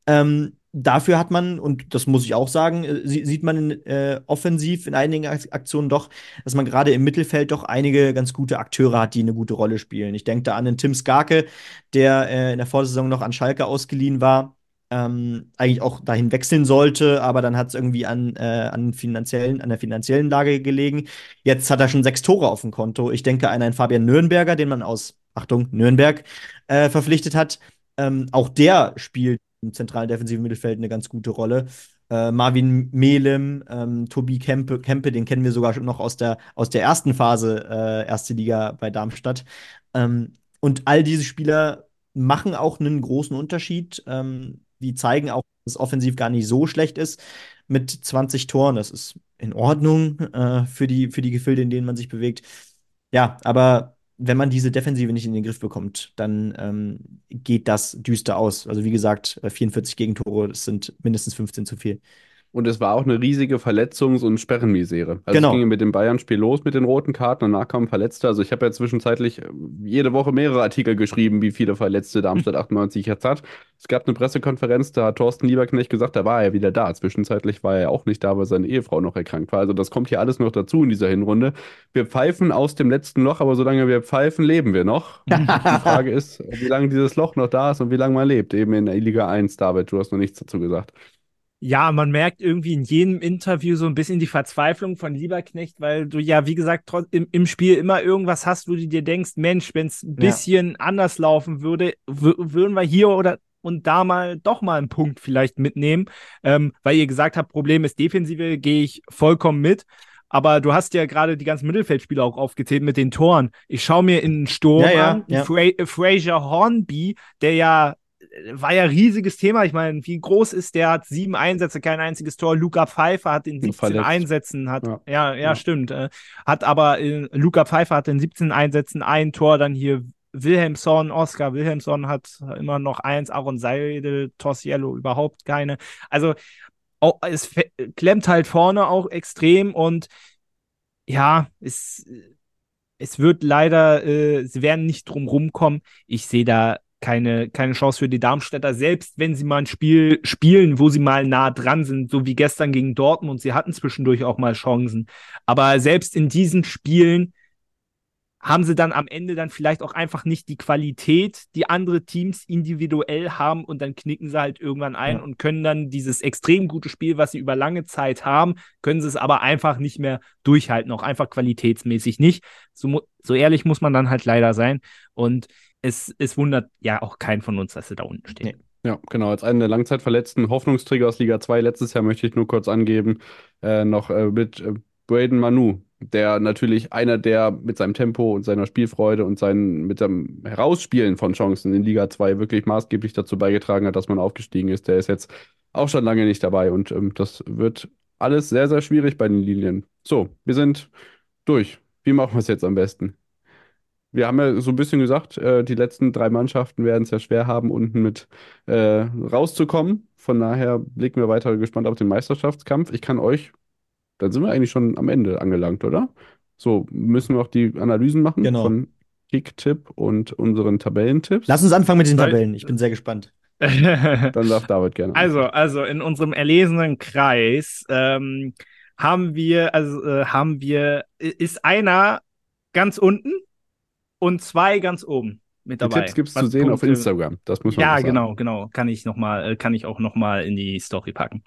Speaker 1: Ähm, dafür hat man, und das muss ich auch sagen, äh, sie- sieht man äh, offensiv in einigen Ak- Aktionen doch, dass man gerade im Mittelfeld doch einige ganz gute Akteure hat, die eine gute Rolle spielen. Ich denke da an den Tim Skarke, der äh, in der Vorsaison noch an Schalke ausgeliehen war. Ähm, eigentlich auch dahin wechseln sollte, aber dann hat es irgendwie an, äh, an, finanziellen, an der finanziellen Lage gelegen. Jetzt hat er schon sechs Tore auf dem Konto. Ich denke an einen Fabian Nürnberger, den man aus, Achtung, Nürnberg äh, verpflichtet hat. Ähm, auch der spielt im zentralen defensiven Mittelfeld eine ganz gute Rolle. Äh, Marvin Melem, ähm, Tobi Kempe, Kempe, den kennen wir sogar noch aus der, aus der ersten Phase, äh, erste Liga bei Darmstadt. Ähm, und all diese Spieler machen auch einen großen Unterschied. Ähm, die zeigen auch, dass es offensiv gar nicht so schlecht ist mit 20 Toren. Das ist in Ordnung äh, für die, für die Gefilde, in denen man sich bewegt. Ja, aber wenn man diese Defensive nicht in den Griff bekommt, dann ähm, geht das düster aus. Also wie gesagt, äh, 44 Gegentore, das sind mindestens 15 zu viel.
Speaker 2: Und es war auch eine riesige Verletzungs- und Sperrenmisere. Also
Speaker 1: Genau.
Speaker 2: es ging mit dem Bayern-Spiel los mit den roten Karten, danach kamen Verletzte. Also ich habe ja zwischenzeitlich äh, jede Woche mehrere Artikel geschrieben, wie viele Verletzte Darmstadt 98 jetzt hat. Es gab eine Pressekonferenz, da hat Thorsten Lieberknecht gesagt, da war er wieder da. Zwischenzeitlich war er auch nicht da, weil seine Ehefrau noch erkrankt war. Also das kommt hier alles noch dazu in dieser Hinrunde. Wir pfeifen aus dem letzten Loch, aber solange wir pfeifen, leben wir noch. Die Frage ist, wie lange dieses Loch noch da ist und wie lange man lebt. Eben in der Liga 1, David, du hast noch nichts dazu gesagt.
Speaker 3: Ja, man merkt irgendwie in jedem Interview so ein bisschen die Verzweiflung von Lieberknecht, weil du ja, wie gesagt, im, im Spiel immer irgendwas hast, wo du dir denkst, Mensch, wenn es ein
Speaker 1: Ja.
Speaker 3: bisschen anders laufen würde, wür- würden wir hier oder und da mal doch mal einen Punkt vielleicht mitnehmen. Ähm, weil ihr gesagt habt, Problem ist Defensive, gehe ich vollkommen mit. Aber du hast ja gerade die ganzen Mittelfeldspieler auch aufgezählt mit den Toren. Ich schaue mir in den Sturm
Speaker 1: Ja, ja,
Speaker 3: an,
Speaker 1: ja.
Speaker 3: Fra Fraser Hornby, der ja war ja riesiges Thema. Ich meine, wie groß ist der? Hat sieben Einsätze, kein einziges Tor. Luca Pfeiffer hat in 17
Speaker 2: verletzt.
Speaker 3: Einsätzen, hat, ja,
Speaker 2: Ja.
Speaker 3: ja,
Speaker 2: Ja.
Speaker 3: stimmt. Äh, hat aber, äh, Luca Pfeiffer hat in 17 Einsätzen ein Tor, dann hier Wilhelmsson, Oscar Wilhelmsson hat immer noch eins, Aaron Seidel, Tossiello überhaupt keine. Also, auch, es klemmt halt vorne auch extrem und ja, es, es wird leider, äh, sie werden nicht drum rumkommen. Ich sehe da keine, keine Chance für die Darmstädter, selbst wenn sie mal ein Spiel spielen, wo sie mal nah dran sind, so wie gestern gegen Dortmund. Sie hatten zwischendurch auch mal Chancen. Aber selbst in diesen Spielen haben sie dann am Ende dann vielleicht auch einfach nicht die Qualität, die andere Teams individuell haben und dann knicken sie halt irgendwann ein ja. und können dann dieses extrem gute Spiel, was sie über lange Zeit haben, können sie es aber einfach nicht mehr durchhalten, auch einfach qualitätsmäßig nicht. So, so ehrlich muss man dann halt leider sein und es, es wundert ja auch keinen von uns, dass sie da unten stehen. Nee.
Speaker 2: Ja, genau. Als einen der Langzeitverletzten Hoffnungsträger aus Liga 2 letztes Jahr möchte ich nur kurz angeben, äh, noch äh, mit äh, Braden Manu, der natürlich einer, der mit seinem Tempo und seiner Spielfreude und seinem, mit dem Herausspielen von Chancen in Liga 2 wirklich maßgeblich dazu beigetragen hat, dass man aufgestiegen ist. Der ist jetzt auch schon lange nicht dabei und ähm, das wird alles sehr, sehr schwierig bei den Linien. So, wir sind durch. Wie machen wir es jetzt am besten? Wir haben ja so ein bisschen gesagt, äh, die letzten drei Mannschaften werden es ja schwer haben, unten mit äh, rauszukommen. Von daher blicken wir weiter gespannt auf den Meisterschaftskampf. Ich kann euch dann sind wir eigentlich schon am Ende angelangt, oder? So, müssen wir auch die Analysen machen
Speaker 1: genau.
Speaker 2: von Kicktipp und unseren Tabellentipps.
Speaker 1: Lass uns anfangen mit den Tabellen. Ich bin sehr gespannt.
Speaker 2: dann darf David gerne.
Speaker 3: Also, also in unserem erlesenen Kreis ähm, haben wir, also äh, haben wir, ist einer ganz unten und zwei ganz oben mit dabei.
Speaker 2: Die Tipps gibt es zu sehen Punkte, auf Instagram. Das muss man
Speaker 3: Ja, genau, genau. Kann ich noch mal, äh, kann ich auch noch mal in die Story packen.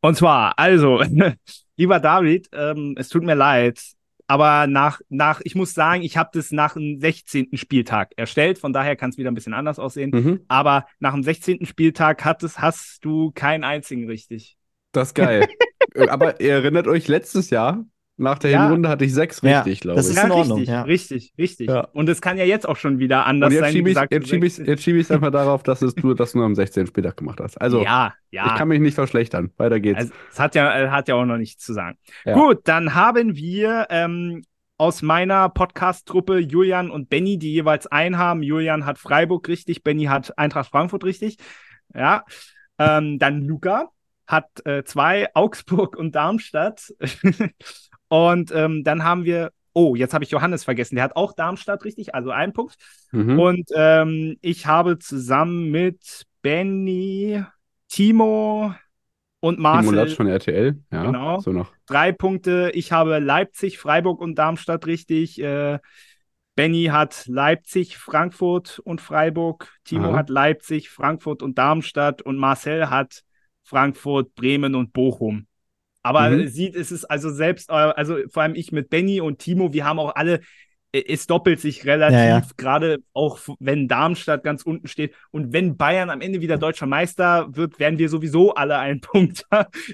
Speaker 3: Und zwar, also, lieber David, ähm, es tut mir leid, aber nach, nach ich muss sagen, ich habe das nach dem 16. Spieltag erstellt, von daher kann es wieder ein bisschen anders aussehen. Mhm. Aber nach dem 16. Spieltag hattest, hast du keinen einzigen richtig.
Speaker 2: Das ist geil. aber ihr erinnert euch letztes Jahr, nach der ja. Hinrunde hatte ich sechs richtig, ja, glaube ich.
Speaker 3: Das ist ja, in Ordnung. Richtig, ja. richtig, richtig. Ja. Und es kann ja jetzt auch schon wieder anders
Speaker 2: jetzt
Speaker 3: sein.
Speaker 2: Schieb ich, jetzt schiebe ich es schieb einfach darauf, dass es du das nur am 16. Spieltag gemacht hast. Also,
Speaker 3: ja, ja.
Speaker 2: ich kann mich nicht verschlechtern. Weiter geht's. Also,
Speaker 3: es hat ja, hat ja auch noch nichts zu sagen. Gut, dann haben wir ähm, aus meiner Podcast-Truppe Julian und Benny, die jeweils einen haben. Julian hat Freiburg richtig, Benny hat Eintracht Frankfurt richtig. Ja. Ähm, dann Luca hat äh, zwei, Augsburg und Darmstadt. Und ähm, dann haben wir, oh, jetzt habe ich Johannes vergessen, der hat auch Darmstadt richtig, also einen Punkt. Mhm. Und ähm, ich habe zusammen mit Benny, Timo und Marcel. Timo
Speaker 2: Latsch von RTL, ja.
Speaker 3: Genau. So noch. Drei Punkte. Ich habe Leipzig, Freiburg und Darmstadt richtig. Äh, Benny hat Leipzig, Frankfurt und Freiburg. Timo Aha. hat Leipzig, Frankfurt und Darmstadt. Und Marcel hat Frankfurt, Bremen und Bochum. Aber mhm. sieht, es ist also selbst, äh, also vor allem ich mit Benny und Timo, wir haben auch alle, äh, es doppelt sich relativ, ja, ja. gerade auch wenn Darmstadt ganz unten steht. Und wenn Bayern am Ende wieder deutscher Meister wird, werden wir sowieso alle einen Punkt.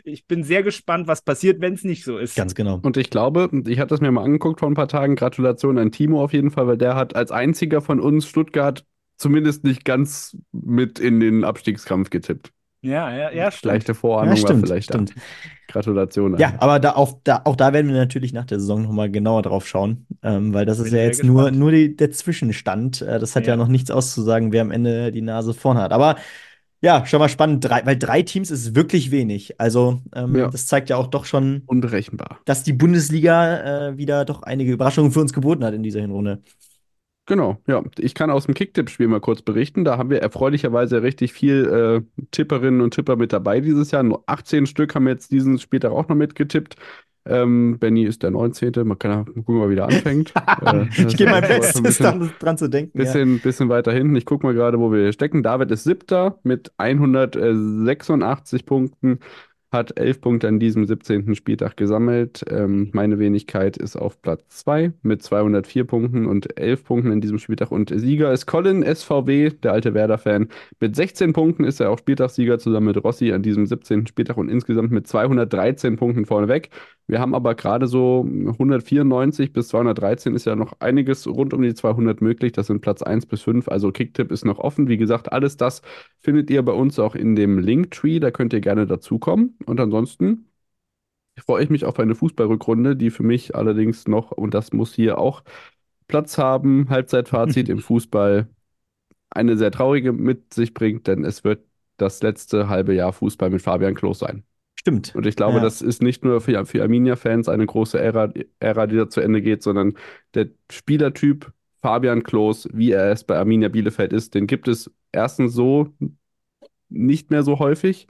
Speaker 3: ich bin sehr gespannt, was passiert, wenn es nicht so ist.
Speaker 1: Ganz genau.
Speaker 2: Und ich glaube, ich hatte das mir mal angeguckt vor ein paar Tagen. Gratulation an Timo auf jeden Fall, weil der hat als einziger von uns Stuttgart zumindest nicht ganz mit in den Abstiegskampf getippt.
Speaker 3: Ja, ja, ja,
Speaker 2: stimmt. Leichte Vorahnung
Speaker 1: ja, stimmt,
Speaker 2: war vielleicht
Speaker 1: stimmt.
Speaker 2: Da. Gratulation.
Speaker 1: Ja, aber da, auf, da, auch da werden wir natürlich nach der Saison nochmal genauer drauf schauen, ähm, weil das Bin ist ja jetzt nur, nur die, der Zwischenstand. Äh, das hat ja. ja. noch nichts auszusagen, wer am Ende die Nase vorn hat. Aber ja, schon mal spannend, drei, weil drei Teams ist wirklich wenig. Also, ähm, ja. das zeigt ja auch doch schon,
Speaker 2: unberechenbar,
Speaker 1: dass die Bundesliga äh, wieder doch einige Überraschungen für uns geboten hat in dieser Hinrunde.
Speaker 2: Genau, ja. Ich kann aus dem Kicktipp-Spiel mal kurz berichten. Da haben wir erfreulicherweise richtig viel äh, Tipperinnen und Tipper mit dabei dieses Jahr. Nur 18 Stück haben jetzt diesen später auch noch mitgetippt. Ähm, Benny ist der 19. Man kann ja gucken, mal wieder anfängt.
Speaker 1: äh, ich gebe mein Bestes, bisschen, dran zu denken.
Speaker 2: Bisschen, ja. bisschen weiter hinten. Ich gucke mal gerade, wo wir stecken. David ist siebter mit 186 Punkten hat elf Punkte an diesem 17. Spieltag gesammelt. Ähm, meine Wenigkeit ist auf Platz 2 mit 204 Punkten und 11 Punkten in diesem Spieltag. Und Sieger ist Colin SVW, der alte Werder-Fan. Mit 16 Punkten ist er auch Spieltagssieger zusammen mit Rossi an diesem 17. Spieltag und insgesamt mit 213 Punkten vorneweg. Wir haben aber gerade so 194 bis 213 ist ja noch einiges rund um die 200 möglich. Das sind Platz 1 bis 5. Also Kicktipp ist noch offen. Wie gesagt, alles das findet ihr bei uns auch in dem Linktree. Da könnt ihr gerne dazukommen. Und ansonsten freue ich mich auf eine Fußballrückrunde, die für mich allerdings noch, und das muss hier auch Platz haben, Halbzeitfazit im Fußball, eine sehr traurige mit sich bringt, denn es wird das letzte halbe Jahr Fußball mit Fabian Klos sein.
Speaker 1: Stimmt.
Speaker 2: Und ich glaube, ja. das ist nicht nur für, für Arminia-Fans eine große Ära, Ära, die da zu Ende geht, sondern der Spielertyp Fabian Klos, wie er es bei Arminia Bielefeld ist, den gibt es erstens so nicht mehr so häufig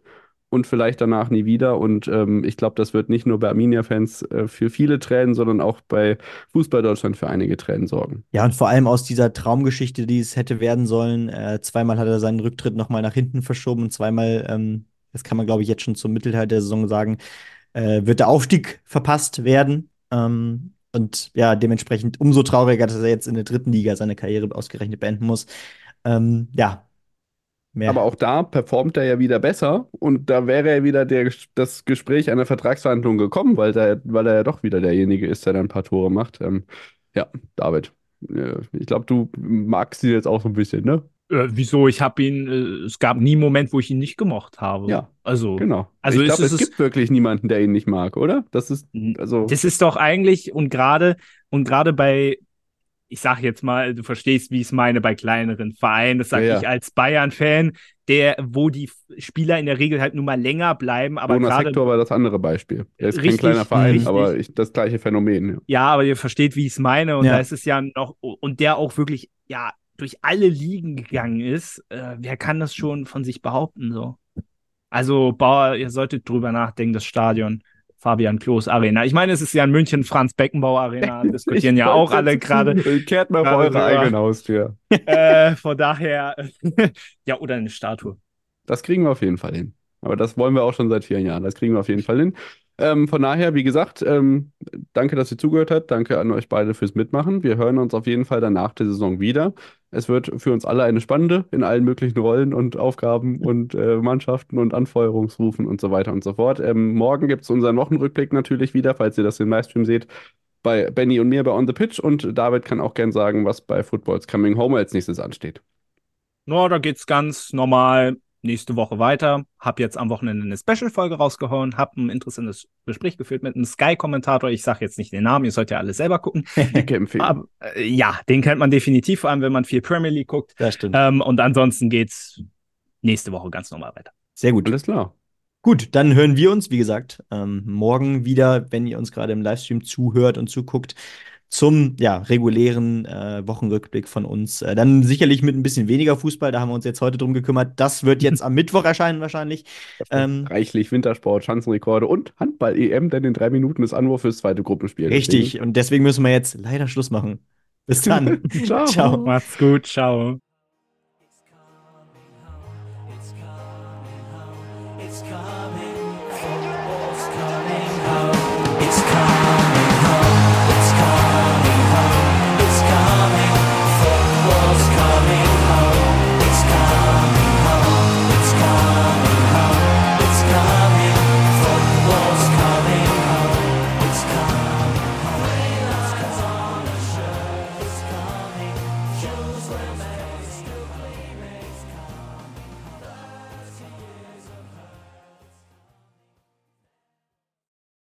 Speaker 2: und vielleicht danach nie wieder. Und ähm, ich glaube, das wird nicht nur bei Arminia-Fans äh, für viele Tränen, sondern auch bei Fußball Deutschland für einige Tränen sorgen.
Speaker 1: Ja, und vor allem aus dieser Traumgeschichte, die es hätte werden sollen. Äh, zweimal hat er seinen Rücktritt nochmal nach hinten verschoben und zweimal, ähm, das kann man glaube ich jetzt schon zum Mittelteil der Saison sagen, äh, wird der Aufstieg verpasst werden. Ähm, und ja, dementsprechend umso trauriger, dass er jetzt in der dritten Liga seine Karriere ausgerechnet beenden muss. Ähm, ja,
Speaker 2: Mehr. Aber auch da performt er ja wieder besser und da wäre ja wieder der, das Gespräch einer Vertragsverhandlung gekommen, weil, der, weil er ja doch wieder derjenige ist, der dann ein paar Tore macht. Ähm, ja, David, äh, ich glaube, du magst ihn jetzt auch so ein bisschen, ne?
Speaker 3: Äh, wieso? Ich habe ihn, äh, es gab nie einen Moment, wo ich ihn nicht gemocht habe.
Speaker 2: Ja. Also, genau. Also ich glaube, es, es gibt wirklich niemanden, der ihn nicht mag, oder?
Speaker 3: Das ist, also. Das ist doch eigentlich, und gerade, und gerade bei, ich sag jetzt mal, du verstehst, wie ich es meine bei kleineren Vereinen. Das sage ja, ja. ich als Bayern-Fan, der, wo die Spieler in der Regel halt nur mal länger bleiben. Aber
Speaker 2: Jonas Hector war das andere Beispiel. Er ist richtig, kein kleiner Verein, richtig. aber ich, das gleiche Phänomen.
Speaker 3: Ja. ja, aber ihr versteht, wie ich es meine. Und da ist es ja noch, und der auch wirklich, ja, durch alle Ligen gegangen ist. Äh, wer kann das schon von sich behaupten, so? Also, Bauer, ihr solltet drüber nachdenken, das Stadion Fabian Klos Arena. Ich meine, es ist ja in München Franz Beckenbauer Arena, diskutieren ja auch alle gerade.
Speaker 2: Kehrt mal vor eure eigene Haustür.
Speaker 3: Äh, von daher, ja, oder eine Statue.
Speaker 2: Das kriegen wir auf jeden Fall hin. Aber das wollen wir auch schon seit vielen Jahren. Das kriegen wir auf jeden Fall hin. Ähm, von daher, wie gesagt, ähm, danke, dass ihr zugehört habt. Danke an euch beide fürs Mitmachen. Wir hören uns auf jeden Fall danach der Saison wieder. Es wird für uns alle eine spannende in allen möglichen Rollen und Aufgaben und äh, Mannschaften und Anfeuerungsrufen und so weiter und so fort. Ähm, morgen gibt es unseren Wochenrückblick natürlich wieder, falls ihr das im Livestream seht, bei Benny und mir bei On the Pitch. Und David kann auch gern sagen, was bei Footballs Coming Home als nächstes ansteht.
Speaker 3: No, da geht es ganz normal nächste Woche weiter. Hab jetzt am Wochenende eine Special-Folge rausgehauen, hab ein interessantes Gespräch geführt mit einem Sky-Kommentator. Ich sage jetzt nicht den Namen, ihr sollt ja alle selber gucken. Aber, äh, ja, den kennt man definitiv, vor allem wenn man viel Premier League guckt.
Speaker 1: Das stimmt.
Speaker 3: Ähm, und ansonsten geht's nächste Woche ganz normal weiter.
Speaker 1: Sehr gut. Alles klar. Gut, dann hören wir uns, wie gesagt, ähm, morgen wieder, wenn ihr uns gerade im Livestream zuhört und zuguckt zum ja, regulären äh, Wochenrückblick von uns. Äh, dann sicherlich mit ein bisschen weniger Fußball, da haben wir uns jetzt heute drum gekümmert. Das wird jetzt am Mittwoch erscheinen wahrscheinlich.
Speaker 2: Ähm, reichlich Wintersport, Chancenrekorde und Handball-EM, denn in drei Minuten ist Anwurf fürs zweite Gruppenspiel.
Speaker 1: Richtig, deswegen. und deswegen müssen wir jetzt leider Schluss machen. Bis dann.
Speaker 3: ciao. ciao. Macht's gut, ciao.